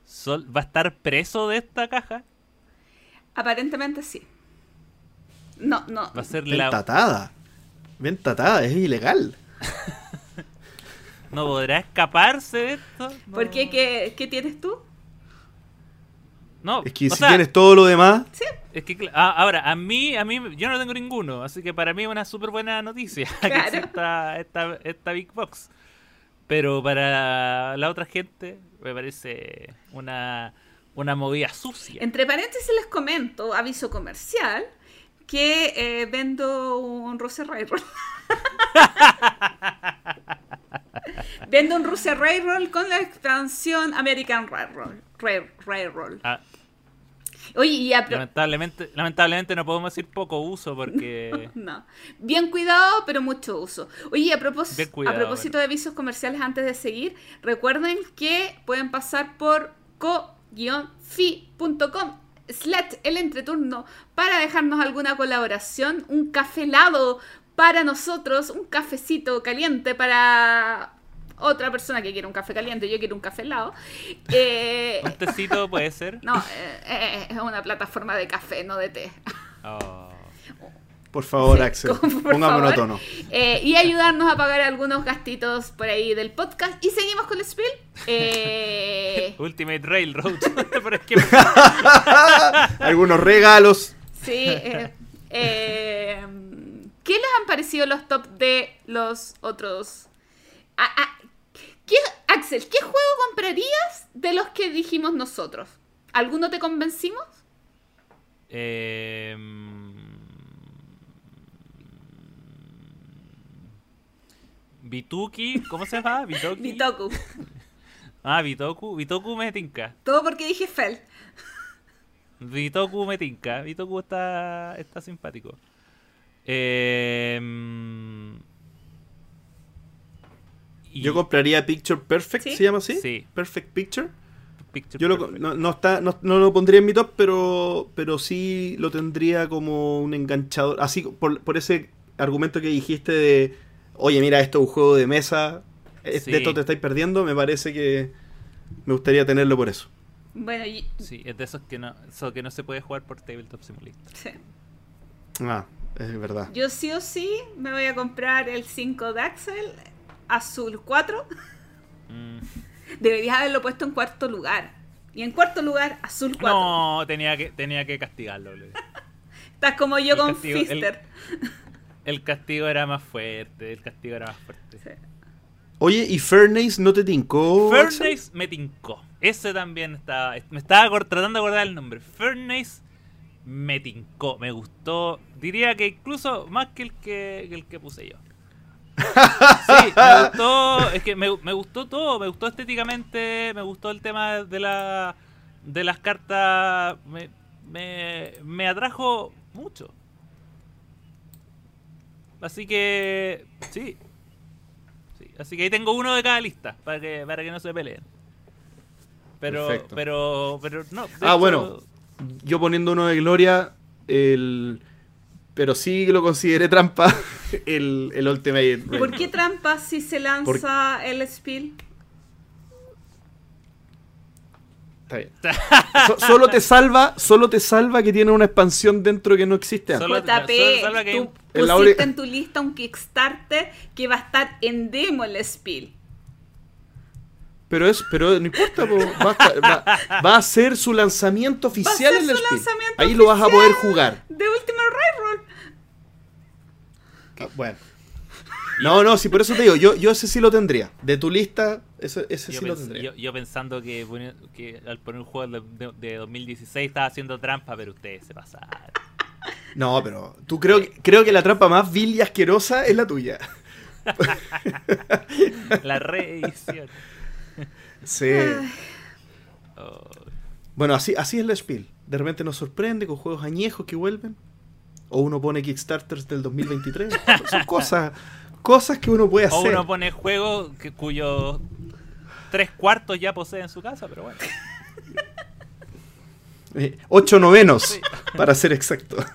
sol- va a estar preso de esta caja. aparentemente sí. No, no. Va a ser Ven la. tatada. Ven tatada, es ilegal. No podrá escaparse de esto. No. ¿Por qué? ¿Qué, qué tienes tú? No, Es que o si sea, tienes todo lo demás, Es que, ah, ahora, a mí, a mí, yo no tengo ninguno, así que para mí es una súper buena noticia que Claro. exista esta, esta Big Box. Pero para la otra gente me parece una, una movida sucia. Entre paréntesis les comento, aviso comercial, que eh, vendo un Rusia Railroad. vendo un Rusia Railroad con la expansión American Railroad. Rail- Railroad. Ah, Oye, y a Lamentablemente, lamentablemente no podemos decir poco uso porque... No. Bien cuidado, pero mucho uso. Oye, a, propós- cuidado, a propósito de avisos comerciales antes de seguir, recuerden que pueden pasar por co-fi.com slash el entreturno para dejarnos alguna colaboración, un café helado para nosotros, un cafecito caliente para otra persona que quiere un café caliente, yo quiero un café helado. Eh, Un tecito puede ser. no, eh, eh, es una plataforma de café, no de té. Oh. Por favor, Sí, Axel, pongámonos tono. Eh, y ayudarnos a pagar algunos gastitos por ahí del podcast. Y seguimos con el spiel. Eh, Ultimate Railroad. Pero es que Algunos regalos. sí. eh, eh, ¿Qué les han parecido los top de los otros? Ah, ah, ¿qué- Axel, ¿qué juego comprarías de los que dijimos nosotros? ¿Alguno te convencimos? Eh, Bituki, ¿cómo se llama? Bitoki. Bitoku. Ah, Bitoku. Bitoku me tinca. Todo porque dije Fel. Bitoku me tinca. Bitoku está, está simpático. Eh, y- Yo compraría Picture Perfect, ¿Sí? ¿se llama así? Sí. Perfect Picture. Picture Yo lo- Perfect. no, no está, no, no lo pondría en mi top, pero, pero sí lo tendría como un enganchador. Así, por, por ese argumento que dijiste de, oye, mira, esto es un juego de mesa, es- Sí. de esto te estáis perdiendo, me parece que me gustaría tenerlo por eso. Bueno, y- Sí, es de esos que no, eso que no se puede jugar por Tabletop Simulator. sí. Ah, es verdad. Yo sí o sí me voy a comprar el 5 de Axel, azul 4. Mm. Deberías haberlo puesto en cuarto lugar. Y en cuarto lugar, azul 4. No, tenía que, tenía que castigarlo. Estás como yo El con castigo- Fister. El castigo era más fuerte, el castigo era más fuerte. Sí. Oye, ¿y Fairness no te tincó? Furnace me tincó. Ese también estaba. Me estaba tratando de acordar el nombre. Furnace me tincó. Me gustó. Diría que incluso más que el que, que el que puse yo. Sí, me gustó. Es que me, me gustó todo. Me gustó estéticamente. Me gustó el tema de la de las cartas. Me, me, me atrajo mucho. Así que. Sí. Sí, Así que ahí tengo uno de cada lista. Para que, para que no se peleen. Pero, Perfecto. pero, pero no. Ah, hecho, bueno. Yo poniendo uno de Gloria, el... pero sí lo consideré trampa, el, el Ultimate ¿Por Railroad. qué trampa si se lanza el Spiel? Está bien. So- solo te salva, solo te salva que tiene una expansión dentro que no existe antes. Solo- JP, solo salva que hay tú un- En la pusiste en tu lista un Kickstarter que va a estar en demo el Spiel. Pero es, pero no importa, po, va, a estar- va- va a ser su lanzamiento oficial en el Spiel. Ahí lo vas a poder jugar. De Ultimate Railroad. Ah, bueno. No, no, sí, por eso te digo, yo, yo ese sí lo tendría. De tu lista, ese, ese sí lo tendría. yo- yo pensando que, al poner un juego de, de- de 2016 estaba haciendo trampa, pero ustedes se pasaron. No, pero tú creo, que- creo que la trampa más vil y asquerosa es la tuya. La reedición. Sí. Oh. Bueno, así, así es la Spiel. De repente nos sorprende con juegos añejos que vuelven. O uno pone Kickstarters del 2023. Son cosas, cosas que uno puede O hacer. uno pone juegos que, cuyos tres cuartos ya posee en su casa, pero bueno. Eh, ocho novenos, Sí. para ser exacto.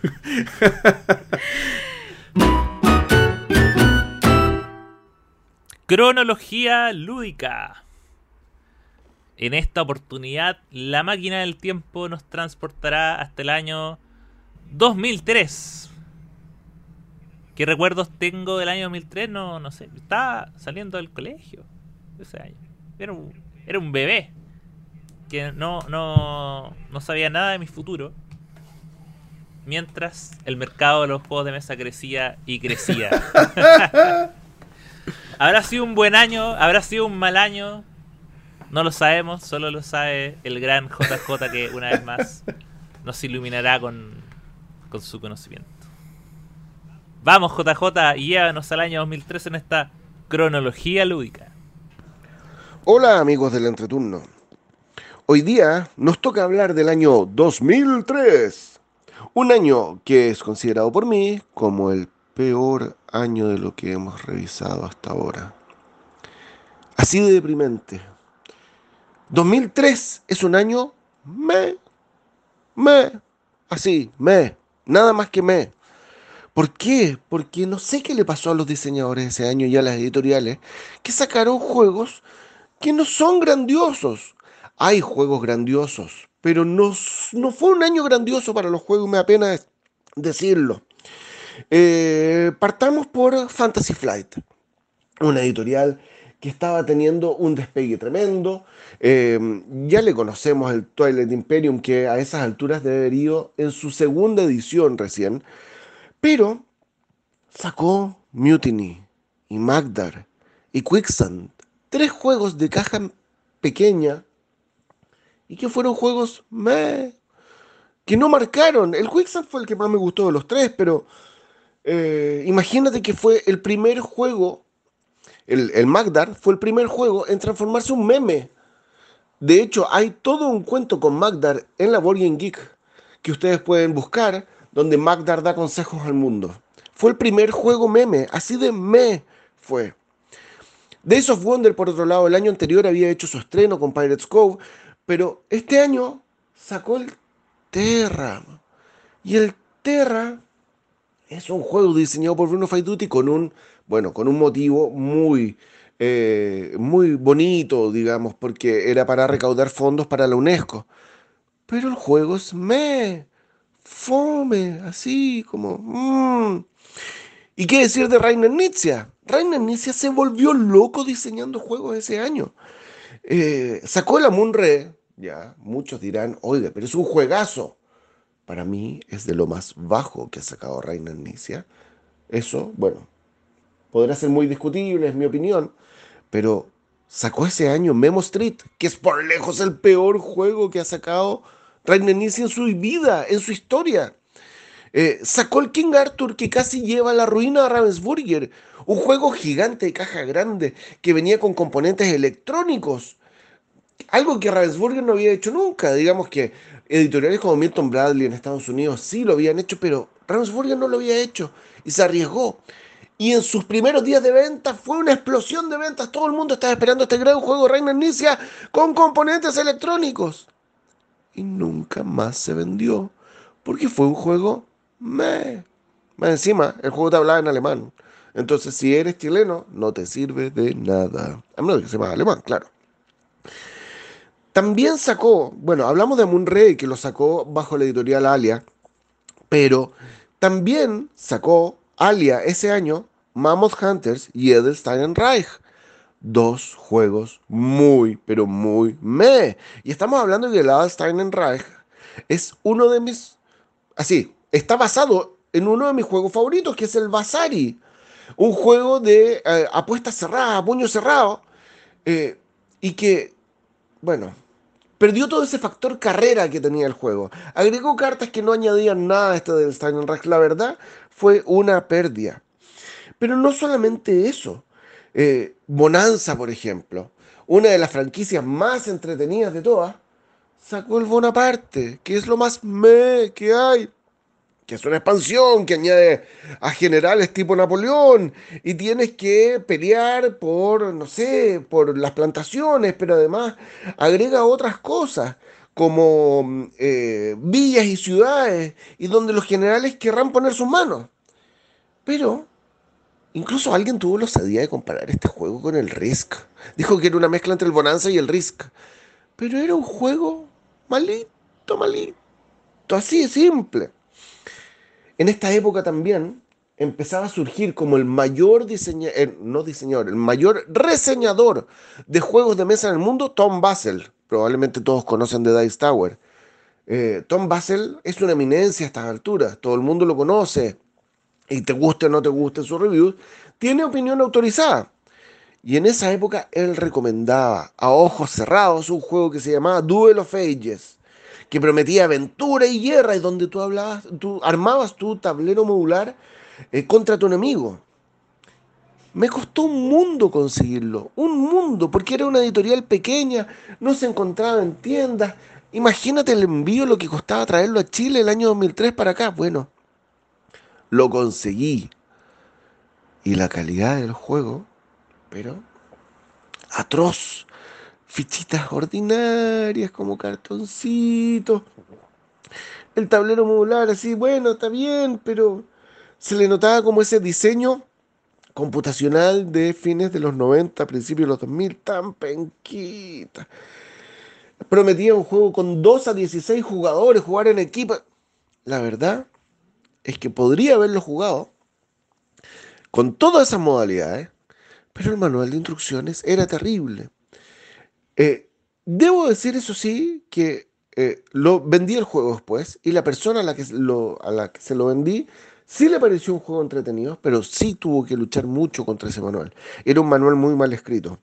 Cronología lúdica. En esta oportunidad, la máquina del tiempo nos transportará hasta el año 2003. ¿Qué recuerdos tengo del año 2003? No, no sé. Estaba saliendo del colegio ese año. Era un, era un bebé que no, no, no sabía nada de mi futuro. Mientras el mercado de los juegos de mesa crecía y crecía. ¿Habrá sido un buen año? ¿Habrá sido un mal año? No lo sabemos, solo lo sabe el gran JJ que una vez más nos iluminará con, con su conocimiento. Vamos JJ y llévanos al año 2003 en esta cronología lúdica. Hola amigos del entreturno. hoy día nos toca hablar del año 2003. Un año que es considerado por mí como el peor año de lo que hemos revisado hasta ahora. Así de deprimente. 2003 es un año me, me, así, me, nada más que me. ¿Por qué? Porque no sé qué le pasó a los diseñadores ese año y a las editoriales que sacaron juegos que no son grandiosos. Hay juegos grandiosos, pero no, no fue un año grandioso para los juegos, me apena decirlo. Eh, partamos por Fantasy Flight, una editorial que estaba teniendo un despegue tremendo. Eh, ya le conocemos el Twilight Imperium, que a esas alturas debe haber en su segunda edición recién. Pero sacó Mutiny y Magdar y Quicksand, tres juegos de caja pequeña y que fueron juegos que no marcaron. El Quicksand fue el que más me gustó de los tres, pero eh, imagínate que fue el primer juego, el, el Magdar fue el primer juego en transformarse un meme. De hecho, hay todo un cuento con Magdar en la Board Geek que ustedes pueden buscar donde Magdar da consejos al mundo. Fue el primer juego meme, así de me fue. Days of Wonder, por otro lado, el año anterior había hecho su estreno con Pirates Cove, pero este año sacó el Terra. Y el Terra es un juego diseñado por Bruno Faiduti con un, bueno, con un motivo muy, eh, muy bonito, digamos, porque era para recaudar fondos para la UNESCO. Pero el juego es me fome, así como... Mm. ¿Y qué decir de Rainer Nietzsche? Rainer Nietzsche se volvió loco diseñando juegos ese año. Eh, sacó el Amun-Re, ya, muchos dirán, oiga, pero es un juegazo. Para mí es de lo más bajo que ha sacado Rainer Nietzsche. Eso, bueno, podrá ser muy discutible, es mi opinión, pero sacó ese año Memo Street, que es por lejos el peor juego que ha sacado Rainer Nietzsche en su vida, en su historia. Eh, sacó el King Arthur que casi lleva a la ruina a Ravensburger, un juego gigante de caja grande que venía con componentes electrónicos. Algo que Ravensburger no había hecho nunca. Digamos que editoriales como Milton Bradley en Estados Unidos sí lo habían hecho, pero Ravensburger no lo había hecho y se arriesgó. Y en sus primeros días de venta fue una explosión de ventas. Todo el mundo estaba esperando este gran juego Rainer Nietzsche con componentes electrónicos y nunca más se vendió porque fue un juego me. Más encima, el juego te hablaba en alemán. Entonces, si eres chileno, no te sirve de nada. A menos que sepas alemán, claro. También sacó, bueno, hablamos de Moonray, que lo sacó bajo la editorial Alia, pero también sacó Alia ese año Mammoth Hunters y Edelstein Reich dos juegos muy, pero muy me. Y estamos hablando de que el Reich es uno de mis. Así, está basado en uno de mis juegos favoritos, que es el Basari. Un juego de eh, apuesta cerrada, puño cerrado. Eh, y que, bueno, perdió todo ese factor carrera que tenía el juego. Agregó cartas que no añadían nada a este del Reich. La verdad, fue una pérdida. Pero no solamente eso. Eh, Bonanza, por ejemplo, una de las franquicias más entretenidas de todas, sacó el Bonaparte, que es lo más me que hay, que es una expansión que añade a generales tipo Napoleón y tienes que pelear por, no sé, por las plantaciones, pero además agrega otras cosas como eh, villas y ciudades y donde los generales querrán poner sus manos. Pero Incluso alguien tuvo la osadía de comparar este juego con el Risk. Dijo que era una mezcla entre el Bonanza y el Risk. Pero era un juego malito, malito. Así de simple. En esta época también empezaba a surgir como el mayor diseñador, eh, no diseñador, el mayor reseñador de juegos de mesa en el mundo, Tom Basel. Probablemente todos conocen de Dice Tower. Eh, Tom Basel es una eminencia a estas alturas, todo el mundo lo conoce, y te guste o no te guste su review, tiene opinión autorizada. Y en esa época él recomendaba a ojos cerrados un juego que se llamaba Duel of Ages, que prometía aventura y guerra, y donde tú, hablabas, tú armabas tu tablero modular eh, contra tu enemigo. Me costó un mundo conseguirlo, un mundo, porque era una editorial pequeña, no se encontraba en tiendas. Imagínate el envío, lo que costaba traerlo a Chile el año 2003 para acá. Bueno, lo conseguí. Y la calidad del juego, pero atroz. Fichitas ordinarias como cartoncitos. El tablero modular así, bueno, está bien, pero se le notaba como ese diseño computacional de fines de los 90, principios de los 2000, tan penquita. Prometía un juego con 2 a 16 jugadores, jugar en equipo. La verdad es que podría haberlo jugado con todas esas modalidades, pero el manual de instrucciones era terrible. Eh, debo decir, eso sí, que eh, lo vendí el juego después y la persona a la, que a la que se lo vendí sí le pareció un juego entretenido, pero sí tuvo que luchar mucho contra ese manual. Era un manual muy mal escrito.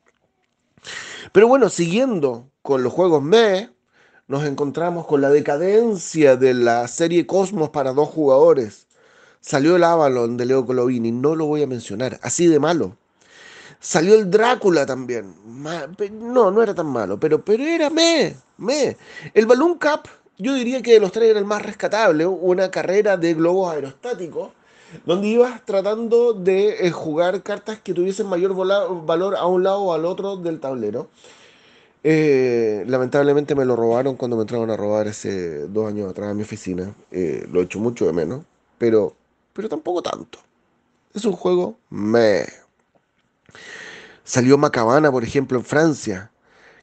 Pero bueno, siguiendo con los juegos ME, nos encontramos con la decadencia de la serie Cosmos para dos jugadores. Salió el Avalon de Leo Colovini, no lo voy a mencionar, así de malo. Salió el Drácula también. No, no era tan malo, pero, pero era me, me. El Balloon Cup, yo diría que de los tres era el más rescatable. Una carrera de globos aerostáticos, donde ibas tratando de eh, jugar cartas que tuviesen mayor valor a un lado o al otro del tablero. Eh, lamentablemente me lo robaron cuando me entraron a robar ese dos años atrás a mi oficina. Eh, lo he hecho mucho de menos, pero, pero tampoco tanto. Es un juego me. Salió Macabana, por ejemplo, en Francia,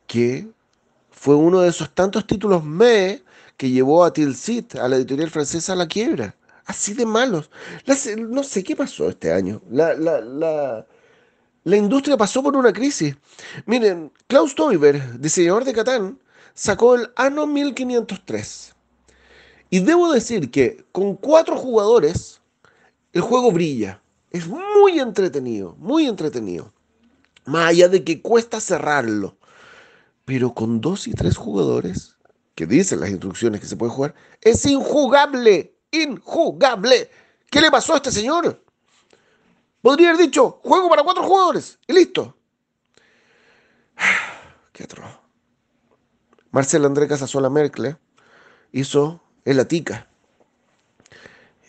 que fue uno de esos tantos títulos me que llevó a Tilsit, a la editorial francesa, a la quiebra. Así de malos. no sé qué pasó este año. La, la, industria pasó por una crisis. Miren, Klaus Teuber, diseñador de Catán, sacó el Anno 1503. Y debo decir que con cuatro jugadores, el juego brilla. Es muy entretenido, muy entretenido. Más allá de que cuesta cerrarlo. Pero con dos y tres jugadores, que dicen las instrucciones que se puede jugar, es injugable. Injugable. ¿Qué le pasó a este señor? Podría haber dicho, juego para cuatro jugadores. Y listo. Qué atroz. Marcel André Casasola Mercle hizo El Atica.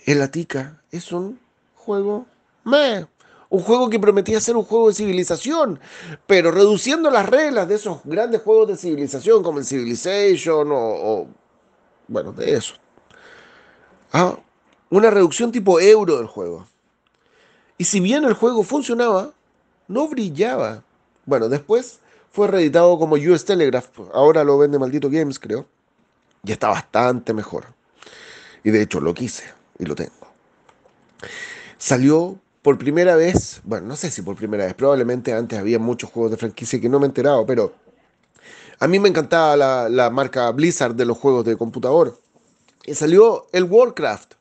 El Atica es un juego meh, un juego que prometía ser un juego de civilización, pero reduciendo las reglas de esos grandes juegos de civilización como el Civilization o, bueno, de eso. Ah, una reducción tipo euro del juego. Y si bien el juego funcionaba, no brillaba. Bueno, después fue reeditado como US Telegraph, ahora lo vende Maldito Games, creo, y está bastante mejor. Y de hecho lo quise y lo tengo. Salió por primera vez, bueno, no sé si por primera vez, probablemente antes había muchos juegos de franquicia que no me he enterado, pero a mí me encantaba la, marca Blizzard de los juegos de computador. Y salió el Warcraft,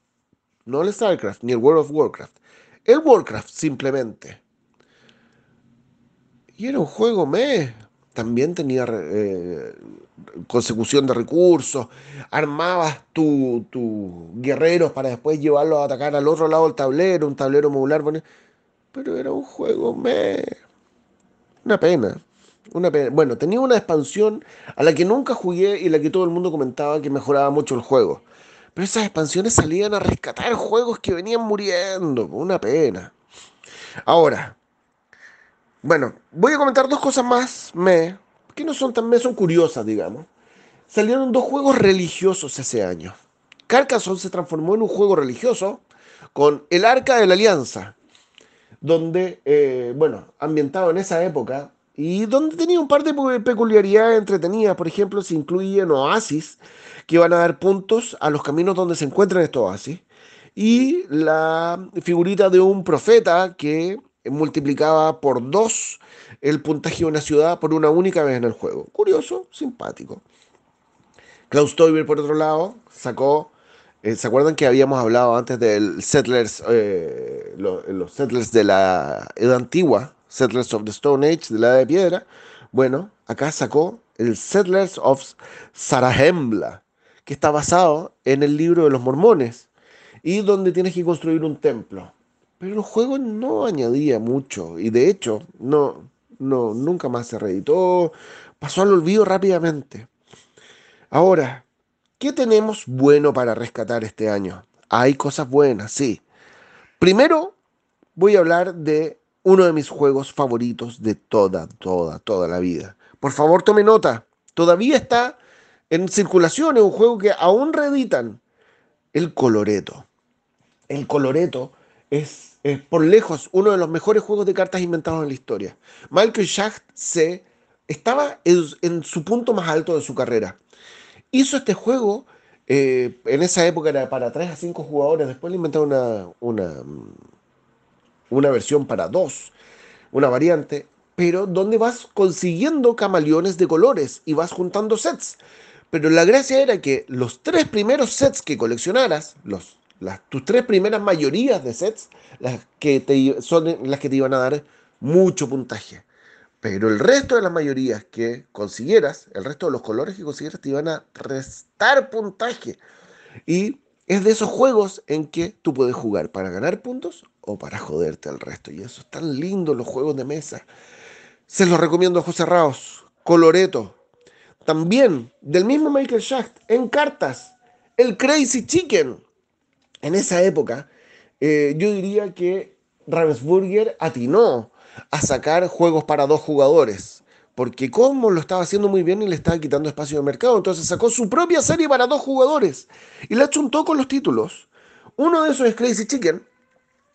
no el StarCraft, ni el World of Warcraft, el Warcraft simplemente. Y era un juego me, también tenía eh, consecución de recursos, armabas tus tu guerreros para después llevarlos a atacar al otro lado del tablero, un tablero modular, pero era un juego, me... una pena. Una pena. Bueno, tenía una expansión a la que nunca jugué y la que todo el mundo comentaba que mejoraba mucho el juego. Pero esas expansiones salían a rescatar juegos que venían muriendo. Una pena. Ahora, bueno, voy a comentar dos cosas más, me, que no son tan me, son curiosas, digamos. Salieron dos juegos religiosos ese año. Carcassonne se transformó en un juego religioso con el Arca de la Alianza, donde, eh, bueno, ambientado en esa época y donde tenía un par de peculiaridades entretenidas. Por ejemplo, se incluían oasis que van a dar puntos a los caminos donde se encuentran estos oasis. Y la figurita de un profeta que multiplicaba por dos el puntaje de una ciudad por una única vez en el juego. Curioso, simpático. Klaus Teuber, por otro lado, sacó. Eh, ¿Se acuerdan que habíamos hablado antes del Settlers, eh, los Settlers de la Edad Antigua, Settlers of the Stone Age, de la Edad de Piedra? Bueno, acá sacó el Settlers of Sarahembla, que está basado en el libro de los mormones y donde tienes que construir un templo pero el juego no añadía mucho y de hecho no, no, nunca más se reeditó, pasó al olvido rápidamente. Ahora, ¿qué tenemos bueno para rescatar este año? Hay cosas buenas, sí. Primero, voy a hablar de uno de mis juegos favoritos de toda, toda, toda la vida. Por favor, tome nota. Todavía está en circulación, es un juego que aún reeditan. El Coloreto. El Coloreto es, por lejos uno de los mejores juegos de cartas inventados en la historia. Michael Schacht se, estaba en, su punto más alto de su carrera. Hizo este juego, eh, en esa época era para 3 a 5 jugadores, después le inventaron una, una, una versión para 2, una variante, pero donde vas consiguiendo camaleones de colores y vas juntando sets. Pero la gracia era que los tres primeros sets que coleccionaras, los tus tres primeras mayorías de sets, las que te, son las que te iban a dar mucho puntaje. Pero el resto de las mayorías que consiguieras, el resto de los colores que consiguieras, te iban a restar puntaje. Y es de esos juegos en que tú puedes jugar para ganar puntos o para joderte al resto. Y eso es tan lindo, los juegos de mesa. Se los recomiendo a ojos cerrados. Coloreto. También, del mismo Michael Schacht, en cartas, el Crazy Chicken en esa época, eh, yo diría que Ravensburger atinó a sacar juegos para dos jugadores, porque como lo estaba haciendo muy bien y le estaba quitando espacio de mercado, entonces sacó su propia serie para dos jugadores y la chuntó con los títulos. Uno de esos es Crazy Chicken,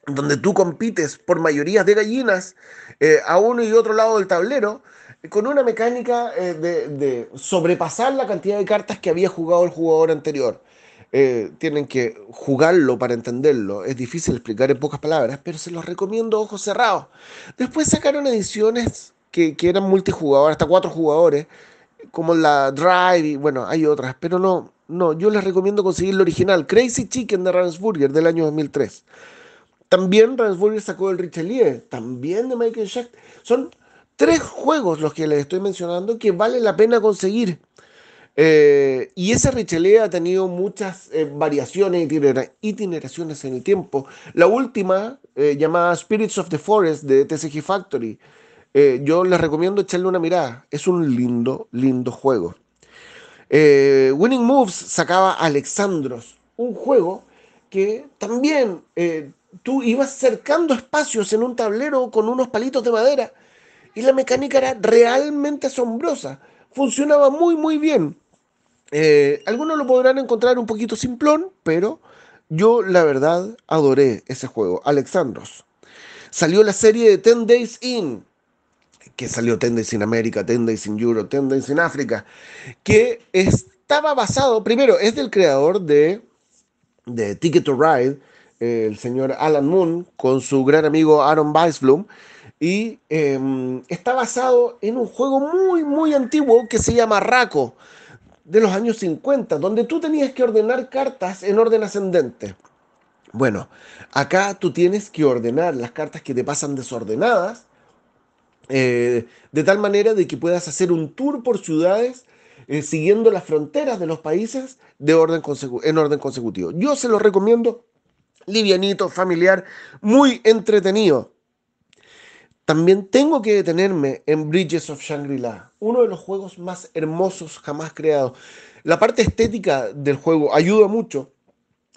donde tú compites por mayorías de gallinas eh, a uno y otro lado del tablero, con una mecánica eh, de sobrepasar la cantidad de cartas que había jugado el jugador anterior. Eh, tienen que jugarlo para entenderlo. Es difícil explicar en pocas palabras, pero se los recomiendo ojos cerrados. Después sacaron ediciones que, que eran multijugador, hasta cuatro jugadores, como la Drive, y bueno, hay otras, pero no, no, yo les recomiendo conseguir el original, Crazy Chicken de Ravensburger del año 2003. También Ravensburger sacó el Richelieu, también de Michael Schacht. Son tres juegos los que les estoy mencionando que vale la pena conseguir. Eh, y ese Richelieu ha tenido muchas eh, variaciones, itineraciones en el tiempo. La última, eh, llamada Spirits of the Forest de TCG Factory, yo les recomiendo echarle una mirada. Es un lindo, lindo juego. Winning Moves sacaba Alexandros, un juego que también tú ibas cercando espacios en un tablero con unos palitos de madera y la mecánica era realmente asombrosa. Funcionaba muy, muy bien. Eh, algunos lo podrán encontrar un poquito simplón, pero yo la verdad adoré ese juego, Alexandros. Salió la serie de Ten Days In, que salió Ten Days in América, Ten Days in Europe, Ten Days in África, que estaba basado, primero, es del creador de, de Ticket to Ride, el señor Alan Moon, con su gran amigo Aaron Weisblum, y em, está basado en un juego muy, muy antiguo que se llama Raco de los años 50, donde tú tenías que ordenar cartas en orden ascendente. Bueno, acá tú tienes que ordenar las cartas que te pasan desordenadas, eh, de tal manera de que puedas hacer un tour por ciudades eh, siguiendo las fronteras de los países de orden en orden consecutivo. Yo se lo recomiendo, livianito, familiar, muy entretenido. También tengo que detenerme en Bridges of Shangri-La, uno de los juegos más hermosos jamás creados. La parte estética del juego ayuda mucho.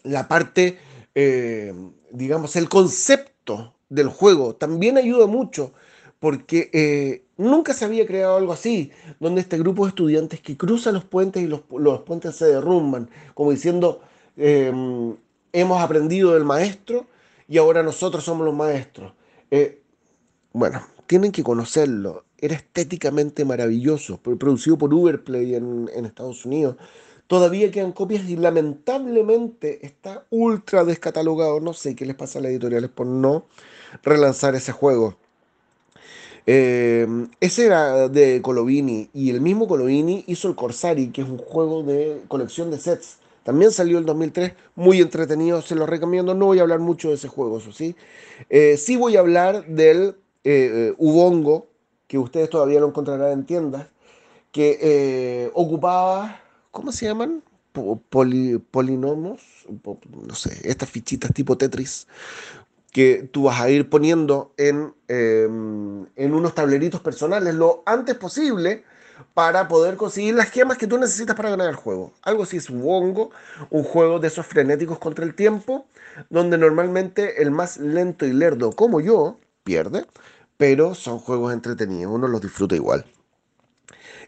La parte, eh, digamos, el concepto del juego también ayuda mucho porque eh, nunca se había creado algo así, donde este grupo de estudiantes que cruzan los puentes y los, puentes se derrumban, como diciendo, em, hemos aprendido del maestro y ahora nosotros somos los maestros. Eh, bueno, tienen que conocerlo. Era estéticamente maravilloso, producido por Uberplay en, en Estados Unidos. Todavía quedan copias y lamentablemente está ultra descatalogado. No sé qué les pasa a las editoriales por no relanzar ese juego. Eh, ese era de Colovini y el mismo Colovini hizo el Corsari, que es un juego de colección de sets. También salió el 2003, muy entretenido, se lo recomiendo. No voy a hablar mucho de ese juego, eso sí. Eh, sí voy a hablar del eh, Ubongo, que ustedes todavía lo encontrarán en tiendas, que eh, ocupaba, ¿cómo se llaman? polinomos, no sé, estas fichitas tipo Tetris, que tú vas a ir poniendo en, em, en unos tableritos personales lo antes posible para poder conseguir las gemas que tú necesitas para ganar el juego. Algo así es Wongo, un juego de esos frenéticos contra el tiempo, donde normalmente el más lento y lerdo como yo pierde, pero son juegos entretenidos, uno los disfruta igual.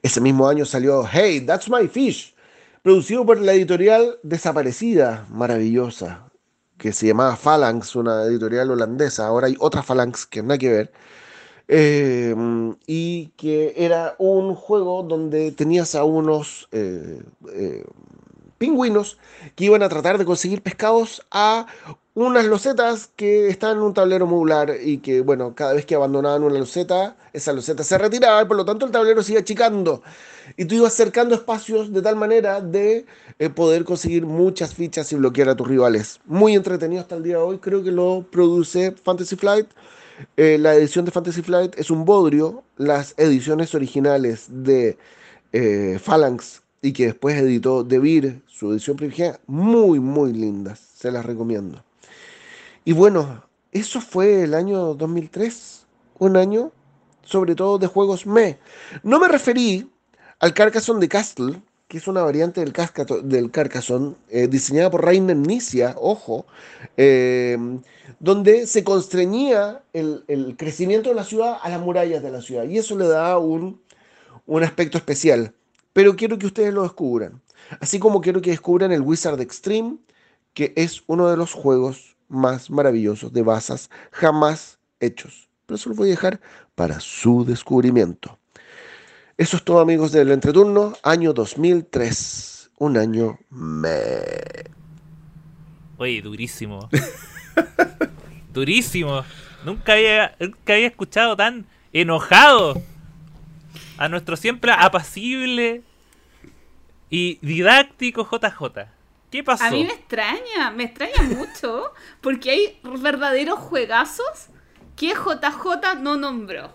Ese mismo año salió Hey, That's My Fish, producido por la editorial desaparecida, maravillosa, que se llamaba Phalanx, una editorial holandesa. Ahora hay otra Phalanx que nada que ver. Eh, y que era un juego donde tenías a unos eh, eh, pingüinos que iban a tratar de conseguir pescados a unas losetas que están en un tablero modular y que, bueno, cada vez que abandonaban una loseta, esa loseta se retiraba y por lo tanto el tablero se iba achicando. Y tú ibas cercando espacios de tal manera de eh, poder conseguir muchas fichas y bloquear a tus rivales. Muy entretenido hasta el día de hoy, creo que lo produce Fantasy Flight. Eh, la edición de Fantasy Flight es un bodrio. Las ediciones originales de eh, Phalanx y que después editó Devir, su edición privilegiada, muy, muy lindas. Se las recomiendo. Y bueno, eso fue el año 2003, un año sobre todo de juegos me. No me referí al Carcassonne de Castle, que es una variante del, del Carcassonne, eh, diseñada por Rainer Nicia, ojo, eh, donde se constreñía el, crecimiento de la ciudad a las murallas de la ciudad, y eso le da un, un aspecto especial. Pero quiero que ustedes lo descubran, así como quiero que descubran el Wizard Extreme, que es uno de los juegos más maravillosos de basas jamás hechos. Pero eso lo voy a dejar para su descubrimiento. Eso es todo amigos del entreturno, año 2003, un año me... Oye, durísimo. durísimo. Nunca había, nunca había escuchado tan enojado a nuestro siempre apacible y didáctico JJ. ¿Qué pasó? A mí me extraña, me extraña mucho, porque hay verdaderos juegazos que JJ no nombró.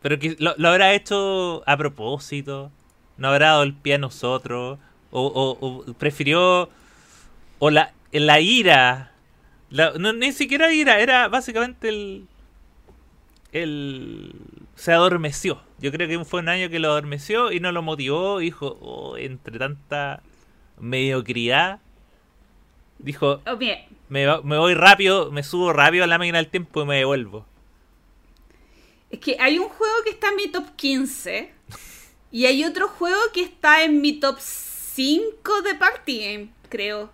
Pero que lo, habrá hecho a propósito, no habrá dado el pie a nosotros, o, prefirió, o la, la ira, no, ni siquiera ira, era básicamente el, el, se adormeció. Yo creo que fue un año que lo adormeció y no lo motivó, dijo, oh, entre tanta mediocridad, dijo, oh, me, me, voy rápido, me subo rápido a la máquina del tiempo y me devuelvo. Es que hay un juego que está en mi top 15 y hay otro juego que está en mi top 5 de Party Game, creo.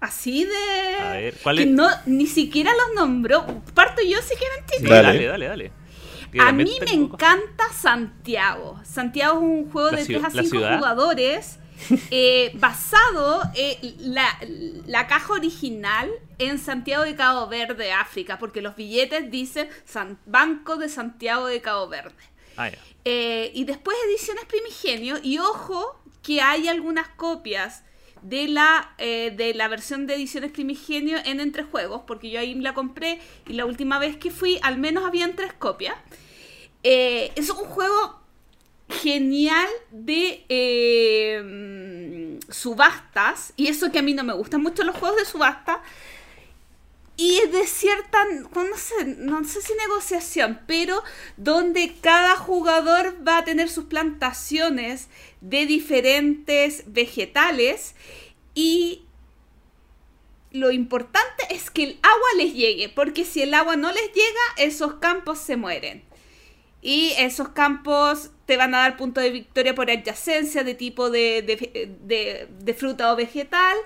Así de. A ver, ¿cuál que es? no, ni siquiera los nombró. Parto yo si quieren, chicos. dale, dale, dale. A mí me encanta Santiago. Santiago es un juego de 3 a 5 jugadores eh, basado en la, caja original en Santiago de Cabo Verde, África, porque los billetes dicen Banco de Santiago de Cabo Verde. Ah, eh, y después ediciones primigenio, y ojo que hay algunas copias de la, eh, de la versión de ediciones primigenio en Entre Juegos, porque yo ahí la compré y la última vez que fui al menos habían tres copias. Es un juego genial de eh, subastas, y eso que a mí no me gustan mucho los juegos de subasta, y es de cierta, no sé, no sé si negociación, pero donde cada jugador va a tener sus plantaciones de diferentes vegetales y lo importante es que el agua les llegue, porque si el agua no les llega, esos campos se mueren. Y esos campos te van a dar punto de victoria por adyacencia de tipo de, fruta o vegetal.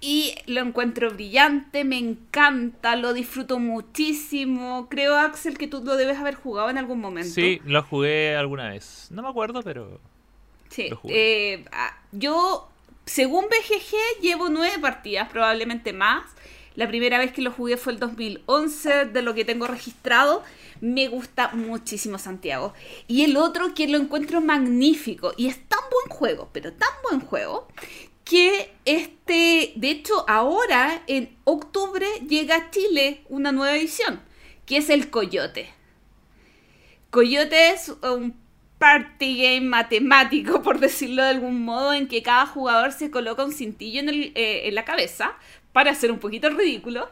Y lo encuentro brillante, me encanta, lo disfruto muchísimo. Creo, Axel, que tú lo debes haber jugado en algún momento. Sí, lo jugué alguna vez. No me acuerdo, pero. Sí. Eh, ah, yo, según BGG, llevo nueve partidas, probablemente más. La primera vez que lo jugué fue el 2011, de lo que tengo registrado. Me gusta muchísimo Santiago. Y el otro que lo encuentro magnífico. Y es tan buen juego, pero tan buen juego, que este, de hecho, ahora en octubre llega a Chile una nueva edición, que es el Coyote. Coyote es un party game matemático, por decirlo de algún modo, en que cada jugador se coloca un cintillo en, eh, en la cabeza para hacer un poquito ridículo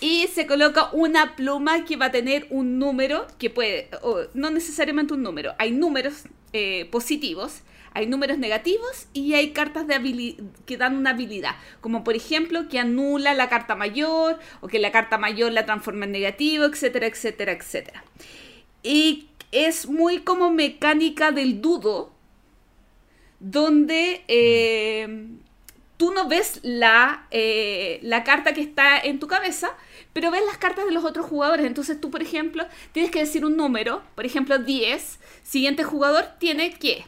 y se coloca una pluma que va a tener un número que puede, o no necesariamente un número, hay números eh, positivos, hay números negativos y hay cartas de que dan una habilidad, como por ejemplo que anula la carta mayor o que la carta mayor la transforma en negativo, etcétera, etcétera, etcétera. Y es muy como mecánica del dudo, donde eh, tú no ves la, eh, la carta que está en tu cabeza, pero ves las cartas de los otros jugadores. Entonces tú, por ejemplo, tienes que decir un número, por ejemplo 10, siguiente jugador tiene que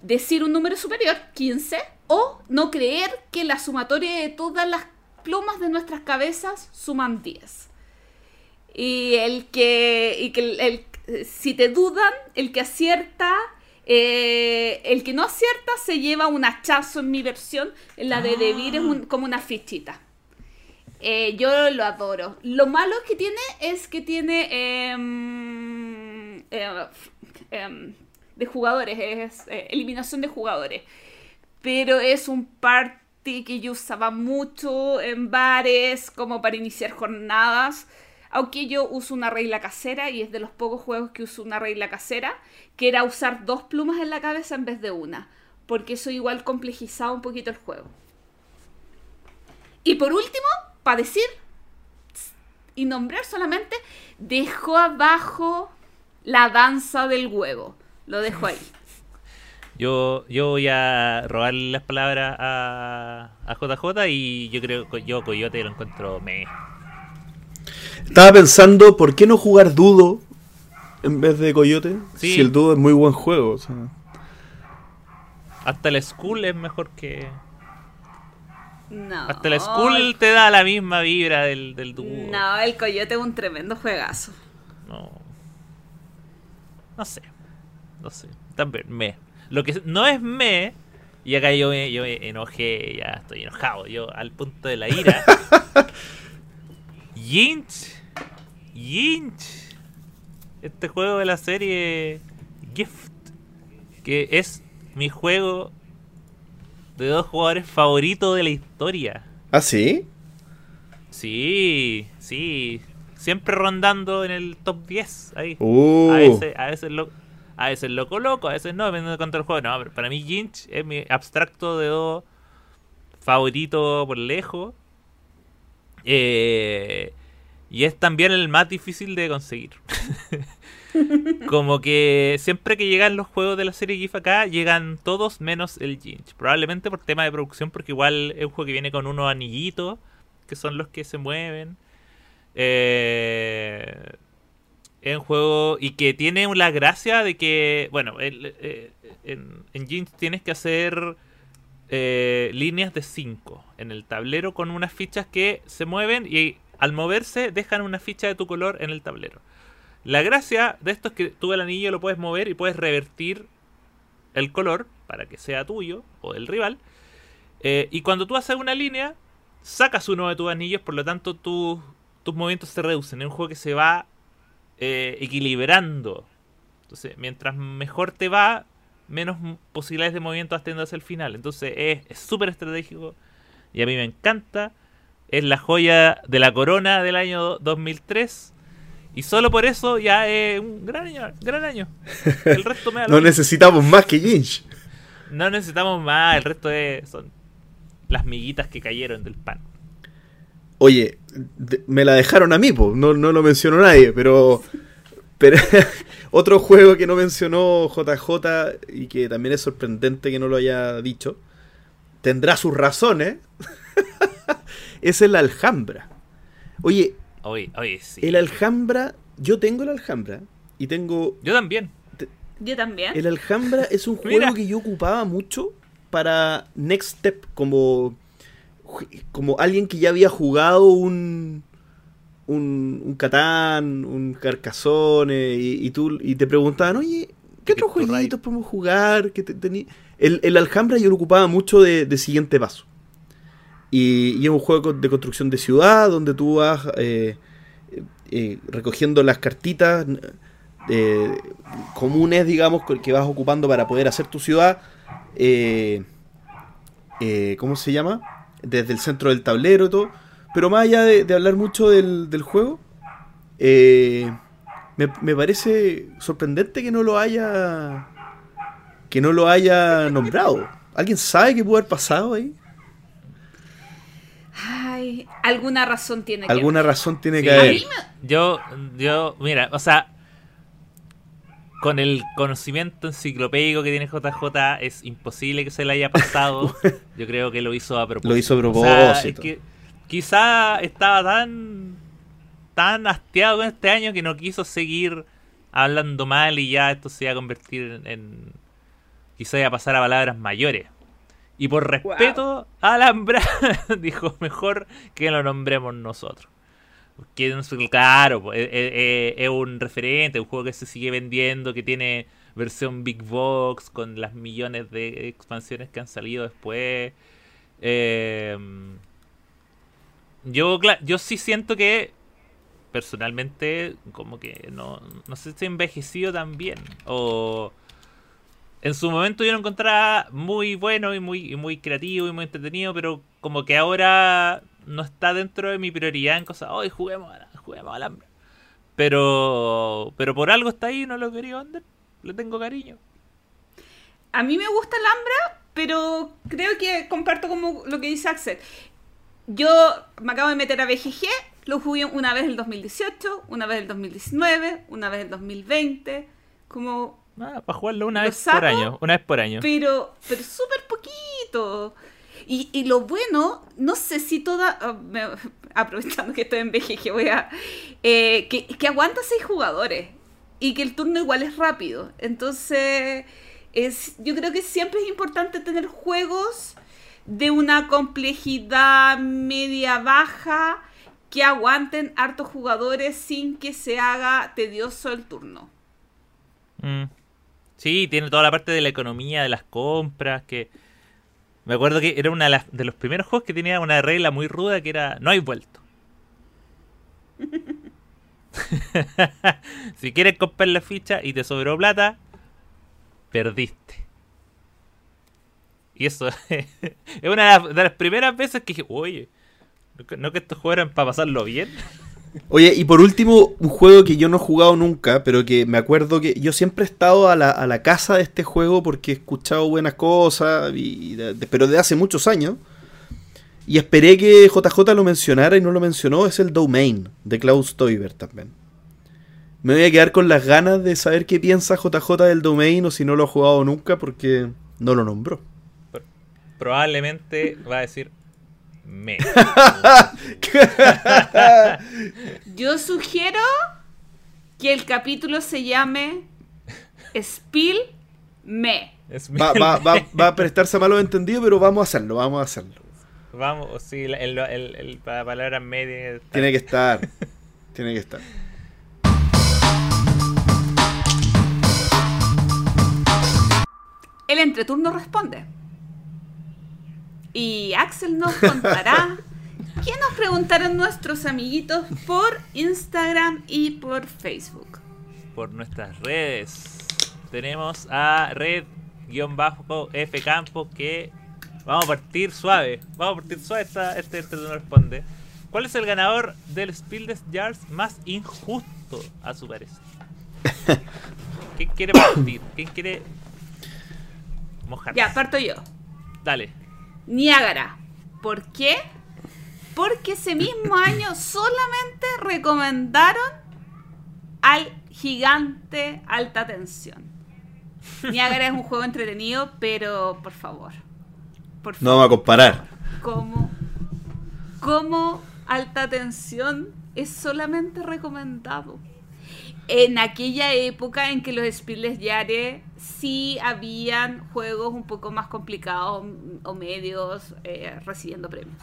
decir un número superior, 15, o no creer que la sumatoria de todas las plumas de nuestras cabezas suman 10. Y el que, y que el- si te dudan, el que acierta, eh, el que no acierta se lleva un hachazo en mi versión. En la de Debir es un- como una fichita. Eh, yo lo adoro. Lo malo que tiene es que tiene em, eh, em, de jugadores, es eh, eliminación de jugadores. Pero es un party que yo usaba mucho en bares, como para iniciar jornadas. Aunque yo uso una regla casera y es de los pocos juegos que uso una regla casera, que era usar dos plumas en la cabeza en vez de una. Porque eso igual complejizaba un poquito el juego. Y por último, para decir y nombrar solamente, dejó abajo la danza del huevo. Lo dejo ahí. Yo, yo voy a robarle las palabras a, a JJ y yo creo que yo Coyote lo encuentro me. Estaba pensando, ¿por qué no jugar Dudo en vez de Coyote? Sí. Si el Dudo es muy buen juego. o sea. Hasta el School es mejor que. No. Hasta el School te da la misma vibra del, del dúo. No, el coyote es un tremendo juegazo. No. No sé. No sé. También me. Lo que no es me. Y acá yo me, yo me enojé, ya estoy enojado. Yo al punto de la ira. Yinch. Yinch. Este juego de la serie Gift. Que es mi juego de dos jugadores favoritos de la historia. ¿Ah, sí? Sí, sí. Siempre rondando en el top 10 ahí. Uh. A veces, a veces lo, a veces lo coloco, a veces no, dependiendo de cuánto el juego. No, pero para mí Ginch es mi abstracto de dos favorito por lejos. Eh, y es también el más difícil de conseguir. Como que siempre que llegan los juegos de la serie GIF acá, llegan todos menos el Ginch. Probablemente por tema de producción, porque igual es un juego que viene con unos anillitos, que son los que se mueven. Eh, es un juego y que tiene la gracia de que, bueno, el- eh, en, Ginch tienes que hacer eh, líneas de 5 en el tablero con unas fichas que se mueven y al moverse dejan una ficha de tu color en el tablero. La gracia de esto es que tú el anillo lo puedes mover y puedes revertir el color para que sea tuyo o del rival. Eh, y cuando tú haces una línea, sacas uno de tus anillos, por lo tanto tus, tus movimientos se reducen. Es un juego que se va eh, equilibrando. Entonces, mientras mejor te va, menos posibilidades de movimiento vas teniendo hacia el final. Entonces, es es súper estratégico y a mí me encanta. Es la joya de la corona del año 2003. Y solo por eso ya es un gran año. Gran año. El resto me da No necesitamos más que Jinch. No necesitamos más, el resto es, son las miguitas que cayeron del pan. Oye, me la dejaron a mí, po. No, no lo mencionó nadie, pero. Pero otro juego que no mencionó JJ y que también es sorprendente que no lo haya dicho, tendrá sus razones, es el Alhambra. Oye, Oye, oye, sí. el Alhambra, yo tengo el Alhambra y tengo... Yo también. Yo también. El Alhambra es un juego que yo ocupaba mucho para Next Step, como, como alguien que ya había jugado un, un, un Catán, un Carcassonne, y, y tú, y te preguntaban, oye, ¿qué otros jueguitos podemos jugar? ¿Qué te- tení-?" el, el Alhambra yo lo ocupaba mucho de, de siguiente paso. Y, y es un juego de construcción de ciudad donde tú vas eh, eh, recogiendo las cartitas. eh, comunes, digamos, que vas ocupando para poder hacer tu ciudad. ¿Cómo se llama? Desde el centro del tablero y todo. Pero más allá de, hablar mucho del, del juego, me, me parece sorprendente que no lo haya. que no lo haya nombrado. ¿Alguien sabe qué pudo haber pasado ahí? Ay, alguna razón tiene que Alguna haber. razón tiene que Sí. Haber. me- Yo, yo, mira, o sea, con el conocimiento enciclopédico que tiene JJ, es imposible que se le haya pasado. Yo creo que lo hizo a propósito. Lo hizo a O sea, es propósito. que quizá estaba tan, tan hastiado con este año que no quiso seguir hablando mal y ya esto se iba a convertir en. en- quizá iba a pasar a palabras mayores. Y por respeto a Alhambra, dijo mejor que lo nombremos nosotros. Claro, pues, es, es- es un referente, un juego que se sigue vendiendo, que tiene versión Big Box, con las millones de expansiones que han salido después. Eh, yo, yo sí siento que, personalmente, como que no, no sé si he envejecido tan bien. O en su momento yo lo encontraba muy bueno y muy, muy creativo y muy entretenido, pero como que ahora no está dentro de mi prioridad en cosas, hoy juguemos, juguemos al hambre. Pero, pero por algo está ahí, no lo quería vender, le tengo cariño. A mí me gusta Alhambra, pero creo que comparto como lo que dice Axel. Yo me acabo de meter a BGG, lo jugué una vez el 2018, una vez el 2019, una vez el 2020, como Ah, para jugarlo una ¿Lo vez por año, una vez por año. pero pero súper poquito. Y, y lo bueno, no sé si toda, ah, me- aprovechando que estoy en BGG, voy a, eh, que, que aguanta seis jugadores y que el turno igual es rápido. Entonces, es, yo creo que siempre es importante tener juegos de una complejidad media baja que aguanten hartos jugadores sin que se haga tedioso el turno. Mm. Sí, tiene toda la parte de la economía, de las compras, que... Me acuerdo que era una de, los primeros juegos que tenía una regla muy ruda que era no hay vuelto. si quieres comprar la ficha y te sobró plata, perdiste. Y eso es una de las, primeras veces que dije, oye, ¿no que, no que estos juegos eran para pasarlo bien? Oye, y por último, un juego que yo no he jugado nunca, pero que me acuerdo que yo siempre he estado a la, a la casa de este juego porque he escuchado buenas cosas, y pero de hace muchos años. Y esperé que JJ lo mencionara y no lo mencionó, es el Domain de Klaus Teuber también. Me voy a quedar con las ganas de saber qué piensa JJ del Domain o si no lo ha jugado nunca porque no lo nombró. Probablemente va a decir me. Yo sugiero que el capítulo se llame Spill Me. Es Va, va- va- va a prestarse a malos entendidos, pero vamos a hacerlo, vamos a hacerlo. Vamos, sí, la- el, el, el- la palabra media. Tiene que estar. Tiene que estar. El entreturno responde. Y Axel nos contará qué nos preguntaron nuestros amiguitos por Instagram y por Facebook. por nuestras redes. Tenemos a red-f campo que vamos a partir suave. Vamos a partir suave esta, este este no responde. ¿Cuál es el ganador del Spiel des Jahres más injusto a su parecer? ¿Quién quiere partir? ¿Quién quiere mojarse? Ya, parto yo. Dale. Niágara. ¿Por qué? Porque ese mismo año solamente recomendaron al gigante alta tensión. Niágara es un juego entretenido, pero por favor. Por No favor. vamos a comparar. ¿Cómo? ¿Cómo alta tensión es solamente recomendado? En aquella época en que los Spiles Yare sí habían juegos un poco más complicados o medios eh, recibiendo premios.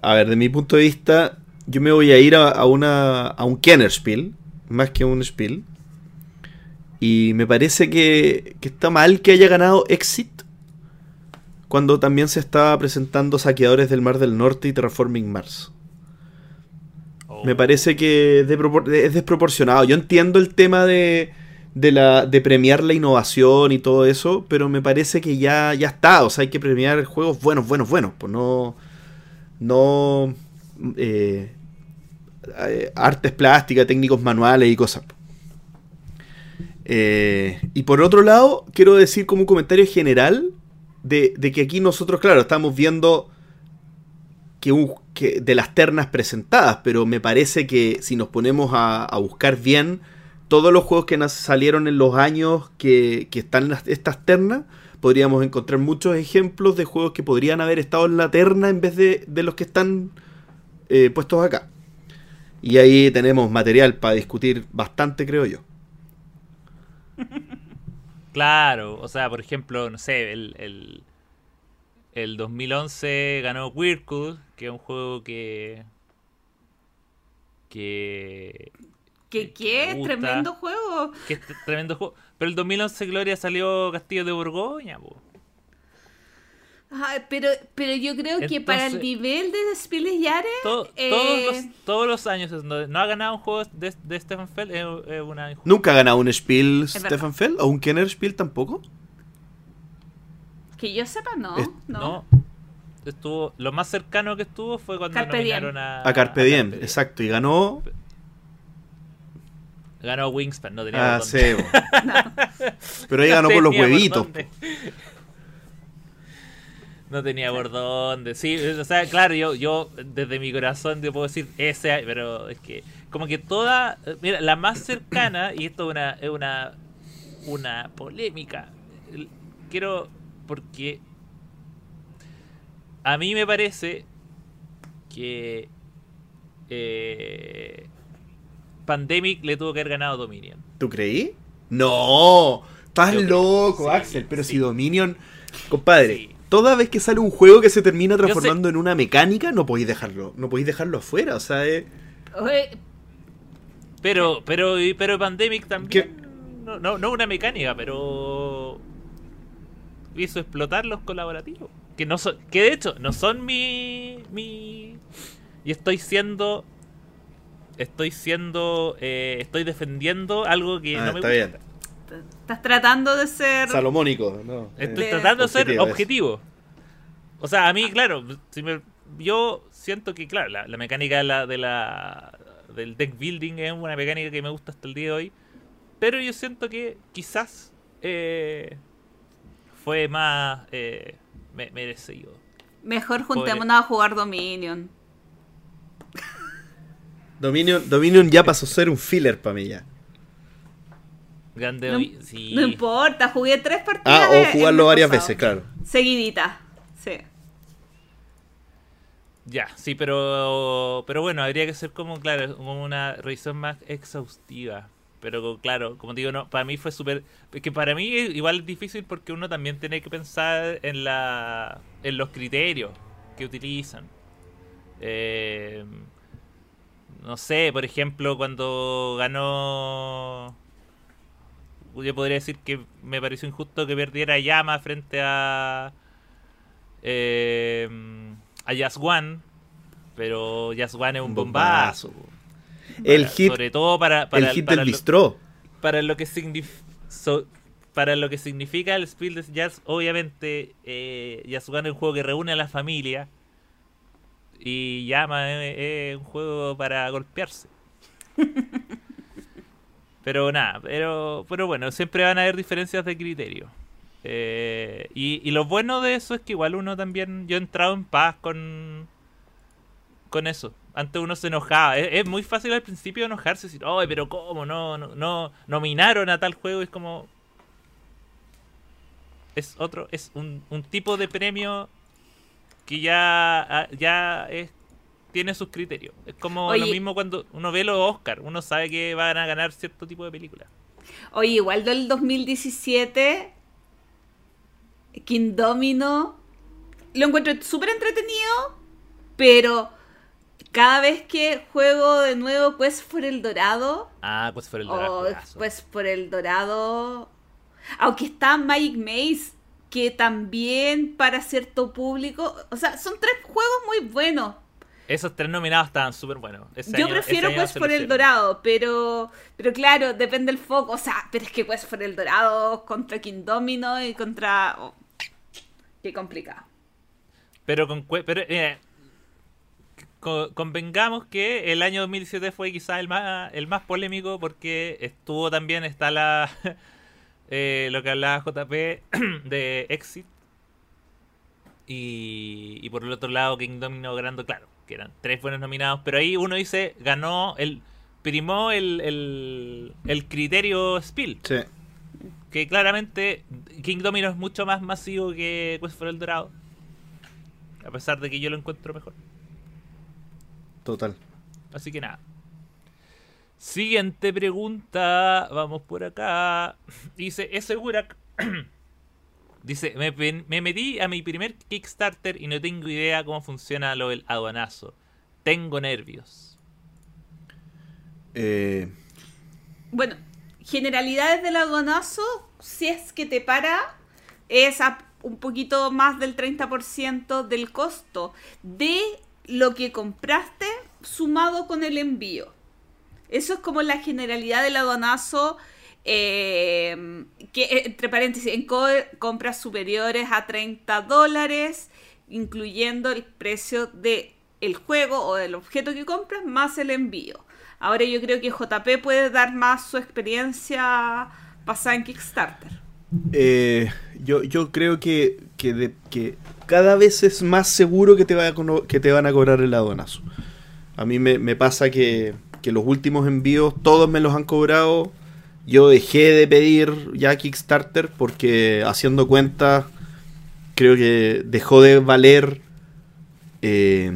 A ver, de mi punto de vista, yo me voy a ir a, a una, a un más que un Spiel. Y me parece que, que está mal que haya ganado Exit. Cuando también se estaba presentando Saqueadores del Mar del Norte y Terraforming Mars. Me parece que es, de propor- es desproporcionado. Yo entiendo el tema de, de, la, de premiar la innovación y todo eso, pero me parece que ya, ya está. O sea, hay que premiar juegos buenos, buenos, buenos. Pues no. No. eh, artes plásticas, técnicos manuales y cosas. Eh, y por otro lado, quiero decir como un comentario general de, de que aquí nosotros, claro, estamos viendo que, de las ternas presentadas, pero me parece que si nos ponemos a, buscar bien todos los juegos que salieron en los años que, están las- estas ternas, podríamos encontrar muchos ejemplos de juegos que podrían haber estado en la terna en vez de, de los que están eh, puestos acá. Y ahí tenemos material para discutir bastante, creo yo. Claro, o sea, por ejemplo, no sé, el, el 2011 ganó Whirlpool, que es un juego que... que... ¿Qué qué? Tremendo juego. que es tremendo juego. Pero el 2011 Gloria salió Castillo de Borgoña, po. Pero, pero yo creo que para el nivel de Spiles Yare, To- Eh, todos, los, todos los años no, no ha ganado un juego de, de Stefan una injusticia. ¿Nunca ha ganado un Spiel. Stefan Feld? ¿O un Kenner Spiel tampoco? Que yo sepa, no. Es- no. No. Estuvo, lo más cercano que estuvo fue cuando Carpe Diem. a, A Carpe Diem, Diem. exacto. Y ganó. Ganó Wingspan, no tenía Ah, sí. Pero ahí ganó por los por huevitos. No tenía por dónde. Sí, o sea, claro, yo, yo desde mi corazón te puedo decir ese, pero es que como que toda, mira, la más cercana y esto es una es una una polémica. Quiero porque a mí me parece que eh, Pandemic le tuvo que haber ganado Dominion. ¿Tú creí? No. Estás Yo creo, loco, sí, Axel. Pero sí. si Dominion. Compadre, Sí. toda vez que sale un juego que se termina transformando en una mecánica, no podéis dejarlo. No podéis dejarlo afuera. O sea, es- Oye, Pero, pero, pero Pandemic también. No, no, no una mecánica, pero. Hizo explotar los colaborativos. Que no son. Que de hecho, no son mi. mi. Y estoy siendo. Estoy siendo. eh, estoy defendiendo algo que Ah, no me está gusta. bien. estás tratando de ser. Salomónico, ¿no? Estoy Eh, tratando de ser objetivo. O sea, a mí, claro, si me- yo siento que, claro, la, la mecánica de la, de la- del deck building es una mecánica que me gusta hasta el día de hoy. Pero yo siento que quizás eh, fue más eh, me- merecido. Mejor juntémonos a jugar Dominion. Dominion, Dominion ya pasó a ser un filler para mí ya. Grande No, sí. no importa, jugué tres partidas. Ah, o jugarlo varias pasado. veces, claro. Seguidita. Sí. Ya, sí, pero pero bueno, habría que ser como, claro, como una revisión más exhaustiva. Pero claro, como digo, no, para mí fue súper... Que para mí igual es difícil porque uno también tiene que pensar en la en los criterios que utilizan. Eh, no sé, por ejemplo, cuando ganó... Yo podría decir que me pareció injusto que perdiera Llama frente a... Eh, a One, pero One es un bombazo. po. El Para- hit, sobre todo para, para, el hit para del lo, bistró. para lo que signif- so- para lo que significa el Spiel des Jazz, obviamente eh, One es un juego que reúne a la familia y llama es, un juego para golpearse. pero nada, pero, pero bueno, siempre van a haber diferencias de criterio. Eh, y, y lo bueno de eso es que igual uno también, yo he entrado en paz con, con eso. Antes uno se enojaba. Es, es muy fácil al principio enojarse y decir, ay, pero ¿cómo? No, no, no nominaron a tal juego. Es como... Es otro, es un, un tipo de premio que ya, ah, ya es, tiene sus criterios. Es como lo mismo cuando uno ve los Oscar. Uno sabe que van a ganar cierto tipo de películas. Oye, igual del 2017, King Domino, lo encuentro súper entretenido, pero cada vez que juego de nuevo Quest for el Dorado, Ah, pues fue el o Dorado. Quest por el Dorado, aunque está Magic Maze, que también para cierto público, o sea, son tres juegos muy buenos, Esos tres nominados estaban súper buenos. Ese Yo año- prefiero Quest for el. Dorado, pero pero claro, depende del foco. O sea, pero es que Quest for el Dorado contra King Domino y contra. oh, qué complicado. Pero con pero eh, co- convengamos que el año 2017 fue quizás el más el más polémico porque estuvo también está la eh, lo que hablaba JP de Exit y, y por el otro lado King Domino ganando claro que eran tres buenos nominados pero ahí uno dice ganó el primó el, el, el criterio Spiel Sí. que claramente King Domino es mucho más masivo que Quest for el Dorado. A pesar de que yo lo encuentro mejor. Total. Así que nada. Siguiente pregunta. Vamos por acá. Dice, ¿es segura? Dice, me, me metí a mi primer Kickstarter y no tengo idea cómo funciona lo del aduanazo. Tengo nervios. Eh, Bueno, generalidades del aduanazo, si es que te para, es a un poquito más del 30% del costo de lo que compraste sumado con el envío. Eso es como la generalidad del aduanazo, eh, que eh, entre paréntesis, en co- compras superiores a 30 dólares, incluyendo el precio del el juego o del objeto que compras más el envío. Ahora yo creo que JP puede dar más su experiencia basada en Kickstarter. eh, yo, yo creo que, que, cada vez es más seguro que te, va a que te van a cobrar el aduanazo. A mí me, pasa que, que los últimos envíos todos me los han cobrado. Yo dejé de pedir ya Kickstarter porque haciendo cuentas creo que dejó de valer eh,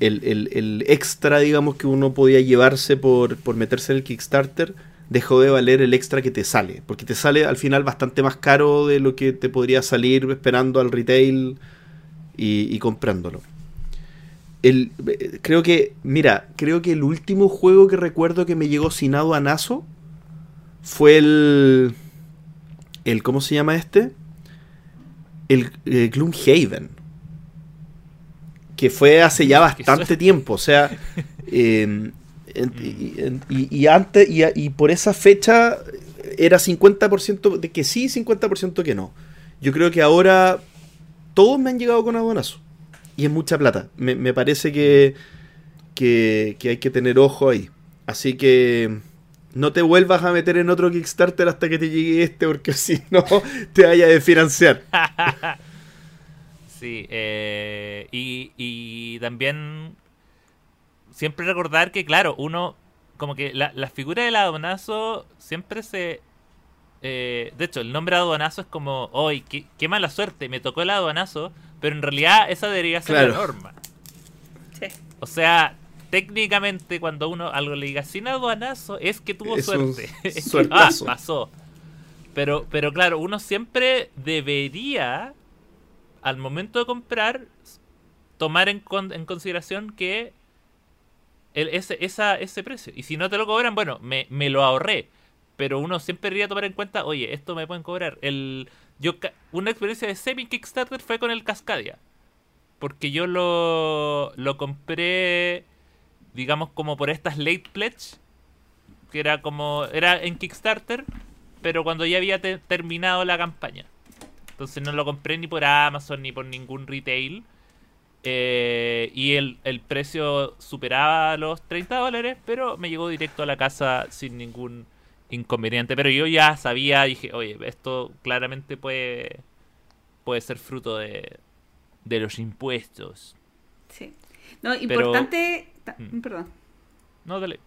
el, el- el extra, digamos, que uno podía llevarse por, por meterse en el Kickstarter, dejó de valer el extra que te sale. Porque te sale al final bastante más caro de lo que te podría salir esperando al retail y comprándolo. El, creo que, mira, creo que el último juego que recuerdo que me llegó sin aduanazo fue el. el ¿Cómo se llama este? El, eh, Gloomhaven. Que fue hace ya bastante tiempo. O sea, eh, en- y, en- y- y antes, y, y por esa fecha era 50% de que sí, 50% que no. Yo creo que ahora todos me han llegado con aduanazo. Y es mucha plata. Me, me parece que, que, hay que tener ojo ahí. Así que no te vuelvas a meter en otro Kickstarter hasta que te llegue este, porque si no te vaya a desfinanciar. Sí, eh, y, y también siempre recordar que, claro, uno, como que la, la figura del aduanazo siempre se... eh, de hecho, el nombre aduanazo es como, ¡ay, qué, qué mala suerte! Me tocó el aduanazo, pero en realidad esa debería ser Claro. la norma. Sí. O sea, técnicamente cuando uno algo le diga sin aduanazo es que tuvo Es suerte. Es que, ah, pasó. Pero, pero claro, uno siempre debería, al momento de comprar, tomar en, con- en consideración que el, ese, esa, ese precio. Y si no te lo cobran, bueno, me, me lo ahorré. Pero uno siempre debería tomar en cuenta, oye, esto me pueden cobrar. El, yo Una experiencia de semi Kickstarter fue con el Cascadia. Porque yo lo, lo compré, digamos, como por estas late pledge. Que era como. Era en Kickstarter, pero cuando ya había te- terminado la campaña. Entonces no lo compré ni por Amazon ni por ningún retail. Eh, y el, el precio superaba los 30 dólares, pero me llegó directo a la casa sin ningún inconveniente. Pero yo ya sabía, dije, oye, esto claramente puede, puede ser fruto de, de los impuestos. Sí. No, importante. ta- Mm. Perdón. No, dale.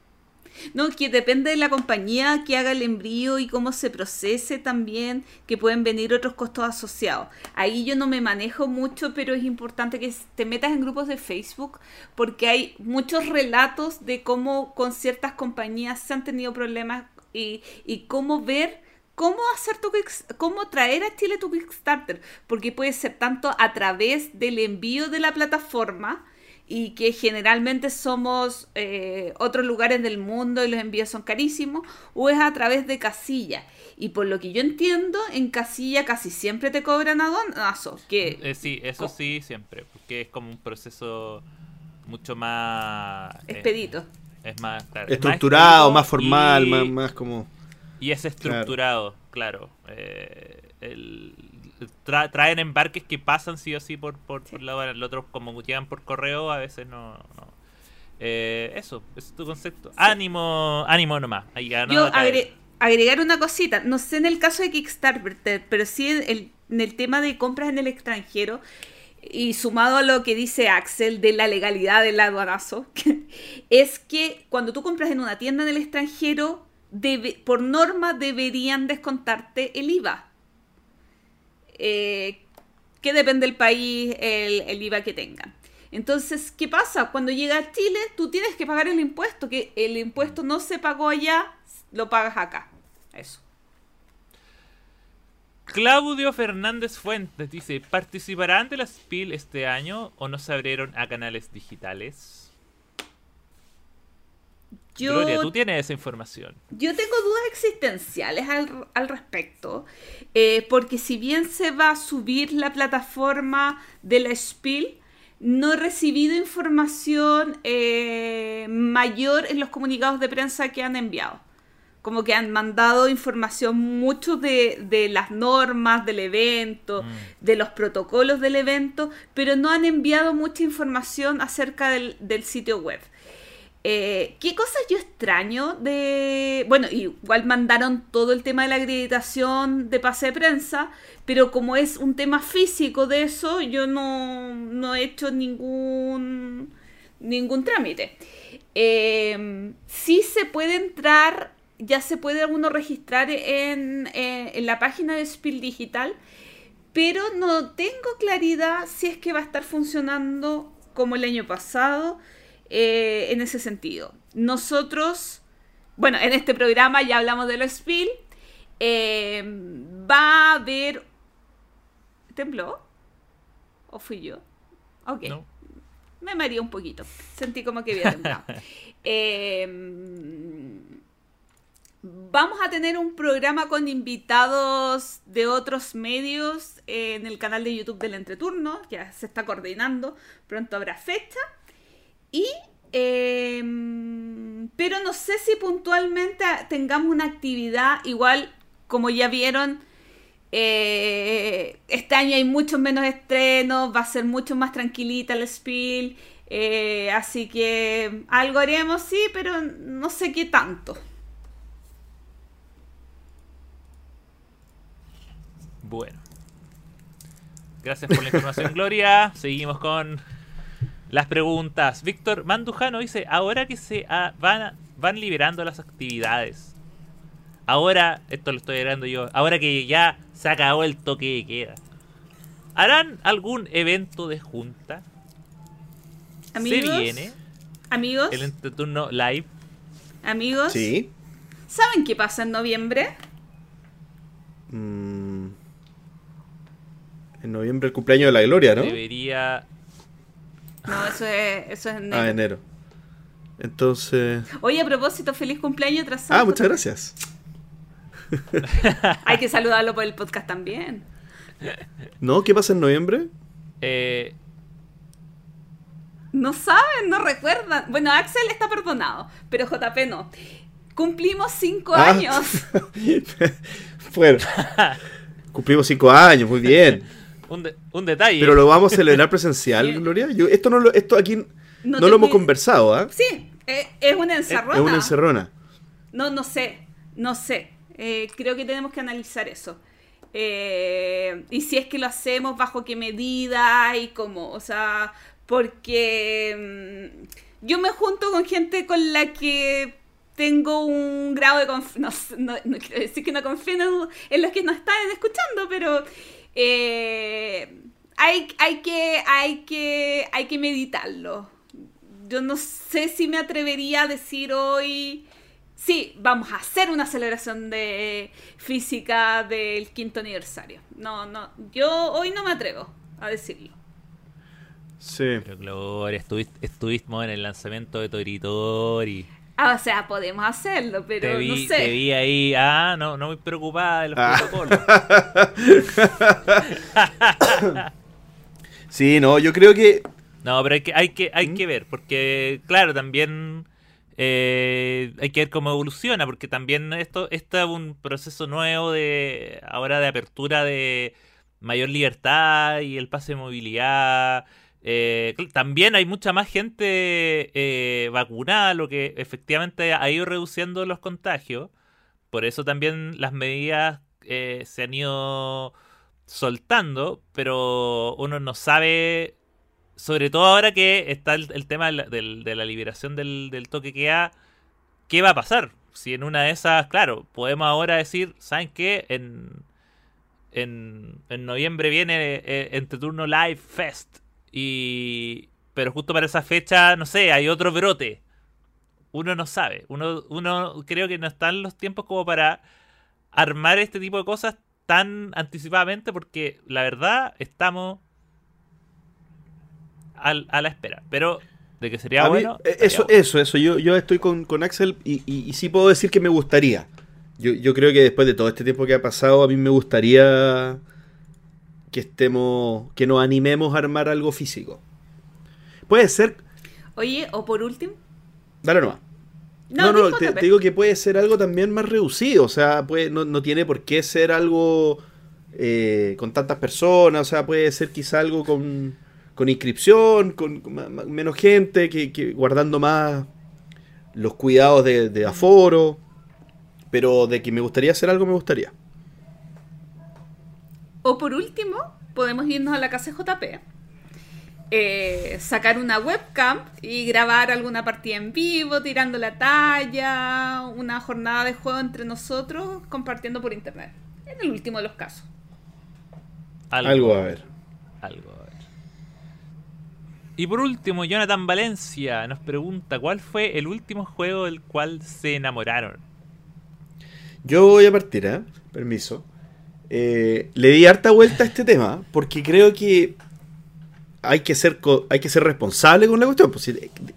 No, que depende de la compañía que haga el envío y cómo se procese también, que pueden venir otros costos asociados. Ahí yo no me manejo mucho, pero es importante que te metas en grupos de Facebook porque hay muchos relatos de cómo con ciertas compañías se han tenido problemas y, y cómo ver cómo hacer tu cómo traer a Chile tu Kickstarter, porque puede ser tanto a través del envío de la plataforma y que generalmente somos eh, otros lugares del mundo y los envíos son carísimos, o es a través de casilla. Y por lo que yo entiendo, en casilla casi siempre te cobran aduanazo. Que, Eh, sí, eso sí, siempre. Porque es como un proceso mucho más. eh, expedito. Es más. claro, es Estructurado, más formal, y- más, más como. Y es estructurado, claro. Eh, el- tra- traen embarques que pasan sí o sí por, por, por la aduana. El otro, como llegan por correo, a veces no. no. Eh, eso, ese es tu concepto. Ánimo, ánimo nomás. Ahí ya no Yo agre- agregar una cosita, no sé en el caso de Kickstarter, pero sí en el, en el tema de compras en el extranjero y sumado a lo que dice Axel de la legalidad del aduanazo, es que cuando tú compras en una tienda en el extranjero, por norma deberían descontarte el IVA. Eh, que depende del país el, el IVA que tengan. Entonces, ¿qué pasa? Cuando llega a Chile, tú tienes que pagar el impuesto, que el impuesto no se pagó allá, lo pagas acá. Eso. Claudio Fernández Fuentes dice: ¿Participarán de la SPIL este año o no se abrieron a canales digitales? Yo, Gloria, tú tienes esa información. yo tengo dudas existenciales al, al respecto, eh, porque si bien se va a subir la plataforma de la Spiel, no he recibido información eh, mayor en los comunicados de prensa que han enviado. Como que han mandado información mucho de, de las normas del evento, de los protocolos del evento, pero no han enviado mucha información acerca del, del sitio web. Eh, ¿Qué cosas yo extraño de... Bueno, igual mandaron todo el tema de la acreditación de pase de prensa, pero como es un tema físico de eso, yo no, no he hecho ningún, ningún trámite. Eh, sí se puede entrar, ya se puede uno registrar en, eh, en la página de Spiel Digital, pero no tengo claridad si es que va a estar funcionando como el año pasado eh, en ese sentido. Nosotros, bueno, en este programa ya hablamos de los Spiel. eh, va a haber. ¿Tembló? ¿O fui yo? Ok. ¿no? Me mareé un poquito. Sentí como que había temblado. Eh, vamos a tener un programa con invitados de otros medios eh, en el canal de YouTube del Entreturno. Ya se está coordinando. Pronto habrá fecha. Y. eh, pero no sé si puntualmente tengamos una actividad igual, como ya vieron, eh, este año hay muchos menos estrenos, va a ser mucho más tranquilita el Spiel, eh, así que algo haremos, sí, pero no sé qué tanto. Bueno. Gracias por la información, Gloria. Seguimos con las preguntas. Víctor Mandujano dice, ahora que se ah, van, a- van liberando las actividades, ahora, esto lo estoy agregando yo, ahora que ya se acabó el toque de queda, ¿harán algún evento de junta? Amigos, ¿Se viene amigos, el entreturno live? amigos, Sí. ¿saben qué pasa en noviembre? Mm. En noviembre el cumpleaños de la Gloria, ¿no? Debería... No, eso es, eso es en enero. Ah, enero. Entonces. Oye, a propósito, feliz cumpleaños atrasado. Ah, muchas gracias. Hay que saludarlo por el podcast también. ¿No? ¿Qué pasa en noviembre? eh, No saben, no recuerdan. Bueno, Axel está perdonado, pero JP no. Cumplimos cinco Ah. años. bueno. Cumplimos cinco años, muy bien. un, de- un detalle. Pero lo vamos a celebrar presencial. Gloria. Yo, esto no lo, esto aquí no, No lo hemos conversado, ¿ah? Sí, eh, es una encerrona. Es una encerrona. No, no sé, no sé. Eh, creo que tenemos que analizar eso. Eh, y si es que lo hacemos, bajo qué medida y cómo. O sea, porque mm, yo me junto con gente con la que tengo un grado de confianza. No, sé, no- no quiero decir que no confío en, en los que nos están escuchando, pero eh, hay, hay, que, hay, que, hay que meditarlo. Yo no sé si me atrevería a decir hoy sí, vamos a hacer una celebración de física del quinto aniversario. No, no, yo hoy no me atrevo a decirlo. Sí. Pero Gloria, estuviste, estuvimos en el lanzamiento de Toritori. Ah, o sea, podemos hacerlo, pero Te vi, no te sé. vi ahí, ah, no, no muy preocupada de los Ah. protocolos. Sí, no, yo creo que. No, pero hay que, hay que, hay ¿Mm? que ver, porque claro, también eh, hay que ver cómo evoluciona, porque también esto, esto es un proceso nuevo de ahora de apertura de mayor libertad y el pase de movilidad. Eh, también hay mucha más gente eh, vacunada, lo que efectivamente ha ido reduciendo los contagios. Por eso también las medidas eh, se han ido soltando, pero uno no sabe, sobre todo ahora que está el, tema de la, liberación del, toque que da, ¿qué va a pasar? Si en una de esas, claro, podemos ahora decir, ¿saben qué? En, en, en noviembre viene eh, Entre Turno Live Fest, y pero justo para esa fecha, no sé, hay otro brote. Uno no sabe, uno, uno creo que no están los tiempos como para armar este tipo de cosas tan anticipadamente porque la verdad estamos al- a la espera. Pero de que sería a bueno. eh, eso, bueno. eso, eso. Yo, yo estoy con, con Axel y, y- y sí puedo decir que me gustaría. Yo, yo creo que después de todo este tiempo que ha pasado, a mí me gustaría que estemos. que nos animemos a armar algo físico. Puede ser. Oye, o por último. Dale nomás. No, No, no, te, digo que puede ser algo también más reducido, o sea, puede, no, no tiene por qué ser algo eh, con tantas personas, o sea, puede ser quizá algo con, con inscripción, con, menos gente, que, que guardando más los cuidados de, de aforo, pero de que me gustaría hacer algo, me gustaría. O por último, podemos irnos a la casa de JP, eh, sacar una webcam y grabar alguna partida en vivo, tirando la talla, una jornada de juego entre nosotros, compartiendo por internet. En el último de los casos. Algo, a ver. Algo a ver. Y por último, Jonathan Valencia nos pregunta: ¿Cuál fue el último juego del cual se enamoraron? Yo voy a partir, ¿eh? Permiso. Eh, le di harta vuelta a este tema porque creo que hay que ser, hay que ser responsable con la cuestión. Pues,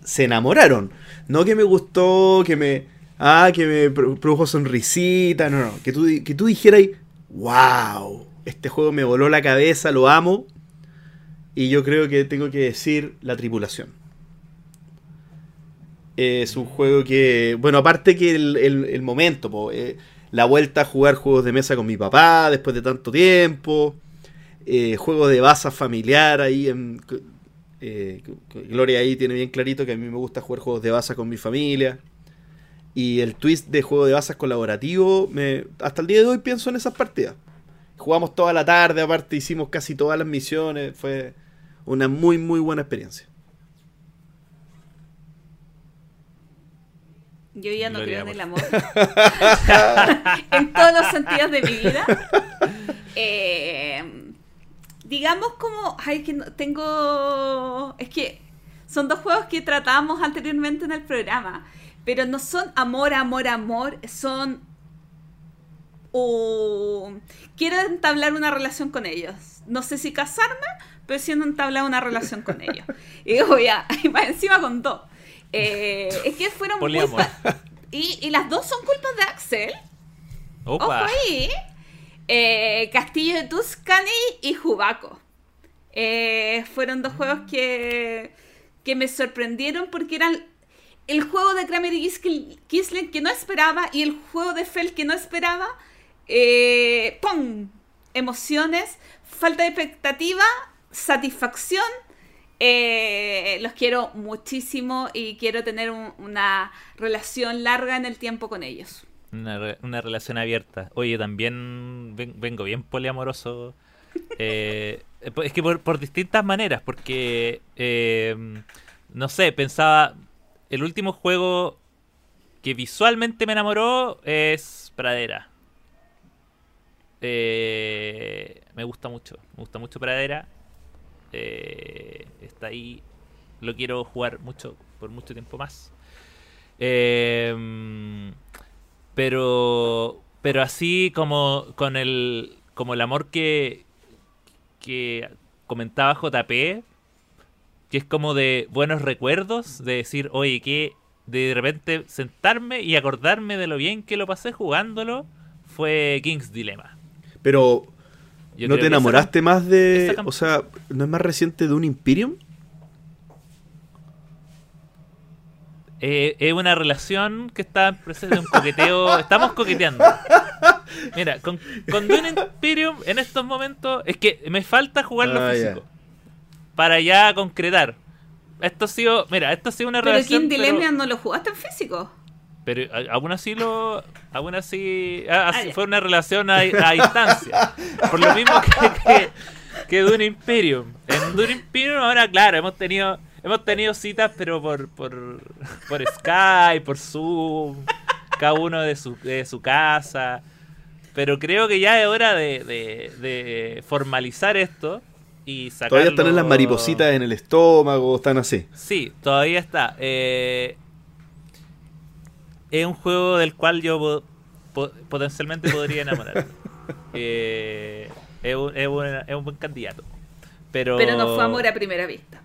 se enamoraron. No que me gustó, que me. Ah, que me pro- produjo sonrisita. No, no. Que tú, que tú dijeras, wow, este juego me voló la cabeza, lo amo. Y yo creo que tengo que decir la tripulación. Es un juego que, bueno, aparte que el, el- el momento, po, eh, la vuelta a jugar juegos de mesa con mi papá después de tanto tiempo, eh, juego de baza familiar ahí, en, eh, Gloria ahí tiene bien clarito que a mí me gusta jugar juegos de baza con mi familia. Y el twist de juego de bazas colaborativo, me, hasta el día de hoy pienso en esas partidas. Jugamos toda la tarde, aparte hicimos casi todas las misiones, fue una muy muy buena experiencia. Yo ya no Gloria, creo en el amor. en todos los sentidos de mi vida. Eh, digamos como. Ay, que no- tengo. Es que son dos juegos que tratábamos anteriormente en el programa. Pero no son amor, amor, amor. Son. o quiero entablar una relación con ellos. No sé si casarme, pero sí entablar una relación con ellos. Y digo, ya, y más encima con dos. Eh, es que fueron fa- y, y las dos son culpas de Axel. Ojo ahí. Eh, Castillo de Tuscany y Jubaco. Eh, fueron dos juegos que, que me sorprendieron porque eran el juego de Kramer y Kisling que no esperaba y el juego de Fell que no esperaba. Eh, ¡Pum! Emociones, falta de expectativa, satisfacción. Eh, los quiero muchísimo y quiero tener un- una relación larga en el tiempo con ellos. Una, re- una relación abierta. Oye, también ven- vengo bien poliamoroso. Eh, es que por, por distintas maneras, porque, eh, no sé, pensaba, el último juego que visualmente me enamoró es Pradera. Eh, me gusta mucho, me gusta mucho Pradera. Eh, está ahí, lo quiero jugar mucho, por mucho tiempo más. Eh, pero pero así como con el como el amor que que comentaba JP que es como de buenos recuerdos, de decir, oye, que de repente sentarme y acordarme de lo bien que lo pasé jugándolo, fue King's Dilemma. Pero, Yo ¿no te enamoraste más de. O sea, ¿no es más reciente de un Imperium? eh, es una relación que está en proceso de un coqueteo. Estamos coqueteando. Mira, con, con Dune Imperium en estos momentos es que me falta jugarlo Ah, físico. Para ya concretar. Esto ha sido, mira, esto ha sido una Pero relación. King pero- Dilemma no lo jugaste en físico. Pero aún así lo. Aún así. ah, así Ah, fue una relación a, a distancia. Por lo mismo que, que, que Dune Imperium. En Dune Imperium ahora, claro, hemos tenido. Hemos tenido citas, pero por, por, por Skype, por Zoom, cada uno de su, de su casa. Pero creo que ya es hora de, de, de formalizar esto y sacarlo... Todavía están en las maripositas en el estómago, están así. Sí, todavía está. Eh, es un juego del cual yo po- po- potencialmente podría enamorar. Eh, es, un, es un- es un buen candidato. Pero, Pero no fue amor a primera vista.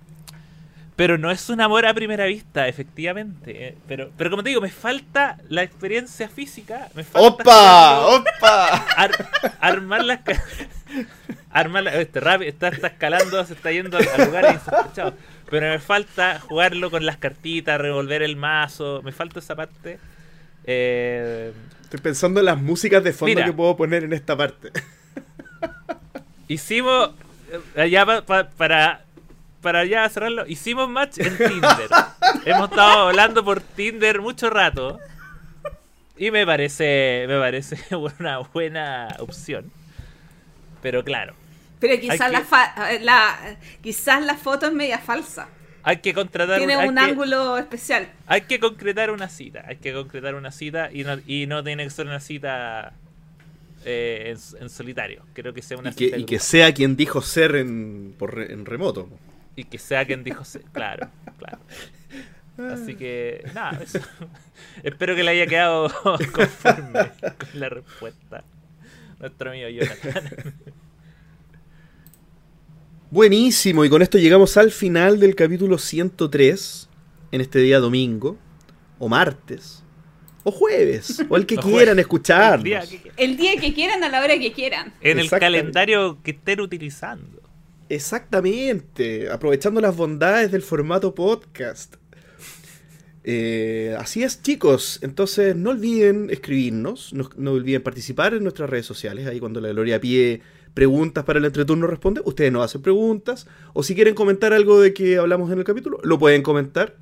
pero no es un amor a primera vista, efectivamente. eh, Pero, pero como te digo, me falta la experiencia física. Me falta ¡Opa! ¡Opa! ar- armar las armar la- este rápido está, está escalando se está yendo a, a lugares insospechados pero me falta jugarlo con las cartitas revolver el mazo me falta esa parte Eh, Estoy pensando en las músicas de fondo Mira. que puedo poner en esta parte. hicimos eh, allá pa- pa- para para ya cerrarlo hicimos match en Tinder hemos estado hablando por Tinder mucho rato y me parece me parece una buena opción pero claro Pero quizás la, fa- eh, la- quizás la foto es media falsa. Hay que contratar Tiene un que- ángulo especial. Hay que concretar una cita, hay que concretar una cita y no, y no tiene que ser una cita eh, en, en solitario. Creo que sea una Y que, cita y que sea quien dijo ser en, por re- en remoto. y que sea quien dijo ser. Claro, claro. Así que, nada, eso. espero que le haya quedado conforme con la respuesta. Nuestro amigo Jonathan. Buenísimo, y con esto llegamos al final del capítulo 103, en este día domingo, o martes, o jueves, o el que quieran escucharnos. El día que- El día que quieran, a la hora que quieran. en el Exactamente. calendario que estén utilizando. Exactamente, aprovechando las bondades del formato podcast. Eh, así es, chicos. Entonces, no olviden escribirnos, no, no olviden participar en nuestras redes sociales. Ahí cuando la Gloria pide preguntas para el entreturno responde, ustedes nos hacen preguntas. O si quieren comentar algo de que hablamos en el capítulo, lo pueden comentar.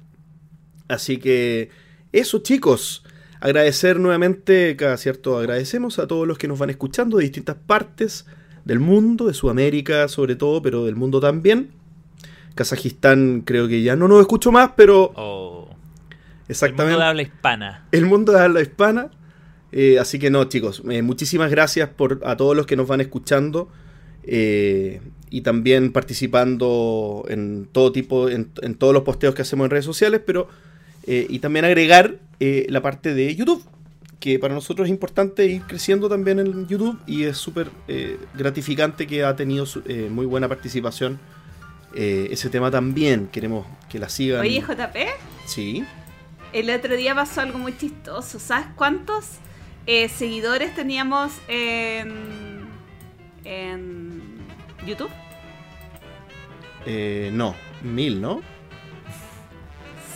Así que, eso, chicos. Agradecer nuevamente, cada cierto, agradecemos a todos los que nos van escuchando de distintas partes del mundo, de Sudamérica sobre todo, pero del mundo también. Kazajistán creo que ya no nos escucho más, pero O el exactamente mundo de habla hispana. el mundo de habla hispana. Eh, así que no, chicos, eh, muchísimas gracias por a todos los que nos van escuchando eh, y también participando en todo tipo, en, en todos los posteos que hacemos en redes sociales, pero eh, y también agregar eh, la parte de YouTube, que para nosotros es importante ir creciendo también en YouTube y es súper gratificante que ha tenido su- eh, muy buena participación ese tema también. Queremos que la sigan. Oye, JP, Sí. el otro día pasó algo muy chistoso. ¿Sabes cuántos eh, seguidores teníamos en, en YouTube? Eh, no, mil, ¿no?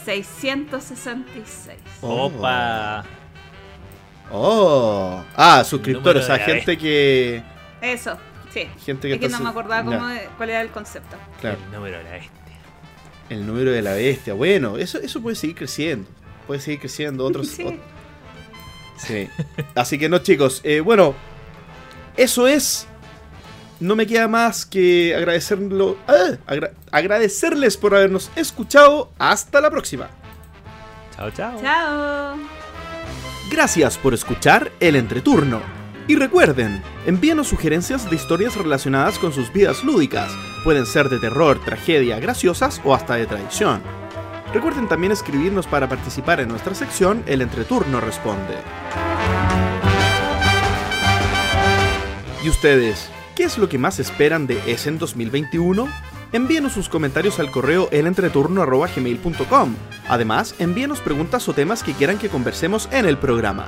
666. Oh. Opa. Oh. Ah, suscriptores, o sea, gente que. Eso, sí. Gente que Es que no me acordaba cómo- cuál era el concepto. claro. El número de la bestia. El número de la bestia. Bueno, eso, eso puede seguir creciendo. Puede seguir creciendo. Otros. Sí. Sí. Así que no, chicos. eh, bueno, eso es. No me queda más que agradecerlo. ah, agra- agradecerles por habernos escuchado. Hasta la próxima. Chao, chao. Chao. Gracias por escuchar el entreturno. Y recuerden, envíenos sugerencias de historias relacionadas con sus vidas lúdicas. Pueden ser de terror, tragedia, graciosas o hasta de traición. Recuerden también escribirnos para participar en nuestra sección El entreturno responde. ¿Y ustedes? ¿Qué es lo que más esperan de Essen 2021? Envíenos sus comentarios al correo elentreturno.gmail.com. Además, envíenos preguntas o temas que quieran que conversemos en el programa.